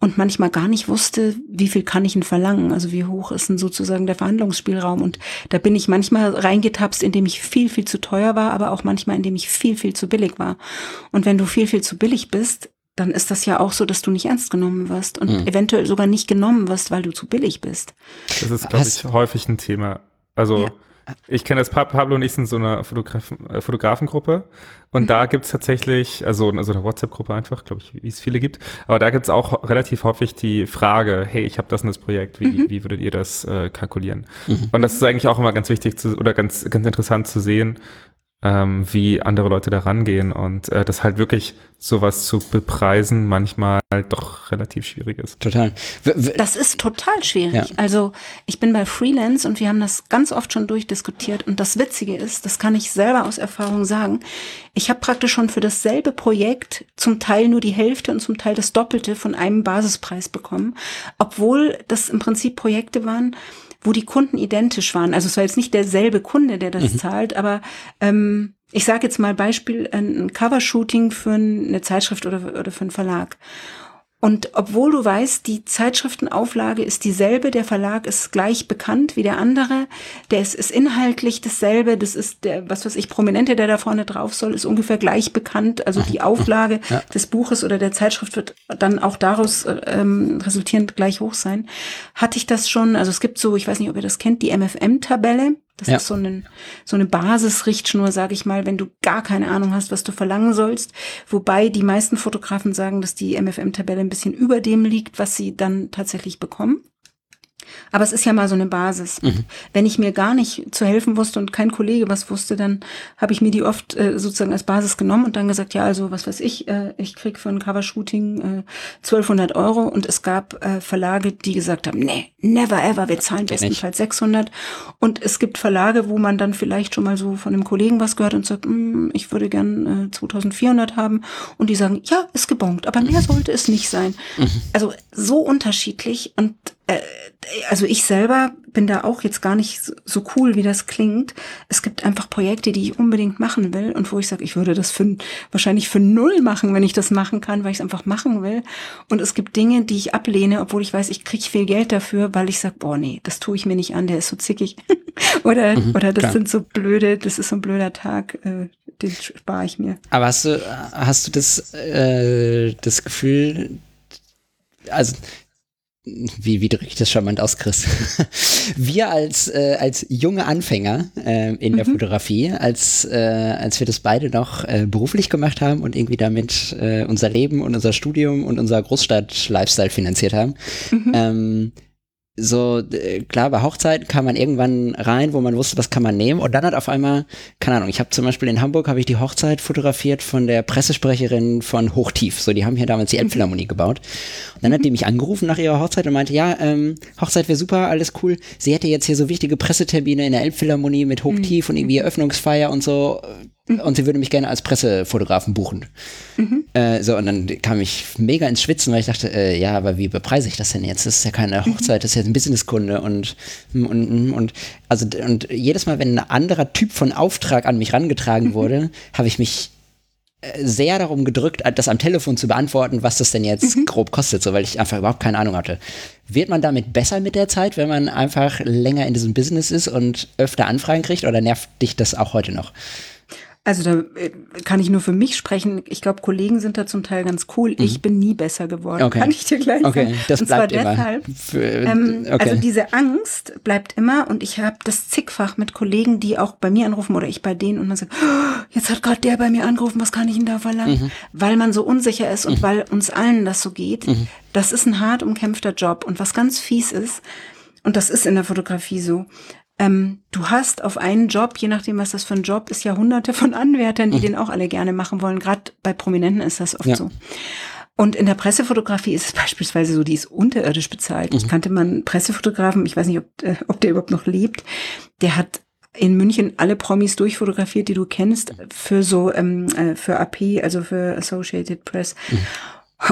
und manchmal gar nicht wusste, wie viel kann ich denn verlangen, also wie hoch ist denn sozusagen der Verhandlungsspielraum und da bin ich manchmal reingetapst, indem ich viel, viel zu teuer war, aber auch manchmal, indem ich viel, viel zu billig war. Und wenn du viel, viel zu billig bist, dann ist das ja auch so, dass du nicht ernst genommen wirst und mhm. eventuell sogar nicht genommen wirst, weil du zu billig bist. Das ist, glaube ich, häufig ein Thema. Also ja. Ich kenne das, Pablo und ich sind so eine Fotograf äh, Fotografengruppe und mhm. da gibt's tatsächlich, also, also eine WhatsApp-Gruppe einfach, glaube ich, wie es viele gibt, aber da gibt's auch relativ häufig die Frage, hey, ich habe das und das Projekt, wie, mhm. wie würdet ihr das äh, kalkulieren? Mhm. Und das ist eigentlich auch immer ganz wichtig zu, oder ganz, ganz interessant zu sehen, ähm, wie andere Leute da rangehen und äh, das halt wirklich sowas zu bepreisen manchmal halt doch relativ schwierig ist. Total. W das ist total schwierig. Ja. Also ich bin bei Freelance und wir haben das ganz oft schon durchdiskutiert und das Witzige ist, das kann ich selber aus Erfahrung sagen, ich habe praktisch schon für dasselbe Projekt zum Teil nur die Hälfte und zum Teil das Doppelte von einem Basispreis bekommen, obwohl das im Prinzip Projekte waren, wo die Kunden identisch waren. Also es war jetzt nicht derselbe Kunde, der das mhm. zahlt, aber ähm, ich sage jetzt mal Beispiel, ein Covershooting für eine Zeitschrift oder, oder für einen Verlag. Und obwohl du weißt, die Zeitschriftenauflage ist dieselbe, der Verlag ist gleich bekannt wie der andere, der ist, ist inhaltlich dasselbe, das ist der, was weiß ich, Prominente, der da vorne drauf soll, ist ungefähr gleich bekannt. Also die Auflage ja. des Buches oder der Zeitschrift wird dann auch daraus ähm, resultierend gleich hoch sein. Hatte ich das schon, also es gibt so, ich weiß nicht, ob ihr das kennt, die MFM-Tabelle. Das ja. ist so, eine, so eine Basisrichtschnur, sage ich mal, wenn du gar keine Ahnung hast, was du verlangen sollst. Wobei die meisten Fotografen sagen, dass die MFM-Tabelle ein bisschen über dem liegt, was sie dann tatsächlich bekommen. Aber es ist ja mal so eine Basis. Mhm. Wenn ich mir gar nicht zu helfen wusste und kein Kollege was wusste, dann habe ich mir die oft äh, sozusagen als Basis genommen und dann gesagt, ja, also was weiß ich, äh, ich krieg für ein Covershooting äh, 1200 Euro und es gab äh, Verlage, die gesagt haben, nee, never ever, wir zahlen bestenfalls 600 und es gibt Verlage, wo man dann vielleicht schon mal so von einem Kollegen was gehört und sagt, mm, ich würde gern äh, 2400 haben und die sagen, ja, ist gebongt, aber mehr sollte es nicht sein. Mhm. Also so unterschiedlich und also ich selber bin da auch jetzt gar nicht so cool, wie das klingt. Es gibt einfach Projekte, die ich unbedingt machen will und wo ich sage, ich würde das für wahrscheinlich für null machen, wenn ich das machen kann, weil ich es einfach machen will. Und es gibt Dinge, die ich ablehne, obwohl ich weiß, ich kriege viel Geld dafür, weil ich sage, boah, nee, das tue ich mir nicht an, der ist so zickig. oder mhm, oder das klar. sind so blöde, das ist so ein blöder Tag, äh, den spare ich mir. Aber hast du, hast du das, äh, das Gefühl, also wie, wie drücke ich das charmant aus, Chris? wir als, äh, als junge Anfänger äh, in der mhm. Fotografie, als, äh, als wir das beide noch äh, beruflich gemacht haben und irgendwie damit äh, unser Leben und unser Studium und unser Großstadt-Lifestyle finanziert haben, mhm. ähm, so, klar, bei Hochzeiten kam man irgendwann rein, wo man wusste, was kann man nehmen. Und dann hat auf einmal, keine Ahnung, ich habe zum Beispiel in Hamburg habe ich die Hochzeit fotografiert von der Pressesprecherin von Hochtief. So, die haben hier damals die Elbphilharmonie gebaut. Und dann hat die mich angerufen nach ihrer Hochzeit und meinte, ja, ähm, Hochzeit wäre super, alles cool. Sie hätte jetzt hier so wichtige Pressetermine in der Elbphilharmonie mit Hochtief mhm. und irgendwie Eröffnungsfeier und so und sie würde mich gerne als Pressefotografen buchen. Mhm. Äh, so, und dann kam ich mega ins Schwitzen, weil ich dachte, äh, ja, aber wie bepreise ich das denn jetzt? Das ist ja keine mhm. Hochzeit, das ist ja ein Businesskunde und, und, und, also, und jedes Mal, wenn ein anderer Typ von Auftrag an mich rangetragen mhm. wurde, habe ich mich äh, sehr darum gedrückt, das am Telefon zu beantworten, was das denn jetzt mhm. grob kostet, so weil ich einfach überhaupt keine Ahnung hatte. Wird man damit besser mit der Zeit, wenn man einfach länger in diesem Business ist und öfter Anfragen kriegt oder nervt dich das auch heute noch? Also da äh, kann ich nur für mich sprechen. Ich glaube, Kollegen sind da zum Teil ganz cool. Mhm. Ich bin nie besser geworden, okay. kann ich dir gleich okay. sagen. Das und zwar deshalb, ähm, okay. also diese Angst bleibt immer und ich habe das zigfach mit Kollegen, die auch bei mir anrufen oder ich bei denen und man sagt, oh, jetzt hat gerade der bei mir angerufen, was kann ich denn da verlangen? Mhm. Weil man so unsicher ist und mhm. weil uns allen das so geht. Mhm. Das ist ein hart umkämpfter Job und was ganz fies ist, und das ist in der Fotografie so, ähm, du hast auf einen Job, je nachdem, was das für ein Job ist, ja hunderte von Anwärtern, die mhm. den auch alle gerne machen wollen. Gerade bei Prominenten ist das oft ja. so. Und in der Pressefotografie ist es beispielsweise so, die ist unterirdisch bezahlt. Mhm. Ich kannte mal einen Pressefotografen, ich weiß nicht, ob, äh, ob der überhaupt noch lebt, der hat in München alle Promis durchfotografiert, die du kennst, für so, ähm, äh, für AP, also für Associated Press. Mhm.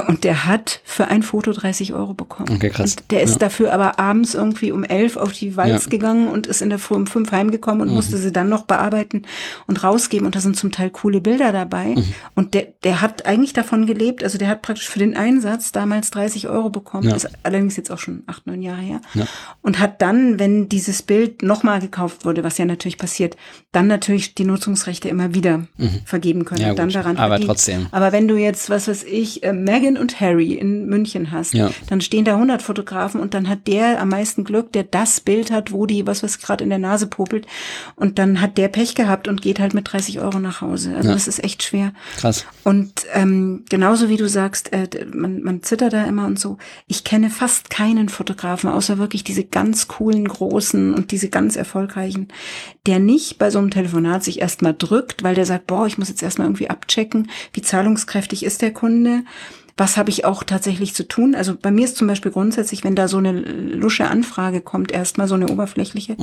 Und der hat für ein Foto 30 Euro bekommen. Okay, krass. Und der ist ja. dafür aber abends irgendwie um elf auf die Walz ja. gegangen und ist in der Früh um fünf heimgekommen und mhm. musste sie dann noch bearbeiten und rausgeben. Und da sind zum Teil coole Bilder dabei. Mhm. Und der, der hat eigentlich davon gelebt. Also der hat praktisch für den Einsatz damals 30 Euro bekommen. Ja. Ist allerdings jetzt auch schon acht, neun Jahre her. Und hat dann, wenn dieses Bild nochmal gekauft wurde, was ja natürlich passiert, dann natürlich die Nutzungsrechte immer wieder mhm. vergeben können. Ja, und dann daran aber verdient. trotzdem. Aber wenn du jetzt, was weiß ich, äh, Meghan und Harry in München hast, Ja. dann stehen da 100 Fotografen und dann hat der am meisten Glück, der das Bild hat, wo die, was was gerade in der Nase popelt und dann hat der Pech gehabt und geht halt mit 30 Euro nach Hause. Also Ja. das ist echt schwer. Krass. Und ähm, genauso wie du sagst, äh, man, man zittert da immer und so. Ich kenne fast keinen Fotografen, außer wirklich diese ganz coolen, großen und diese ganz erfolgreichen, der nicht bei so einem Telefonat sich erstmal drückt, weil der sagt, boah, ich muss jetzt erstmal irgendwie abchecken, wie zahlungskräftig ist der Kunde. Was habe ich auch tatsächlich zu tun? Also bei mir ist zum Beispiel grundsätzlich, wenn da so eine lusche Anfrage kommt, erstmal so eine oberflächliche,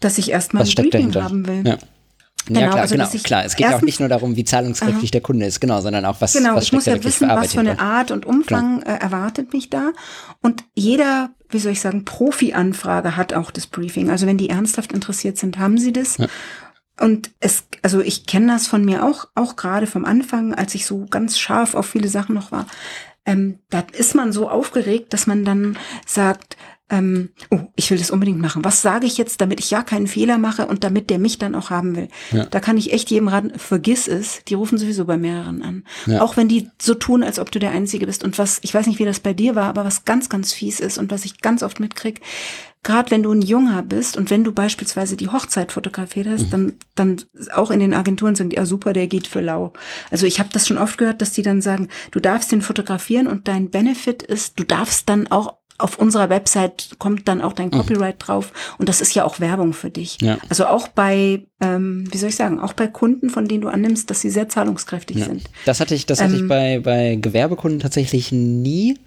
dass ich erstmal Mhm. Ein steckt Briefing haben will. Ja. Genau, ja, klar, also, genau, klar. Es geht ja auch erstens- nicht nur darum, wie zahlungskräftig der Kunde ist, genau, sondern auch, was, Genau, was ich muss steckt ja wissen, für was für eine. Art und Umfang äh, erwartet mich da. Und jeder, wie soll ich sagen, Profi-Anfrage hat auch das Briefing. Also wenn die ernsthaft interessiert sind, haben sie das. Ja. Und es, also ich kenne das von mir auch, auch gerade vom Anfang, als ich so ganz scharf auf viele Sachen noch war. Ähm, da ist man so aufgeregt, dass man dann sagt, ähm, oh, ich will das unbedingt machen. Was sage ich jetzt, damit ich ja keinen Fehler mache und damit der mich dann auch haben will? Ja. Da kann ich echt jedem raten, vergiss es. Die rufen sowieso bei mehreren an. Ja. Auch wenn die so tun, als ob du der Einzige bist. Und was, ich weiß nicht, wie das bei dir war, aber was ganz, ganz fies ist und was ich ganz oft mitkrieg, gerade wenn du ein Junger bist und wenn du beispielsweise die Hochzeit fotografiert hast, dann, dann auch in den Agenturen sagen die, ja super, der geht für lau. Also ich habe das schon oft gehört, dass die dann sagen, du darfst den fotografieren und dein Benefit ist, du darfst dann auch auf unserer Website kommt dann auch dein Copyright drauf und das ist ja auch Werbung für dich. Ja. Also auch bei, ähm, wie soll ich sagen, auch bei Kunden, von denen du annimmst, dass sie sehr zahlungskräftig Ja. sind. Das hatte ich, das hatte ich Ähm, bei, bei Gewerbekunden tatsächlich nie.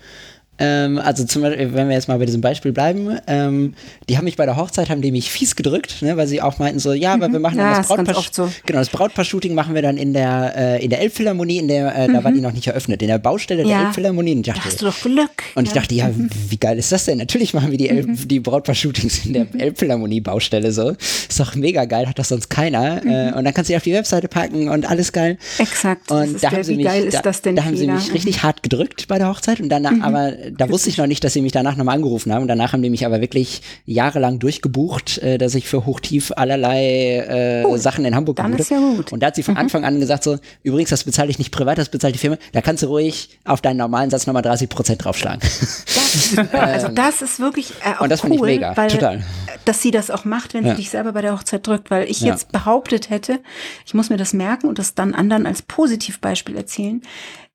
Ähm, also zum Beispiel, wenn wir jetzt mal bei diesem Beispiel bleiben, ähm, die haben mich bei der Hochzeit, haben die mich fies gedrückt, ne, weil sie auch meinten so, ja, aber wir machen dann Mhm. Ja, das ist ganz Brautpaar, so. genau, das Brautpaar-Shooting machen wir dann in der, äh, in der Elbphilharmonie, in der, äh, da war die noch nicht eröffnet, in der Baustelle der Mhm. Ja. Elbphilharmonie. Und ich Da dachte, hast du doch Glück. und ich dachte, ja, Mhm. wie geil ist das denn? Natürlich machen wir die, El die Brautpaar-Shootings in der Elbphilharmonie-Baustelle so. Ist doch mega geil, hat das sonst keiner. Äh, und dann kannst du die auf die Webseite packen und alles geil. Exakt. Das Und da der, haben sie wie mich, geil ist da, das denn da haben sie mich richtig hart gedrückt bei der Hochzeit und danach, aber da wusste ich noch nicht, dass sie mich danach nochmal angerufen haben. Und danach haben die mich aber wirklich jahrelang durchgebucht, äh, dass ich für Hochtief allerlei äh, Cool. Sachen in Hamburg Dann ist ja habe. gut. Und da hat sie von Anfang an gesagt so, übrigens, das bezahle ich nicht privat, das bezahlt die Firma. Da kannst du ruhig auf deinen normalen Satz nochmal 30 Prozent draufschlagen. Das, also das ist wirklich äh, auch Und das cool, ich mega, weil, total. dass sie das auch macht, wenn Ja. sie dich selber bei der Hochzeit drückt, weil ich Ja. jetzt behauptet hätte, ich muss mir das merken und das dann anderen als Positivbeispiel erzählen.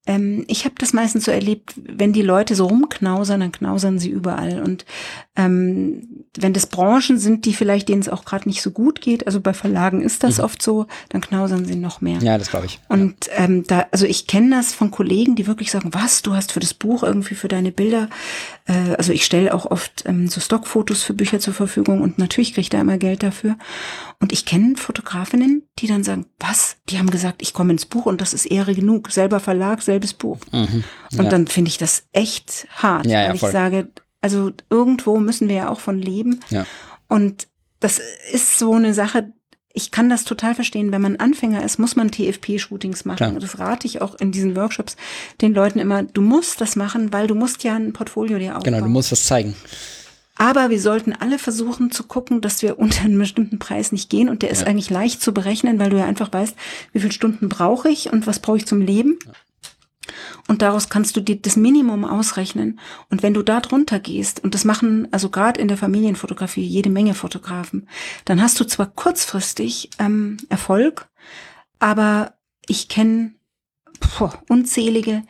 Ähm, ich habe das meistens so erlebt, wenn die Leute so rumknausern, dann knausern sie überall. Und ähm, wenn das Branchen sind, die vielleicht denen es auch gerade nicht so gut geht, also bei Verlagen ist das oft so, dann knausern sie noch mehr. Mhm. ja, das glaube ich. Und ähm, da, also ich kenne das von Kollegen, die wirklich sagen, was, du hast für das Buch irgendwie für deine Bilder, äh, also ich stelle auch oft ähm, so Stockfotos für Bücher zur Verfügung und natürlich kriege ich da immer Geld dafür. Und ich kenne Fotografinnen, die dann sagen, was? Die haben gesagt, ich komme ins Buch und das ist Ehre genug. Selber Verlag, selbes Buch. Mhm. Und Ja. dann finde ich das echt hart, Ja, ja, weil ich voll. sage, also irgendwo müssen wir ja auch von leben. Ja. Und das ist so eine Sache, ich kann das total verstehen. Wenn man Anfänger ist, muss man TFP-Shootings machen. Klar. Und das rate ich auch in diesen Workshops den Leuten immer. Du musst das machen, weil du musst ja ein Portfolio dir aufbauen. Genau, du musst was zeigen. Aber wir sollten alle versuchen zu gucken, dass wir unter einen bestimmten Preis nicht gehen. Und der ist Ja. eigentlich leicht zu berechnen, weil du ja einfach weißt, wie viele Stunden brauche ich und was brauche ich zum Leben. Und daraus kannst du dir das Minimum ausrechnen. Und wenn du da drunter gehst, und das machen also gerade in der Familienfotografie jede Menge Fotografen, dann hast du zwar kurzfristig ähm, Erfolg, aber ich kenne unzählige,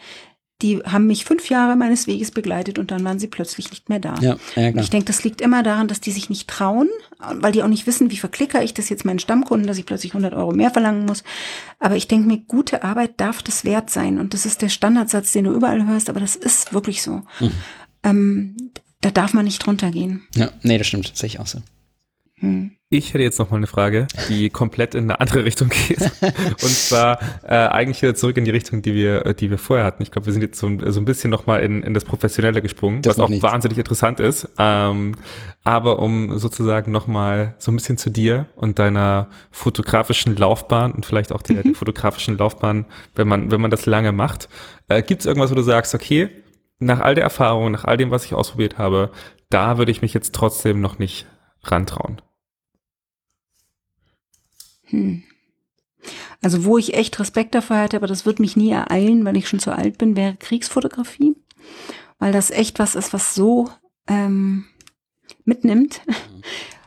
die haben mich fünf Jahre meines Weges begleitet und dann waren sie plötzlich nicht mehr da. Ja, ja Und klar. ich denke, das liegt immer daran, dass die sich nicht trauen, weil die auch nicht wissen, wie verklicker ich das jetzt meinen Stammkunden, dass ich plötzlich 100 Euro mehr verlangen muss. Aber ich denke mir, gute Arbeit darf das wert sein. Und das ist der Standardsatz, den du überall hörst, aber das ist wirklich so. Mhm. Ähm, da darf man nicht drunter gehen. Ja, nee, das stimmt, das sehe ich auch so. Hm. Ich hätte jetzt noch mal eine Frage, die komplett in eine andere Richtung geht. Und zwar äh, eigentlich wieder zurück in die Richtung, die wir, äh, die wir vorher hatten. Ich glaube, wir sind jetzt so, so ein bisschen noch mal in, in das Professionelle gesprungen, das was auch nichts. wahnsinnig interessant ist. Ähm, aber um sozusagen noch mal so ein bisschen zu dir und deiner fotografischen Laufbahn und vielleicht auch der, mhm. der fotografischen Laufbahn, wenn man wenn man das lange macht, äh, gibt es irgendwas, wo du sagst, okay, nach all der Erfahrung, nach all dem, was ich ausprobiert habe, da würde ich mich jetzt trotzdem noch nicht rantrauen. Hm. Also wo ich echt Respekt davor hatte, aber das wird mich nie ereilen, weil ich schon zu alt bin, wäre Kriegsfotografie, weil das echt was ist, was so ähm, mitnimmt.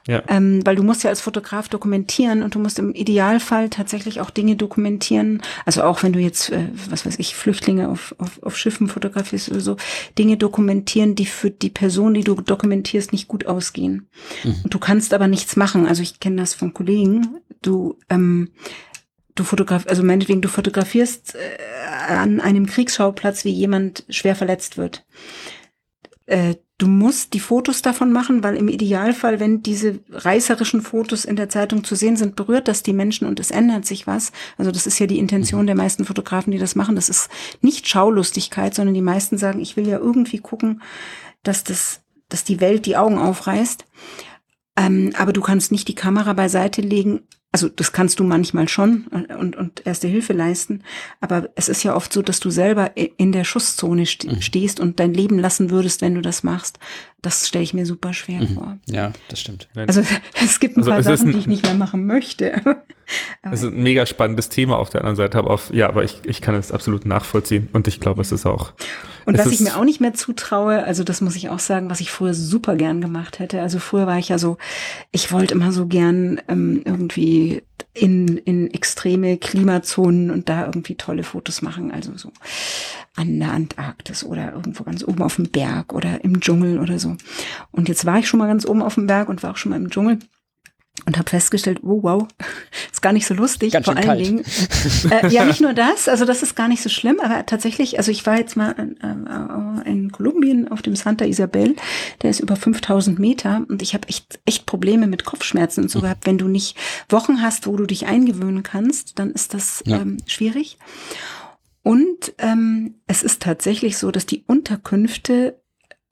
Ja. Ähm, weil du musst ja als Fotograf dokumentieren und du musst im Idealfall tatsächlich auch Dinge dokumentieren. Also auch wenn du jetzt, äh, was weiß ich, Flüchtlinge auf, auf, auf Schiffen fotografierst oder so, Dinge dokumentieren, die für die Person, die du dokumentierst, nicht gut ausgehen. Mhm. Und du kannst aber nichts machen. Also ich kenne das von Kollegen. Du, ähm, du fotografierst, also meinetwegen, du fotografierst äh, an einem Kriegsschauplatz, wie jemand schwer verletzt wird. Äh, du musst die Fotos davon machen, weil im Idealfall, wenn diese reißerischen Fotos in der Zeitung zu sehen sind, berührt das die Menschen und es ändert sich was. Also das ist ja die Intention mhm. der meisten Fotografen, die das machen. Das ist nicht Schaulustigkeit, sondern die meisten sagen, ich will ja irgendwie gucken, dass das, dass die Welt die Augen aufreißt. Ähm, aber du kannst nicht die Kamera beiseite legen also das kannst du manchmal schon und, und erste Hilfe leisten, aber es ist ja oft so, dass du selber in der Schusszone mhm. stehst und dein Leben lassen würdest, wenn du das machst. Das stelle ich mir super schwer mhm. vor. Ja, das stimmt. Also es gibt ein also paar Sachen, ein, die ich nicht mehr machen möchte. Es ist ein mega spannendes Thema auf der anderen Seite, aber auf, ja, aber ich, ich kann es absolut nachvollziehen und ich glaube, es ist auch. Und was ich mir auch nicht mehr zutraue, also das muss ich auch sagen, was ich früher super gern gemacht hätte. Also früher war ich ja so, ich wollte immer so gern ähm, irgendwie in, in extreme Klimazonen und da irgendwie tolle Fotos machen. Also so an der Antarktis oder irgendwo ganz oben auf dem Berg oder im Dschungel oder so. Und jetzt war ich schon mal ganz oben auf dem Berg und war auch schon mal im Dschungel und habe festgestellt, oh wow, ist gar nicht so lustig. Ganz vor allen kalt. Dingen. Äh, ja, nicht nur das, also das ist gar nicht so schlimm, aber tatsächlich, also ich war jetzt mal in, äh, in Kolumbien auf dem Santa Isabel, der ist über 5000 Meter und ich habe echt echt Probleme mit Kopfschmerzen und so gehabt. Wenn du nicht Wochen hast, wo du dich eingewöhnen kannst, dann ist das ja. ähm, schwierig. Und ähm, es ist tatsächlich so, dass die Unterkünfte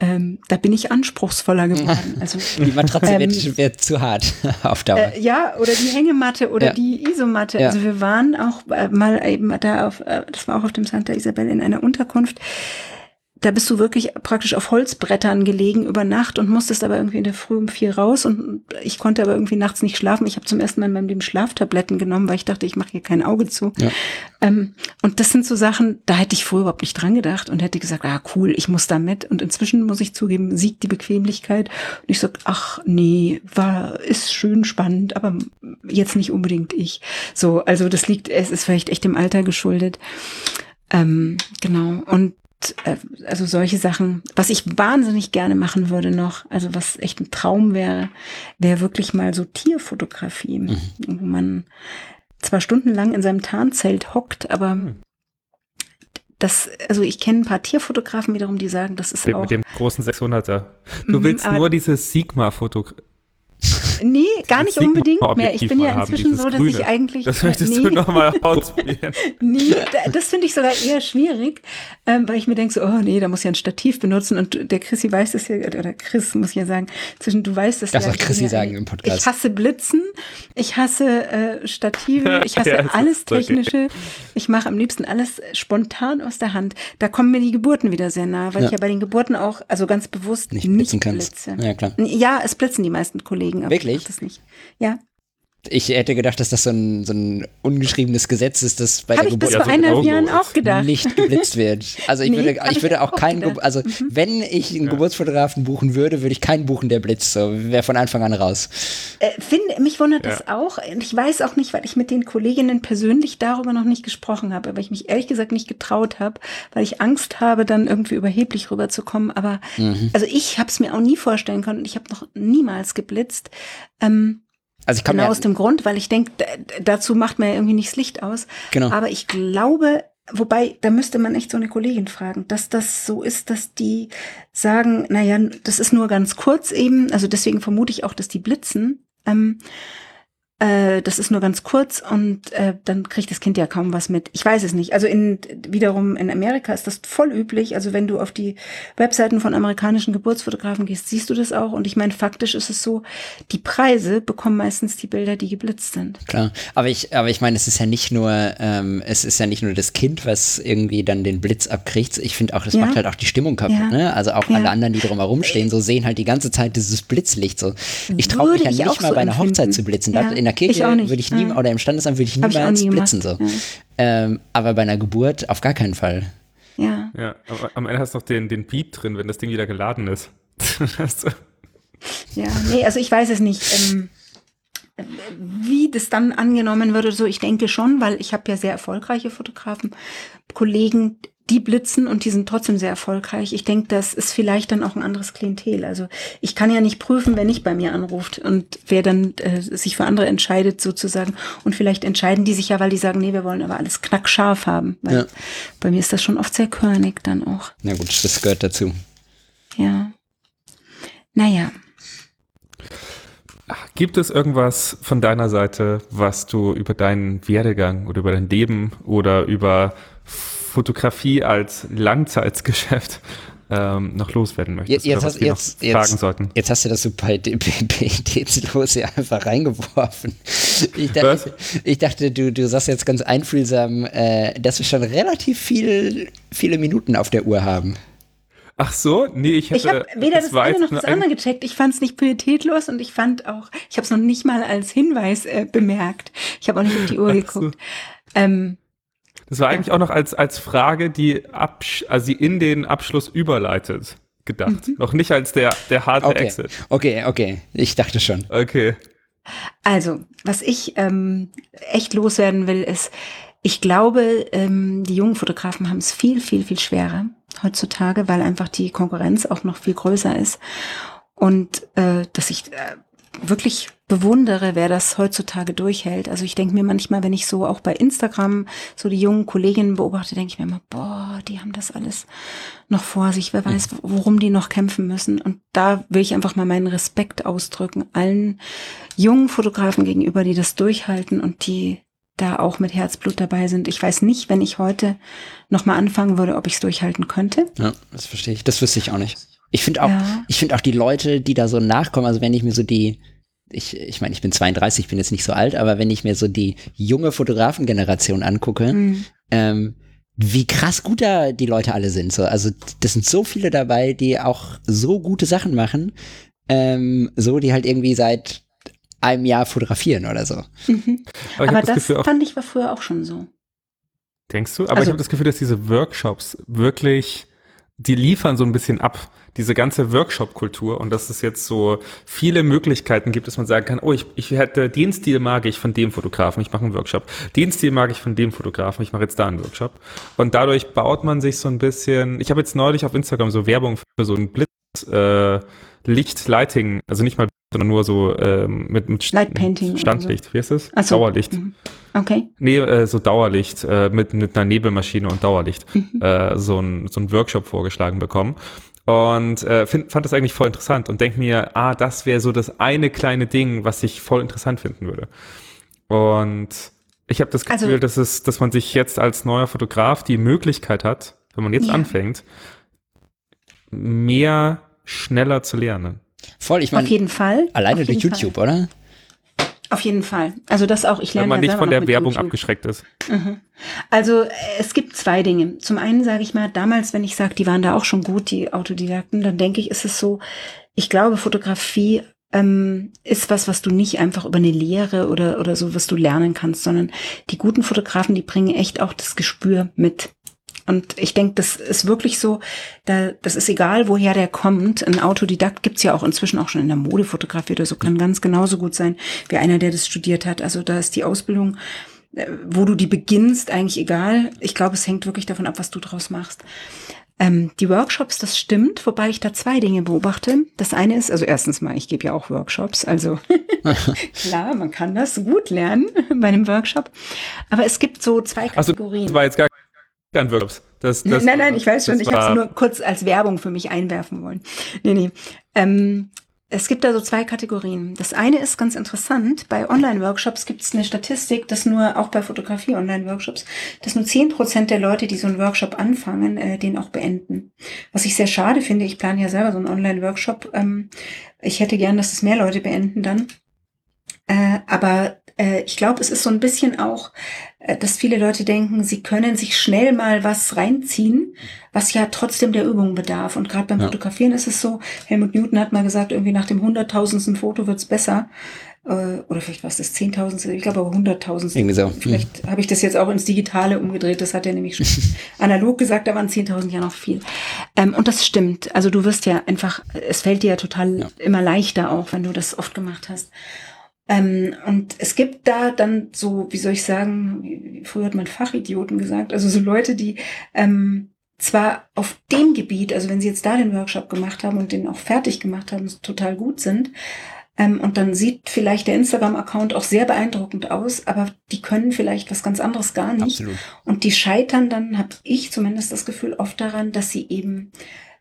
ähm, da bin ich anspruchsvoller geworden. Also, die Matratze ähm, wird, wird, zu hart auf Dauer. Äh, ja, oder die Hängematte oder ja. die Isomatte. Ja. Also wir waren auch äh, mal eben da auf, äh, das war auch auf dem Santa Isabel in einer Unterkunft da bist du wirklich praktisch auf Holzbrettern gelegen über Nacht und musstest aber irgendwie in der Früh um vier raus und ich konnte aber irgendwie nachts nicht schlafen. Ich habe zum ersten Mal in meinem Leben Schlaftabletten genommen, weil ich dachte, ich mache hier kein Auge zu. Ja. Ähm, und das sind so Sachen, da hätte ich früher überhaupt nicht dran gedacht und hätte gesagt, ah cool, ich muss da mit. Und inzwischen muss ich zugeben, siegt die Bequemlichkeit. Und ich sag, ach nee, war ist schön spannend, aber jetzt nicht unbedingt ich. So, also das liegt, es ist vielleicht echt dem Alter geschuldet. Ähm, genau. Und äh, also solche Sachen, was ich wahnsinnig gerne machen würde noch, also was echt ein Traum wäre, wäre wirklich mal so Tierfotografie, mhm. wo man zwar stundenlang in seinem Tarnzelt hockt, aber mhm. das, also ich kenne ein paar Tierfotografen wiederum, die sagen, das ist mit, auch. Mit dem großen 600er. Du mhm, willst nur diese Sigma-Fotografie. Nee, gar nicht unbedingt mehr. Ich bin ja inzwischen so, dass Grüne. ich eigentlich. Das möchtest nee. du nochmal ausprobieren. nee, das finde ich sogar eher schwierig, ähm, weil ich mir denke so, oh nee, da muss ja ein Stativ benutzen und der Chrissy weiß das ja, oder Chris muss ich ja sagen, zwischen du weißt das, das ja. Das Chrissy sagen im Podcast. Ich hasse Blitzen, ich hasse äh, Stative, ich hasse ja, alles Technische. Okay. Ich mache am liebsten alles spontan aus der Hand. Da kommen mir die Geburten wieder sehr nah, weil ja. ich ja bei den Geburten auch, also ganz bewusst nicht, nicht blitze. Ja, klar. Ja, es blitzen die meisten Kollegen. Wirklich? Wirklich? Das nicht. Ja. Ich hätte gedacht, dass das so ein, so ein ungeschriebenes Gesetz ist, das bei Hab der Geburt bis vor eineinhalb Jahren auch gedacht. nicht geblitzt wird. Also ich nee, würde, ich würde auch, auch keinen, also mhm. wenn ich einen ja. Geburtsfotografen buchen würde, würde ich keinen buchen, der blitzt. So wäre von Anfang an raus. Äh, find, mich wundert ja. das auch. Ich weiß auch nicht, weil ich mit den Kolleginnen persönlich darüber noch nicht gesprochen habe, aber ich mich ehrlich gesagt nicht getraut habe, weil ich Angst habe, dann irgendwie überheblich rüberzukommen. Aber mhm. also ich habe es mir auch nie vorstellen können. Ich habe noch niemals geblitzt. Ähm, also ich kann genau aus dem Grund, weil ich denke, dazu macht man ja irgendwie nicht das Licht aus. Genau. Aber ich glaube, wobei, da müsste man echt so eine Kollegin fragen, dass das so ist, dass die sagen, naja, das ist nur ganz kurz eben, also deswegen vermute ich auch, dass die blitzen, Ähm, äh, das ist nur ganz kurz und äh, dann kriegt das Kind ja kaum was mit. Ich weiß es nicht. Also in wiederum in Amerika ist das voll üblich. Also wenn du auf die Webseiten von amerikanischen Geburtsfotografen gehst, siehst du das auch. Und ich meine, faktisch ist es so, die Preise bekommen meistens die Bilder, die geblitzt sind. Klar, aber ich, aber ich meine, es ist ja nicht nur, ähm, es ist ja nicht nur das Kind, was irgendwie dann den Blitz abkriegt. Ich finde auch, das ja. macht halt auch die Stimmung kaputt. Ja. Ne? Also auch ja. alle anderen, die drumherum stehen, so sehen halt die ganze Zeit dieses Blitzlicht. So, ich traue mich ja nicht mal so bei einer Hochzeit zu blitzen. Ja. In der Kirche würde ich nie, ja. oder im Standesamt würde ich niemals ich nie blitzen. So. Ja. Ähm, aber bei einer Geburt auf gar keinen Fall. Ja. Ja, aber am Ende hast du noch den, den Beat drin, wenn das Ding wieder geladen ist. ja, nee, also ich weiß es nicht. Ähm, wie das dann angenommen würde, so ich denke schon, weil ich habe ja sehr erfolgreiche Fotografen, Kollegen, die blitzen und die sind trotzdem sehr erfolgreich. Ich denke, das ist vielleicht dann auch ein anderes Klientel. Also ich kann ja nicht prüfen, wer nicht bei mir anruft und wer dann äh, sich für andere entscheidet sozusagen. Und vielleicht entscheiden die sich ja, weil die sagen, nee, wir wollen aber alles knackscharf haben. Weil ja. bei mir ist das schon oft sehr körnig dann auch. Na gut, das gehört dazu. Ja. Naja. Gibt es irgendwas von deiner Seite, was du über deinen Werdegang oder über dein Leben oder über Fotografie als Langzeitgeschäft ähm, noch loswerden möchtest. Jetzt, hast, jetzt, jetzt, sollten. jetzt hast du das so bei Pietätslos ja einfach reingeworfen. Ich dachte, ich dachte, du, du sagst jetzt ganz einfühlsam, äh, dass wir schon relativ viel, viele Minuten auf der Uhr haben. Ach so, nee, ich hätte. Ich habe weder das, das eine noch das andere gecheckt. Ich fand es nicht pietätlos und ich fand auch, ich habe es noch nicht mal als Hinweis äh, bemerkt. Ich habe auch nicht auf die Uhr geguckt. So. Ähm, das war eigentlich auch noch als, als Frage, die, Absch also die in den Abschluss überleitet, gedacht. Mhm. Noch nicht als der, der harte okay. Exit. Okay, okay. Ich dachte schon. Okay. Also, was ich ähm, echt loswerden will, ist, ich glaube, ähm, die jungen Fotografen haben es viel, viel, viel schwerer heutzutage, weil einfach die Konkurrenz auch noch viel größer ist. Und äh, dass ich äh, wirklich bewundere, wer das heutzutage durchhält. Also ich denke mir manchmal, wenn ich so auch bei Instagram so die jungen Kolleginnen beobachte, denke ich mir immer, boah, die haben das alles noch vor sich. Wer weiß, worum die noch kämpfen müssen. Und da will ich einfach mal meinen Respekt ausdrücken allen jungen Fotografen gegenüber, die das durchhalten und die da auch mit Herzblut dabei sind. Ich weiß nicht, wenn ich heute noch mal anfangen würde, ob ich es durchhalten könnte. Ja, das verstehe ich. Das wüsste ich auch nicht. Ich finde auch, ja. ich finde auch die Leute, die da so nachkommen, also wenn ich mir so die, ich, ich meine, ich bin 32, ich bin jetzt nicht so alt, aber wenn ich mir so die junge Fotografengeneration angucke, mhm. ähm, wie krass gut da die Leute alle sind. So, also das sind so viele dabei, die auch so gute Sachen machen, ähm, so die halt irgendwie seit einem Jahr fotografieren oder so. Mhm. Aber, aber das, das fand ich war früher auch schon so. Denkst du? Aber also, ich habe das Gefühl, dass diese Workshops wirklich, die liefern so ein bisschen ab diese ganze Workshop-Kultur und dass es jetzt so viele Möglichkeiten gibt, dass man sagen kann, oh, ich, ich hätte den Stil mag ich von dem Fotografen, ich mache einen Workshop. Den Stil mag ich von dem Fotografen, ich mache jetzt da einen Workshop. Und dadurch baut man sich so ein bisschen, ich habe jetzt neulich auf Instagram so Werbung für so ein Blitz, äh, Licht, Lighting, also nicht mal, sondern nur so ähm, mit, mit Light Painting Standlicht. So. Wie ist das? So. Dauerlicht. Mhm. Okay. Nee, äh, so Dauerlicht äh, mit, mit einer Nebelmaschine und Dauerlicht. Mhm. Äh, so, ein, so ein Workshop vorgeschlagen bekommen. Und äh, find, fand das eigentlich voll interessant und denk mir, ah, das wäre so das eine kleine Ding, was ich voll interessant finden würde. Und ich habe das Gefühl, also, dass, es, dass man sich jetzt als neuer Fotograf die Möglichkeit hat, wenn man jetzt ja. anfängt, mehr schneller zu lernen. Voll, ich meine. Auf jeden Fall. Alleine durch YouTube, Fall. oder? Auf jeden Fall. Also das auch, ich lerne Wenn man ja nicht von der Werbung abgeschreckt ist. Mhm. Also es gibt zwei Dinge. Zum einen sage ich mal, damals, wenn ich sage, die waren da auch schon gut, die Autodidakten, dann denke ich, ist es so, ich glaube, Fotografie ähm, ist was, was du nicht einfach über eine Lehre oder, oder so, was du lernen kannst, sondern die guten Fotografen, die bringen echt auch das Gespür mit. Und ich denke, das ist wirklich so, da, das ist egal, woher der kommt. Ein Autodidakt gibt's ja auch inzwischen auch schon in der Modefotografie oder so, kann ganz genauso gut sein wie einer, der das studiert hat. Also da ist die Ausbildung, äh, wo du die beginnst, eigentlich egal. Ich glaube, es hängt wirklich davon ab, was du draus machst. Ähm, die Workshops, das stimmt, wobei ich da zwei Dinge beobachte. Das eine ist, also erstens mal, ich gebe ja auch Workshops, also klar, man kann das gut lernen bei einem Workshop. Aber es gibt so zwei Kategorien. Also, das war jetzt gar Workshops. Das, das, nein, nein, ich weiß schon, ich habe es nur kurz als Werbung für mich einwerfen wollen. Nee, nee. Ähm, es gibt da so zwei Kategorien. Das eine ist ganz interessant. Bei Online-Workshops gibt es eine Statistik, dass nur, auch bei Fotografie-Online-Workshops, dass nur zehn Prozent der Leute, die so einen Workshop anfangen, äh, den auch beenden. Was ich sehr schade finde. Ich plane ja selber so einen Online-Workshop. Ähm, ich hätte gern, dass es mehr Leute beenden dann. Äh, aber äh, ich glaube, es ist so ein bisschen auch, dass viele Leute denken, sie können sich schnell mal was reinziehen, was ja trotzdem der Übung bedarf. Und gerade beim ja. Fotografieren ist es so, Helmut Newton hat mal gesagt, irgendwie nach dem hunderttausendsten Foto wird's besser. Äh, oder vielleicht war es das zehntausendste, ich glaube aber hunderttausendste. Irgendwie so. Vielleicht hm. habe ich das jetzt auch ins Digitale umgedreht, das hat er nämlich schon analog gesagt, da waren zehntausend ja noch viel. Ähm, und das stimmt. Also du wirst ja einfach, es fällt dir ja total ja. immer leichter auch, wenn du das oft gemacht hast. Ähm, und es gibt da dann so, wie soll ich sagen, früher hat man Fachidioten gesagt, also so Leute, die ähm, zwar auf dem Gebiet, also wenn sie jetzt da den Workshop gemacht haben und den auch fertig gemacht haben, total gut sind, ähm, und dann sieht vielleicht der Instagram-Account auch sehr beeindruckend aus, aber die können vielleicht was ganz anderes gar nicht. Absolut. Und die scheitern dann, habe ich zumindest das Gefühl, oft daran, dass sie eben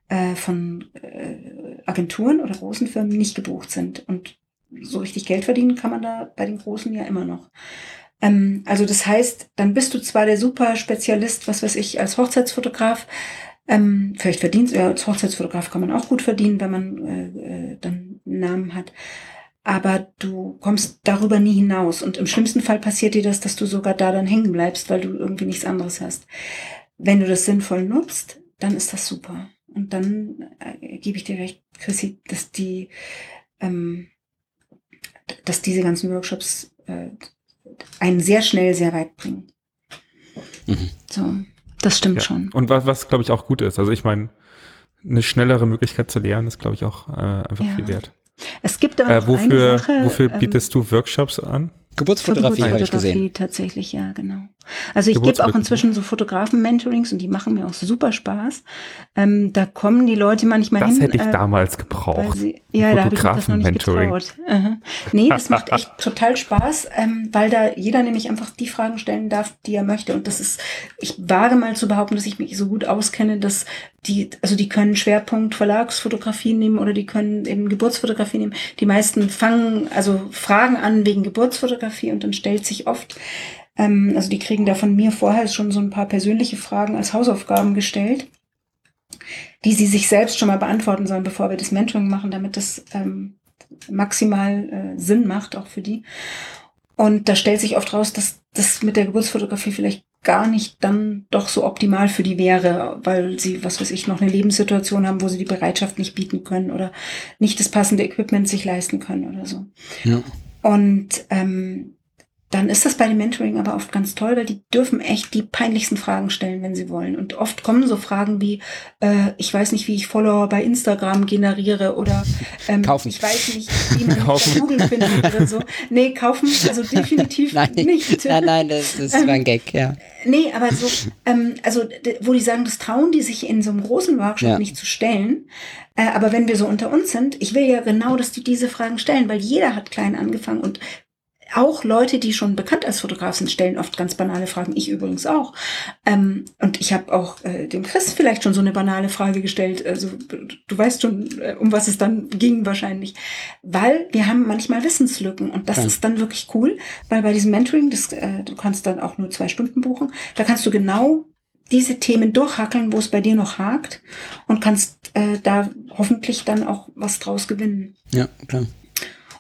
äh, von äh, Agenturen oder großen Firmen nicht gebucht sind. Und so richtig Geld verdienen kann man da bei den Großen ja immer noch. Ähm, also das heißt, dann bist du zwar der super Spezialist, was weiß ich, als Hochzeitsfotograf, ähm, vielleicht verdienst ja, als Hochzeitsfotograf kann man auch gut verdienen, wenn man äh, äh, dann Namen hat. Aber du kommst darüber nie hinaus. Und im schlimmsten Fall passiert dir das, dass du sogar da dann hängen bleibst, weil du irgendwie nichts anderes hast. Wenn du das sinnvoll nutzt, dann ist das super. Und dann äh, gebe ich dir recht, Chrissy, dass die ähm, dass diese ganzen Workshops äh, einen sehr schnell sehr weit bringen. Mhm. So, das stimmt ja. schon. Und was, was glaube ich auch gut ist. Also ich meine, eine schnellere Möglichkeit zu lernen ist, glaube ich, auch äh, einfach ja. viel wert. Es gibt aber äh, wofür, Sache, wofür ähm, bietest ähm, du Workshops an? Geburtsfotografie habe ich gesehen. Tatsächlich, ja, genau. Also ich gebe auch inzwischen so Fotografen-Mentorings und die machen mir auch super Spaß. Ähm, da kommen die Leute manchmal das hin. Das hätte ich äh, damals gebraucht. Sie, ja, da habe ich das noch nicht getraut. Uh -huh. Nee, das macht echt total Spaß, ähm, weil da jeder nämlich einfach die Fragen stellen darf, die er möchte. Und das ist, ich wage mal zu behaupten, dass ich mich so gut auskenne, dass die, also die können Schwerpunkt Verlagsfotografie nehmen oder die können eben Geburtsfotografie nehmen. Die meisten fangen also Fragen an wegen Geburtsfotografie und dann stellt sich oft ähm, also die kriegen da von mir vorher schon so ein paar persönliche Fragen als Hausaufgaben gestellt, die sie sich selbst schon mal beantworten sollen, bevor wir das Mentoring machen, damit das ähm, maximal äh, Sinn macht, auch für die. Und da stellt sich oft raus, dass das mit der Geburtsfotografie vielleicht gar nicht dann doch so optimal für die wäre, weil sie, was weiß ich, noch eine Lebenssituation haben, wo sie die Bereitschaft nicht bieten können oder nicht das passende Equipment sich leisten können oder so. Ja. Und ähm, dann ist das bei dem Mentoring aber oft ganz toll, weil die dürfen echt die peinlichsten Fragen stellen, wenn sie wollen. Und oft kommen so Fragen wie, äh, ich weiß nicht, wie ich Follower bei Instagram generiere oder ähm, kaufen. ich weiß nicht, wie man kaufen. Google findet oder so. Nee, kaufen, also definitiv nein, nicht. Nein, nein, das, das war ein Gag, ja. Nee, aber so, ähm, also wo die sagen, das trauen die sich in so einem großen Workshop ja. nicht zu stellen. Äh, aber wenn wir so unter uns sind, ich will ja genau, dass die diese Fragen stellen, weil jeder hat klein angefangen und auch Leute, die schon bekannt als Fotograf sind, stellen oft ganz banale Fragen. Ich übrigens auch. Ähm, und ich habe auch äh, dem Chris vielleicht schon so eine banale Frage gestellt. Also du weißt schon, äh, um was es dann ging wahrscheinlich. Weil wir haben manchmal Wissenslücken und das ja. ist dann wirklich cool, weil bei diesem Mentoring, das, äh, du kannst dann auch nur zwei Stunden buchen, da kannst du genau diese Themen durchhackeln, wo es bei dir noch hakt und kannst äh, da hoffentlich dann auch was draus gewinnen. Ja, klar.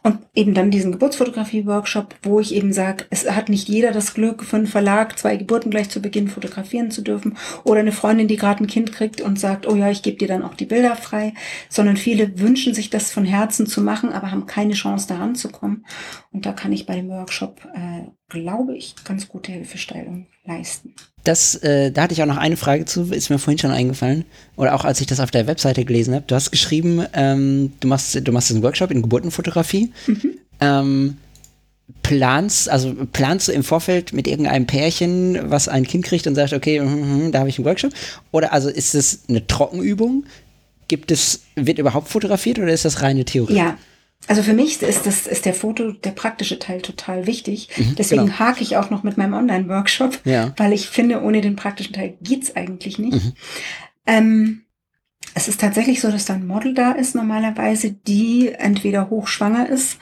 Und eben dann diesen Geburtsfotografie-Workshop, wo ich eben sage, es hat nicht jeder das Glück, für einen Verlag zwei Geburten gleich zu Beginn fotografieren zu dürfen. Oder eine Freundin, die gerade ein Kind kriegt und sagt, oh ja, ich gebe dir dann auch die Bilder frei. Sondern viele wünschen sich das von Herzen zu machen, aber haben keine Chance, da ranzukommen. Und da kann ich bei dem Workshop, äh, glaube ich, ganz gute Hilfestellung leisten. Das, äh, da hatte ich auch noch eine Frage zu, ist mir vorhin schon eingefallen. Oder auch als ich das auf der Webseite gelesen habe. Du hast geschrieben, ähm, du machst, du machst einen Workshop in Geburtenfotografie. Mhm. Ähm, planst, also planst du im Vorfeld mit irgendeinem Pärchen, was ein Kind kriegt und sagt, okay, mm, mm, da habe ich einen Workshop? Oder also ist es eine Trockenübung? Gibt es, wird überhaupt fotografiert oder ist das reine Theorie? Ja, also für mich ist das ist der Foto, der praktische Teil total wichtig. Mhm, Deswegen genau. hake ich auch noch mit meinem Online-Workshop, ja. weil ich finde, ohne den praktischen Teil geht's eigentlich nicht. Mhm. Ähm, es ist tatsächlich so, dass da ein Model da ist normalerweise, die entweder hochschwanger ist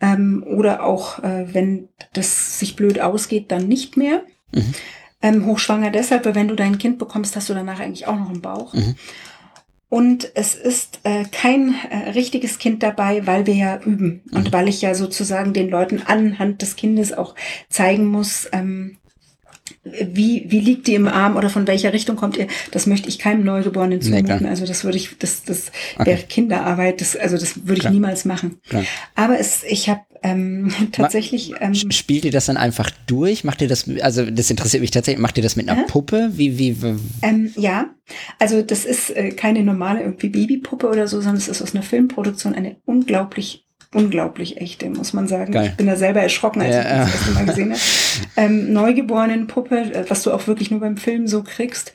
ähm, oder auch, äh, wenn das sich blöd ausgeht, dann nicht mehr. Mhm. Ähm, hochschwanger deshalb, weil wenn du dein Kind bekommst, hast du danach eigentlich auch noch einen Bauch. Mhm. Und es ist äh, kein äh, richtiges Kind dabei, weil wir ja üben mhm. und weil ich ja sozusagen den Leuten anhand des Kindes auch zeigen muss, ähm, wie, wie liegt die im Arm oder von welcher Richtung kommt ihr? Das möchte ich keinem Neugeborenen zumuten. Nee, also das würde ich, das, das okay. wäre Kinderarbeit. Das, also das würde ich klar. niemals machen. Klar. Aber es, ich habe ähm, tatsächlich. Ähm, Spielt ihr das dann einfach durch? Macht ihr das? Also das interessiert mich tatsächlich. Macht ihr das mit einer äh? Puppe? Wie wie? wie? Ähm, ja, also das ist äh, keine normale irgendwie Babypuppe oder so, sondern es ist aus einer Filmproduktion eine unglaublich unglaublich echte, muss man sagen. Geil. Ich bin da selber erschrocken, als ja, ich das, das erste Mal gesehen habe. Ähm, Neugeborenen-Puppe, äh, was du auch wirklich nur beim Film so kriegst.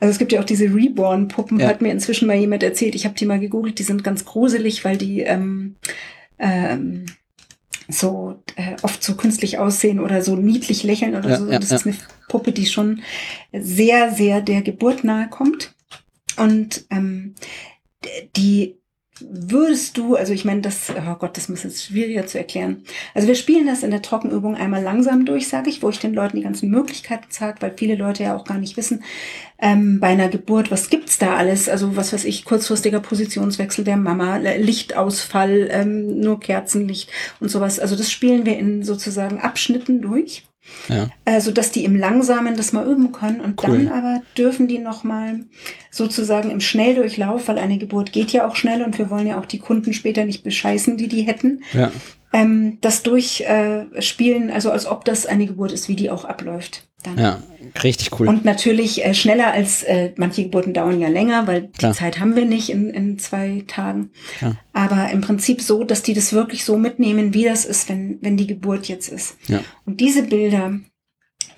Also es gibt ja auch diese Reborn-Puppen, ja. hat mir inzwischen mal jemand erzählt. Ich habe die mal gegoogelt, die sind ganz gruselig, weil die ähm, ähm, so äh, oft so künstlich aussehen oder so niedlich lächeln oder ja, so. Ja, das ist eine Puppe, die schon sehr, sehr der Geburt nahe kommt. Und ähm, die würdest du, also ich meine, das, oh Gott, das muss jetzt schwieriger zu erklären. Also wir spielen das in der Trockenübung einmal langsam durch, sage ich, wo ich den Leuten die ganzen Möglichkeiten zeige, weil viele Leute ja auch gar nicht wissen, ähm, bei einer Geburt, was gibt's da alles? Also was weiß ich, kurzfristiger Positionswechsel der Mama, Lichtausfall, ähm, nur Kerzenlicht und sowas. Also das spielen wir in sozusagen Abschnitten durch. Ja. Also, dass die im Langsamen das mal üben können und cool. dann aber dürfen die nochmal sozusagen im Schnelldurchlauf, weil eine Geburt geht ja auch schnell und wir wollen ja auch die Kunden später nicht bescheißen, die die hätten. Ja ähm, das durchspielen, äh, also als ob das eine Geburt ist, wie die auch abläuft. Dann. Ja, richtig cool. Und natürlich äh, schneller als äh, manche Geburten dauern ja länger, weil Klar. die Zeit haben wir nicht in, in zwei Tagen. Klar. Aber im Prinzip so, dass die das wirklich so mitnehmen, wie das ist, wenn, wenn die Geburt jetzt ist. Ja. Und diese Bilder,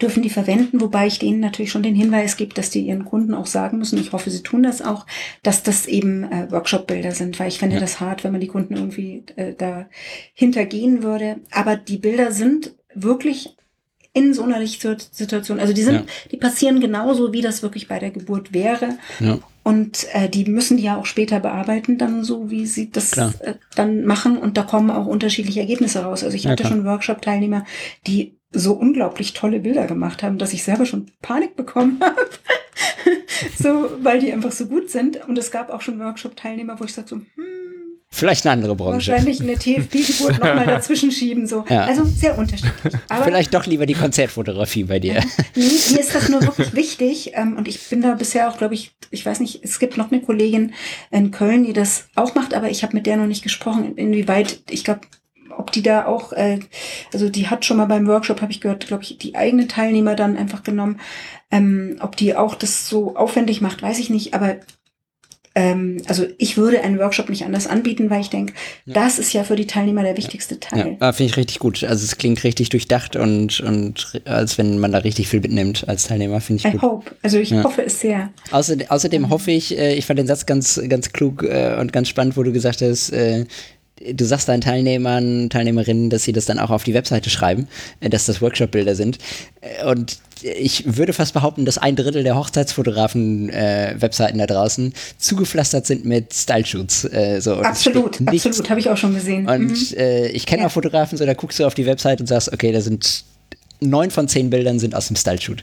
dürfen die verwenden, wobei ich denen natürlich schon den Hinweis gebe, dass die ihren Kunden auch sagen müssen, ich hoffe, sie tun das auch, dass das eben äh, Workshop-Bilder sind, weil ich fände ja. das hart, wenn man die Kunden irgendwie äh, da hintergehen würde. Aber die Bilder sind wirklich in so einer Lichtsituation, also die sind, ja. die passieren genauso, wie das wirklich bei der Geburt wäre. Ja. Und äh, die müssen die ja auch später bearbeiten, dann so, wie sie das äh, dann machen. Und da kommen auch unterschiedliche Ergebnisse raus. Also ich hatte klar. schon Workshop-Teilnehmer, die so unglaublich tolle Bilder gemacht haben, dass ich selber schon Panik bekommen habe. so, weil die einfach so gut sind. Und es gab auch schon Workshop-Teilnehmer, wo ich sagte so, hm, Vielleicht eine andere Branche. Wahrscheinlich eine TFP-Geburt nochmal dazwischen schieben. So. Ja. Also sehr unterschiedlich. Aber Vielleicht doch lieber die Konzertfotografie bei dir. nee, mir ist das nur wirklich wichtig. Ähm, und ich bin da bisher auch, glaube ich, ich weiß nicht, es gibt noch eine Kollegin in Köln, die das auch macht, aber ich habe mit der noch nicht gesprochen, inwieweit, ich glaube, ob die da auch, äh, also die hat schon mal beim Workshop, habe ich gehört, glaube ich, die eigene Teilnehmer dann einfach genommen. Ähm, ob die auch das so aufwendig macht, weiß ich nicht, aber ähm, also ich würde einen Workshop nicht anders anbieten, weil ich denke, ja. das ist ja für die Teilnehmer der wichtigste Teil. Ja, finde ich richtig gut. Also es klingt richtig durchdacht und, und als wenn man da richtig viel mitnimmt als Teilnehmer, finde ich I gut. hope. Also ich ja. hoffe es sehr. Außerdem, außerdem hoffe ich, äh, ich fand den Satz ganz, ganz klug äh, und ganz spannend, wo du gesagt hast, äh, du sagst deinen Teilnehmern, Teilnehmerinnen, dass sie das dann auch auf die Webseite schreiben, äh, dass das Workshop-Bilder sind. Äh, und ich würde fast behaupten, dass ein Drittel der Hochzeitsfotografen-Webseiten äh, da draußen zugepflastert sind mit Style-Shoots. Äh, so. Absolut, absolut, habe ich auch schon gesehen. Und mhm. äh, ich kenne ja. auch Fotografen, so da guckst du auf die Webseite und sagst, okay, da sind neun von zehn Bildern sind aus dem Style-Shoot.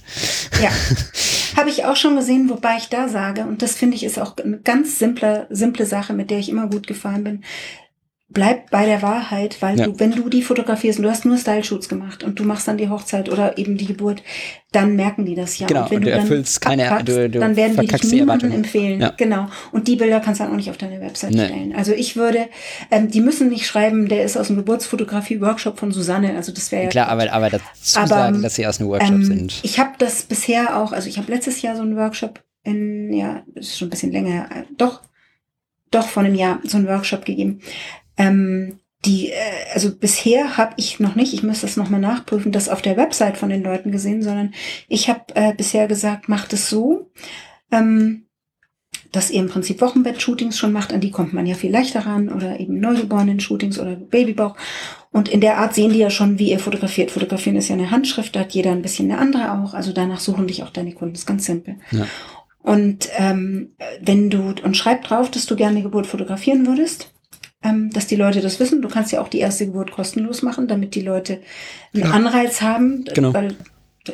Ja, habe ich auch schon gesehen, wobei ich da sage, und das finde ich ist auch eine ganz simple, simple Sache, mit der ich immer gut gefahren bin bleib bei der Wahrheit, weil ja. du, wenn du die fotografierst und du hast nur Style-Shoots gemacht und du machst dann die Hochzeit oder eben die Geburt, dann merken die das ja. Genau, und wenn und du, du erfüllst keine, abpackst, du, du dann werden die dich niemandem empfehlen. Ja. Genau. Und die Bilder kannst du dann auch nicht auf deine Website nee. stellen. Also ich würde, ähm, die müssen nicht schreiben, der ist aus dem Geburtsfotografie-Workshop von Susanne. Also das wäre ja. Klar, aber, aber dazu aber, sagen, dass sie aus einem Workshop ähm, sind. Ich habe das bisher auch, also ich habe letztes Jahr so einen Workshop in, ja, das ist schon ein bisschen länger äh, doch, doch vor einem Jahr so einen Workshop gegeben. Ähm, die, äh, also bisher habe ich noch nicht, ich muss das nochmal nachprüfen, das auf der Website von den Leuten gesehen, sondern ich habe äh, bisher gesagt, macht es so, ähm, dass ihr im Prinzip Wochenbett-Shootings schon macht, an die kommt man ja viel leichter ran oder eben Neugeborenen-Shootings oder Babybauch. Und in der Art sehen die ja schon, wie ihr fotografiert. Fotografieren ist ja eine Handschrift, da hat jeder ein bisschen eine andere auch. Also danach suchen dich auch deine Kunden. Das ist ganz simpel. Ja. Und ähm, wenn du, und schreib drauf, dass du gerne die Geburt fotografieren würdest, ähm, dass die Leute das wissen. Du kannst ja auch die erste Geburt kostenlos machen, damit die Leute einen ja. Anreiz haben, genau. weil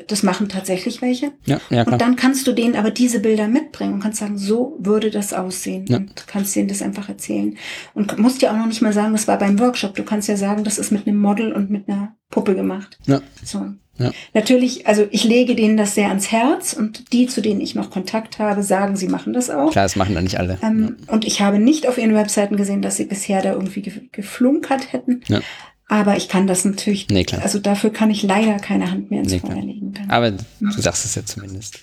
das machen tatsächlich welche. Ja, ja, und dann kannst du denen aber diese Bilder mitbringen und kannst sagen, so würde das aussehen. Ja. Und kannst denen das einfach erzählen. Und musst ja auch noch nicht mal sagen, das war beim Workshop. Du kannst ja sagen, das ist mit einem Model und mit einer Puppe gemacht. Ja. So. Ja. Natürlich, also ich lege denen das sehr ans Herz und die, zu denen ich noch Kontakt habe, sagen, sie machen das auch. Klar, das machen dann nicht alle. Ähm, ja. Und ich habe nicht auf ihren Webseiten gesehen, dass sie bisher da irgendwie geflunkert hätten. Ja. Aber ich kann das natürlich, nee, klar. also dafür kann ich leider keine Hand mehr ins nee, Feuer legen. Dann. Aber du sagst es ja zumindest.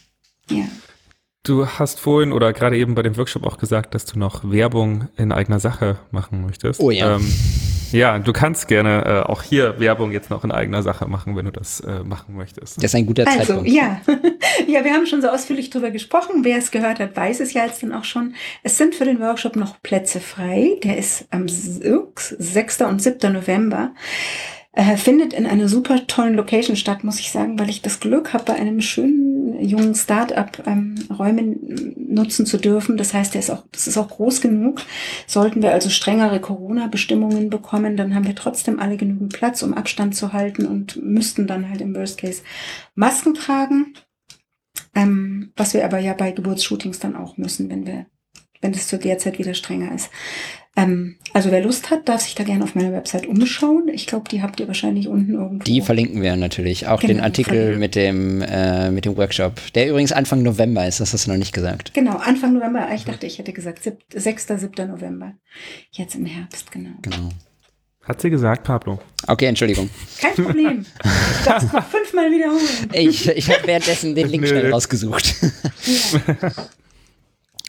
Ja. Du hast vorhin oder gerade eben bei dem Workshop auch gesagt, dass du noch Werbung in eigener Sache machen möchtest. Oh ja. Ähm, ja, du kannst gerne äh, auch hier Werbung jetzt noch in eigener Sache machen, wenn du das äh, machen möchtest. Das ist ein guter also, Zeitpunkt. Ja. ja, wir haben schon so ausführlich drüber gesprochen. Wer es gehört hat, weiß es ja jetzt dann auch schon. Es sind für den Workshop noch Plätze frei. Der ist am 6. und 7. November. Äh, findet in einer super tollen Location statt, muss ich sagen, weil ich das Glück habe, bei einem schönen jungen Start-up ähm, Räume nutzen zu dürfen. Das heißt, der ist auch, das ist auch groß genug. Sollten wir also strengere Corona-Bestimmungen bekommen, dann haben wir trotzdem alle genügend Platz, um Abstand zu halten und müssten dann halt im Worst Case Masken tragen. Ähm, was wir aber ja bei Geburtsshootings dann auch müssen, wenn wir, wenn es zu der Zeit wieder strenger ist. Ähm, also wer Lust hat, darf sich da gerne auf meiner Website umschauen. Ich glaube, die habt ihr wahrscheinlich unten irgendwo. Die verlinken wir natürlich. Auch genau, den Artikel mit dem, äh, mit dem Workshop, der übrigens Anfang November ist, das hast du noch nicht gesagt. Genau, Anfang November. Ich dachte, ich hätte gesagt 6., 7. November. Jetzt im Herbst, genau. Genau. Hat sie gesagt, Pablo. Okay, Entschuldigung. Kein Problem. Ich darf es noch fünfmal wiederholen. Ich, ich habe währenddessen den Link schnell rausgesucht. Ja.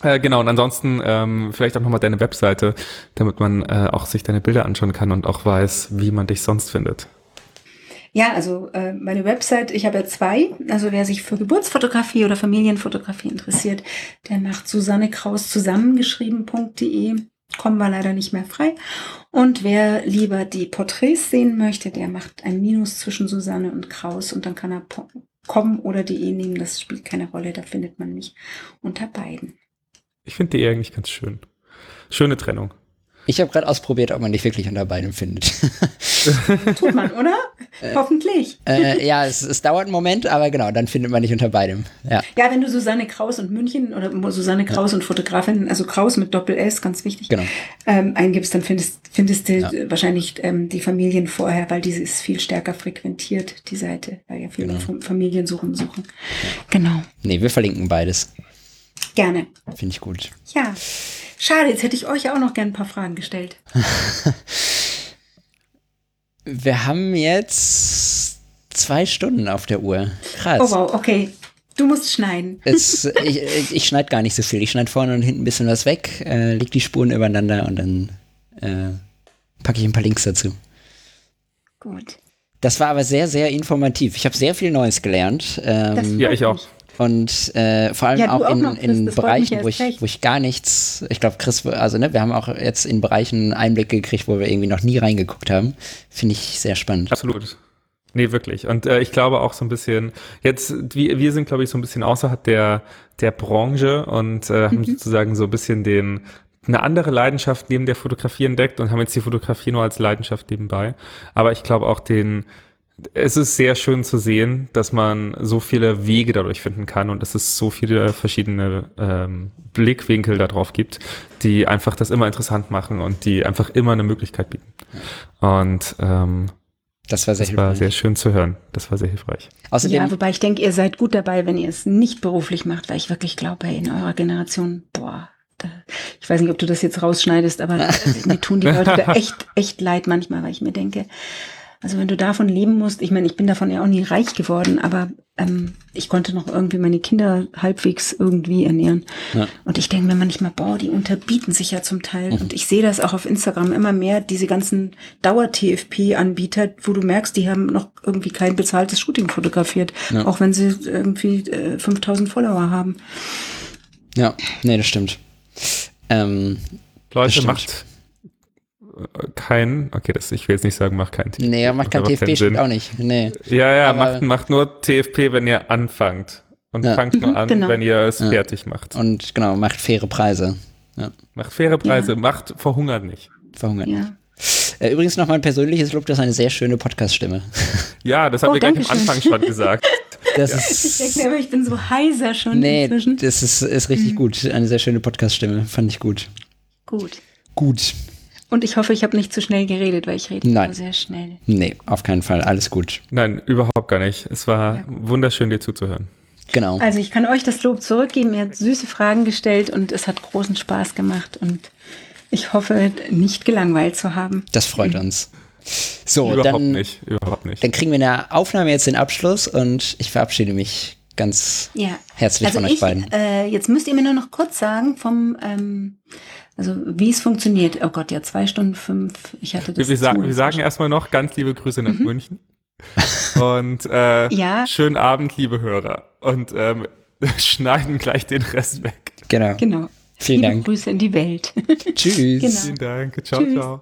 Äh, genau, und ansonsten ähm, vielleicht auch nochmal deine Webseite, damit man äh, auch sich deine Bilder anschauen kann und auch weiß, wie man dich sonst findet. Ja, also äh, meine Website, ich habe ja zwei. Also wer sich für Geburtsfotografie oder Familienfotografie interessiert, der macht Susanne Kraus zusammengeschrieben.de. Kommen wir leider nicht mehr frei. Und wer lieber die Porträts sehen möchte, der macht ein Minus zwischen Susanne und Kraus und dann kann er kommen oder de nehmen. Das spielt keine Rolle, da findet man mich unter beiden. Ich finde die eigentlich ganz schön. Schöne Trennung. Ich habe gerade ausprobiert, ob man dich wirklich unter beidem findet. Tut man, oder? Äh, Hoffentlich. Äh, ja, es, es, dauert einen Moment, aber genau, dann findet man dich unter beidem. Ja, ja wenn du Susanne Kraus und München oder Susanne Kraus ja. und Fotografin, also Kraus mit Doppel-S, ganz wichtig, genau. ähm, eingibst, dann findest, findest du ja. wahrscheinlich ähm, die Familien vorher, weil diese ist viel stärker frequentiert, die Seite, weil ja viele genau. Familien suchen, suchen. Genau. Nee, wir verlinken beides. Gerne. Finde ich gut. Ja. Schade, jetzt hätte ich euch auch noch gerne ein paar Fragen gestellt. Wir haben jetzt zwei Stunden auf der Uhr. Krass. Oh wow, okay. Du musst schneiden. Es, ich ich schneide gar nicht so viel. Ich schneide vorne und hinten ein bisschen was weg, äh, leg die Spuren übereinander und dann äh, packe ich ein paar Links dazu. Gut. Das war aber sehr, sehr informativ. Ich habe sehr viel Neues gelernt. Ähm, ja, ich auch. Und äh, vor allem ja, auch in, auch in Bereichen, wo ich, wo ich gar nichts, ich glaube, Chris, also ne, wir haben auch jetzt in Bereichen Einblicke gekriegt, wo wir irgendwie noch nie reingeguckt haben. Finde ich sehr spannend. Absolut. Nee, wirklich. Und äh, ich glaube auch so ein bisschen, jetzt, wir, wir sind, glaube ich, so ein bisschen außerhalb der, der Branche und äh, haben mhm. sozusagen so ein bisschen den, eine andere Leidenschaft neben der Fotografie entdeckt und haben jetzt die Fotografie nur als Leidenschaft nebenbei. Aber ich glaube auch den, es ist sehr schön zu sehen, dass man so viele Wege dadurch finden kann und dass es so viele verschiedene ähm, Blickwinkel darauf gibt, die einfach das immer interessant machen und die einfach immer eine Möglichkeit bieten. Und ähm, das war sehr das war sehr schön zu hören. Das war sehr hilfreich. Außerdem, ja, wobei ich denke, ihr seid gut dabei, wenn ihr es nicht beruflich macht, weil ich wirklich glaube, in eurer Generation, boah, ich weiß nicht, ob du das jetzt rausschneidest, aber mir tun die Leute da echt, echt leid manchmal, weil ich mir denke, also wenn du davon leben musst, ich meine, ich bin davon ja auch nie reich geworden, aber ähm, ich konnte noch irgendwie meine Kinder halbwegs irgendwie ernähren. Ja. Und ich denke mir manchmal, boah, die unterbieten sich ja zum Teil. Mhm. Und ich sehe das auch auf Instagram immer mehr, diese ganzen Dauer-TFP-Anbieter, wo du merkst, die haben noch irgendwie kein bezahltes Shooting fotografiert, ja. auch wenn sie irgendwie äh, 5000 Follower haben. Ja, nee, das stimmt. Ähm, Leute, macht kein, okay, das, ich will jetzt nicht sagen, macht kein TFP. Nee, macht kein TFP, stimmt auch nicht. Nee. Ja, ja, macht, macht nur TFP, wenn ihr anfangt. Und ja. fangt nur mhm, an, genau. wenn ihr es ja. fertig macht. Und genau, macht faire Preise. Ja. Macht faire Preise, macht verhungert nicht. Verhungert nicht. Äh, übrigens noch mal ein persönliches Lob, das ist eine sehr schöne Podcast-Stimme. Ja, das haben oh, wir gleich am Anfang schon gesagt. Das ja. ist, ich denke mir, aber ich bin so heiser schon nee, inzwischen. das ist, ist richtig mhm. gut. Eine sehr schöne Podcast-Stimme, fand ich gut. Gut. Gut. Und ich hoffe, ich habe nicht zu schnell geredet, weil ich rede Nein. sehr schnell. Nee, auf keinen Fall. Alles gut. Nein, überhaupt gar nicht. Es war ja. wunderschön, dir zuzuhören. Genau. Also ich kann euch das Lob zurückgeben. Ihr habt süße Fragen gestellt und es hat großen Spaß gemacht und ich hoffe, nicht gelangweilt zu haben. Das freut uns. So, überhaupt dann, nicht, überhaupt nicht. Dann kriegen wir in der Aufnahme jetzt den Abschluss und ich verabschiede mich ganz ja. herzlich also von ich, euch beiden. Äh, jetzt müsst ihr mir nur noch kurz sagen, vom, ähm, also wie es funktioniert. Oh Gott, ja, zwei Stunden fünf. Ich hatte das. Wir, sagen, wir sagen erstmal noch ganz liebe Grüße nach mhm. München. Und äh, ja. schönen Abend, liebe Hörer. Und ähm, schneiden gleich den Rest weg. Genau. Genau. Vielen liebe Dank. Grüße in die Welt. Tschüss. Genau. Vielen Dank. Ciao, Tschüss. ciao.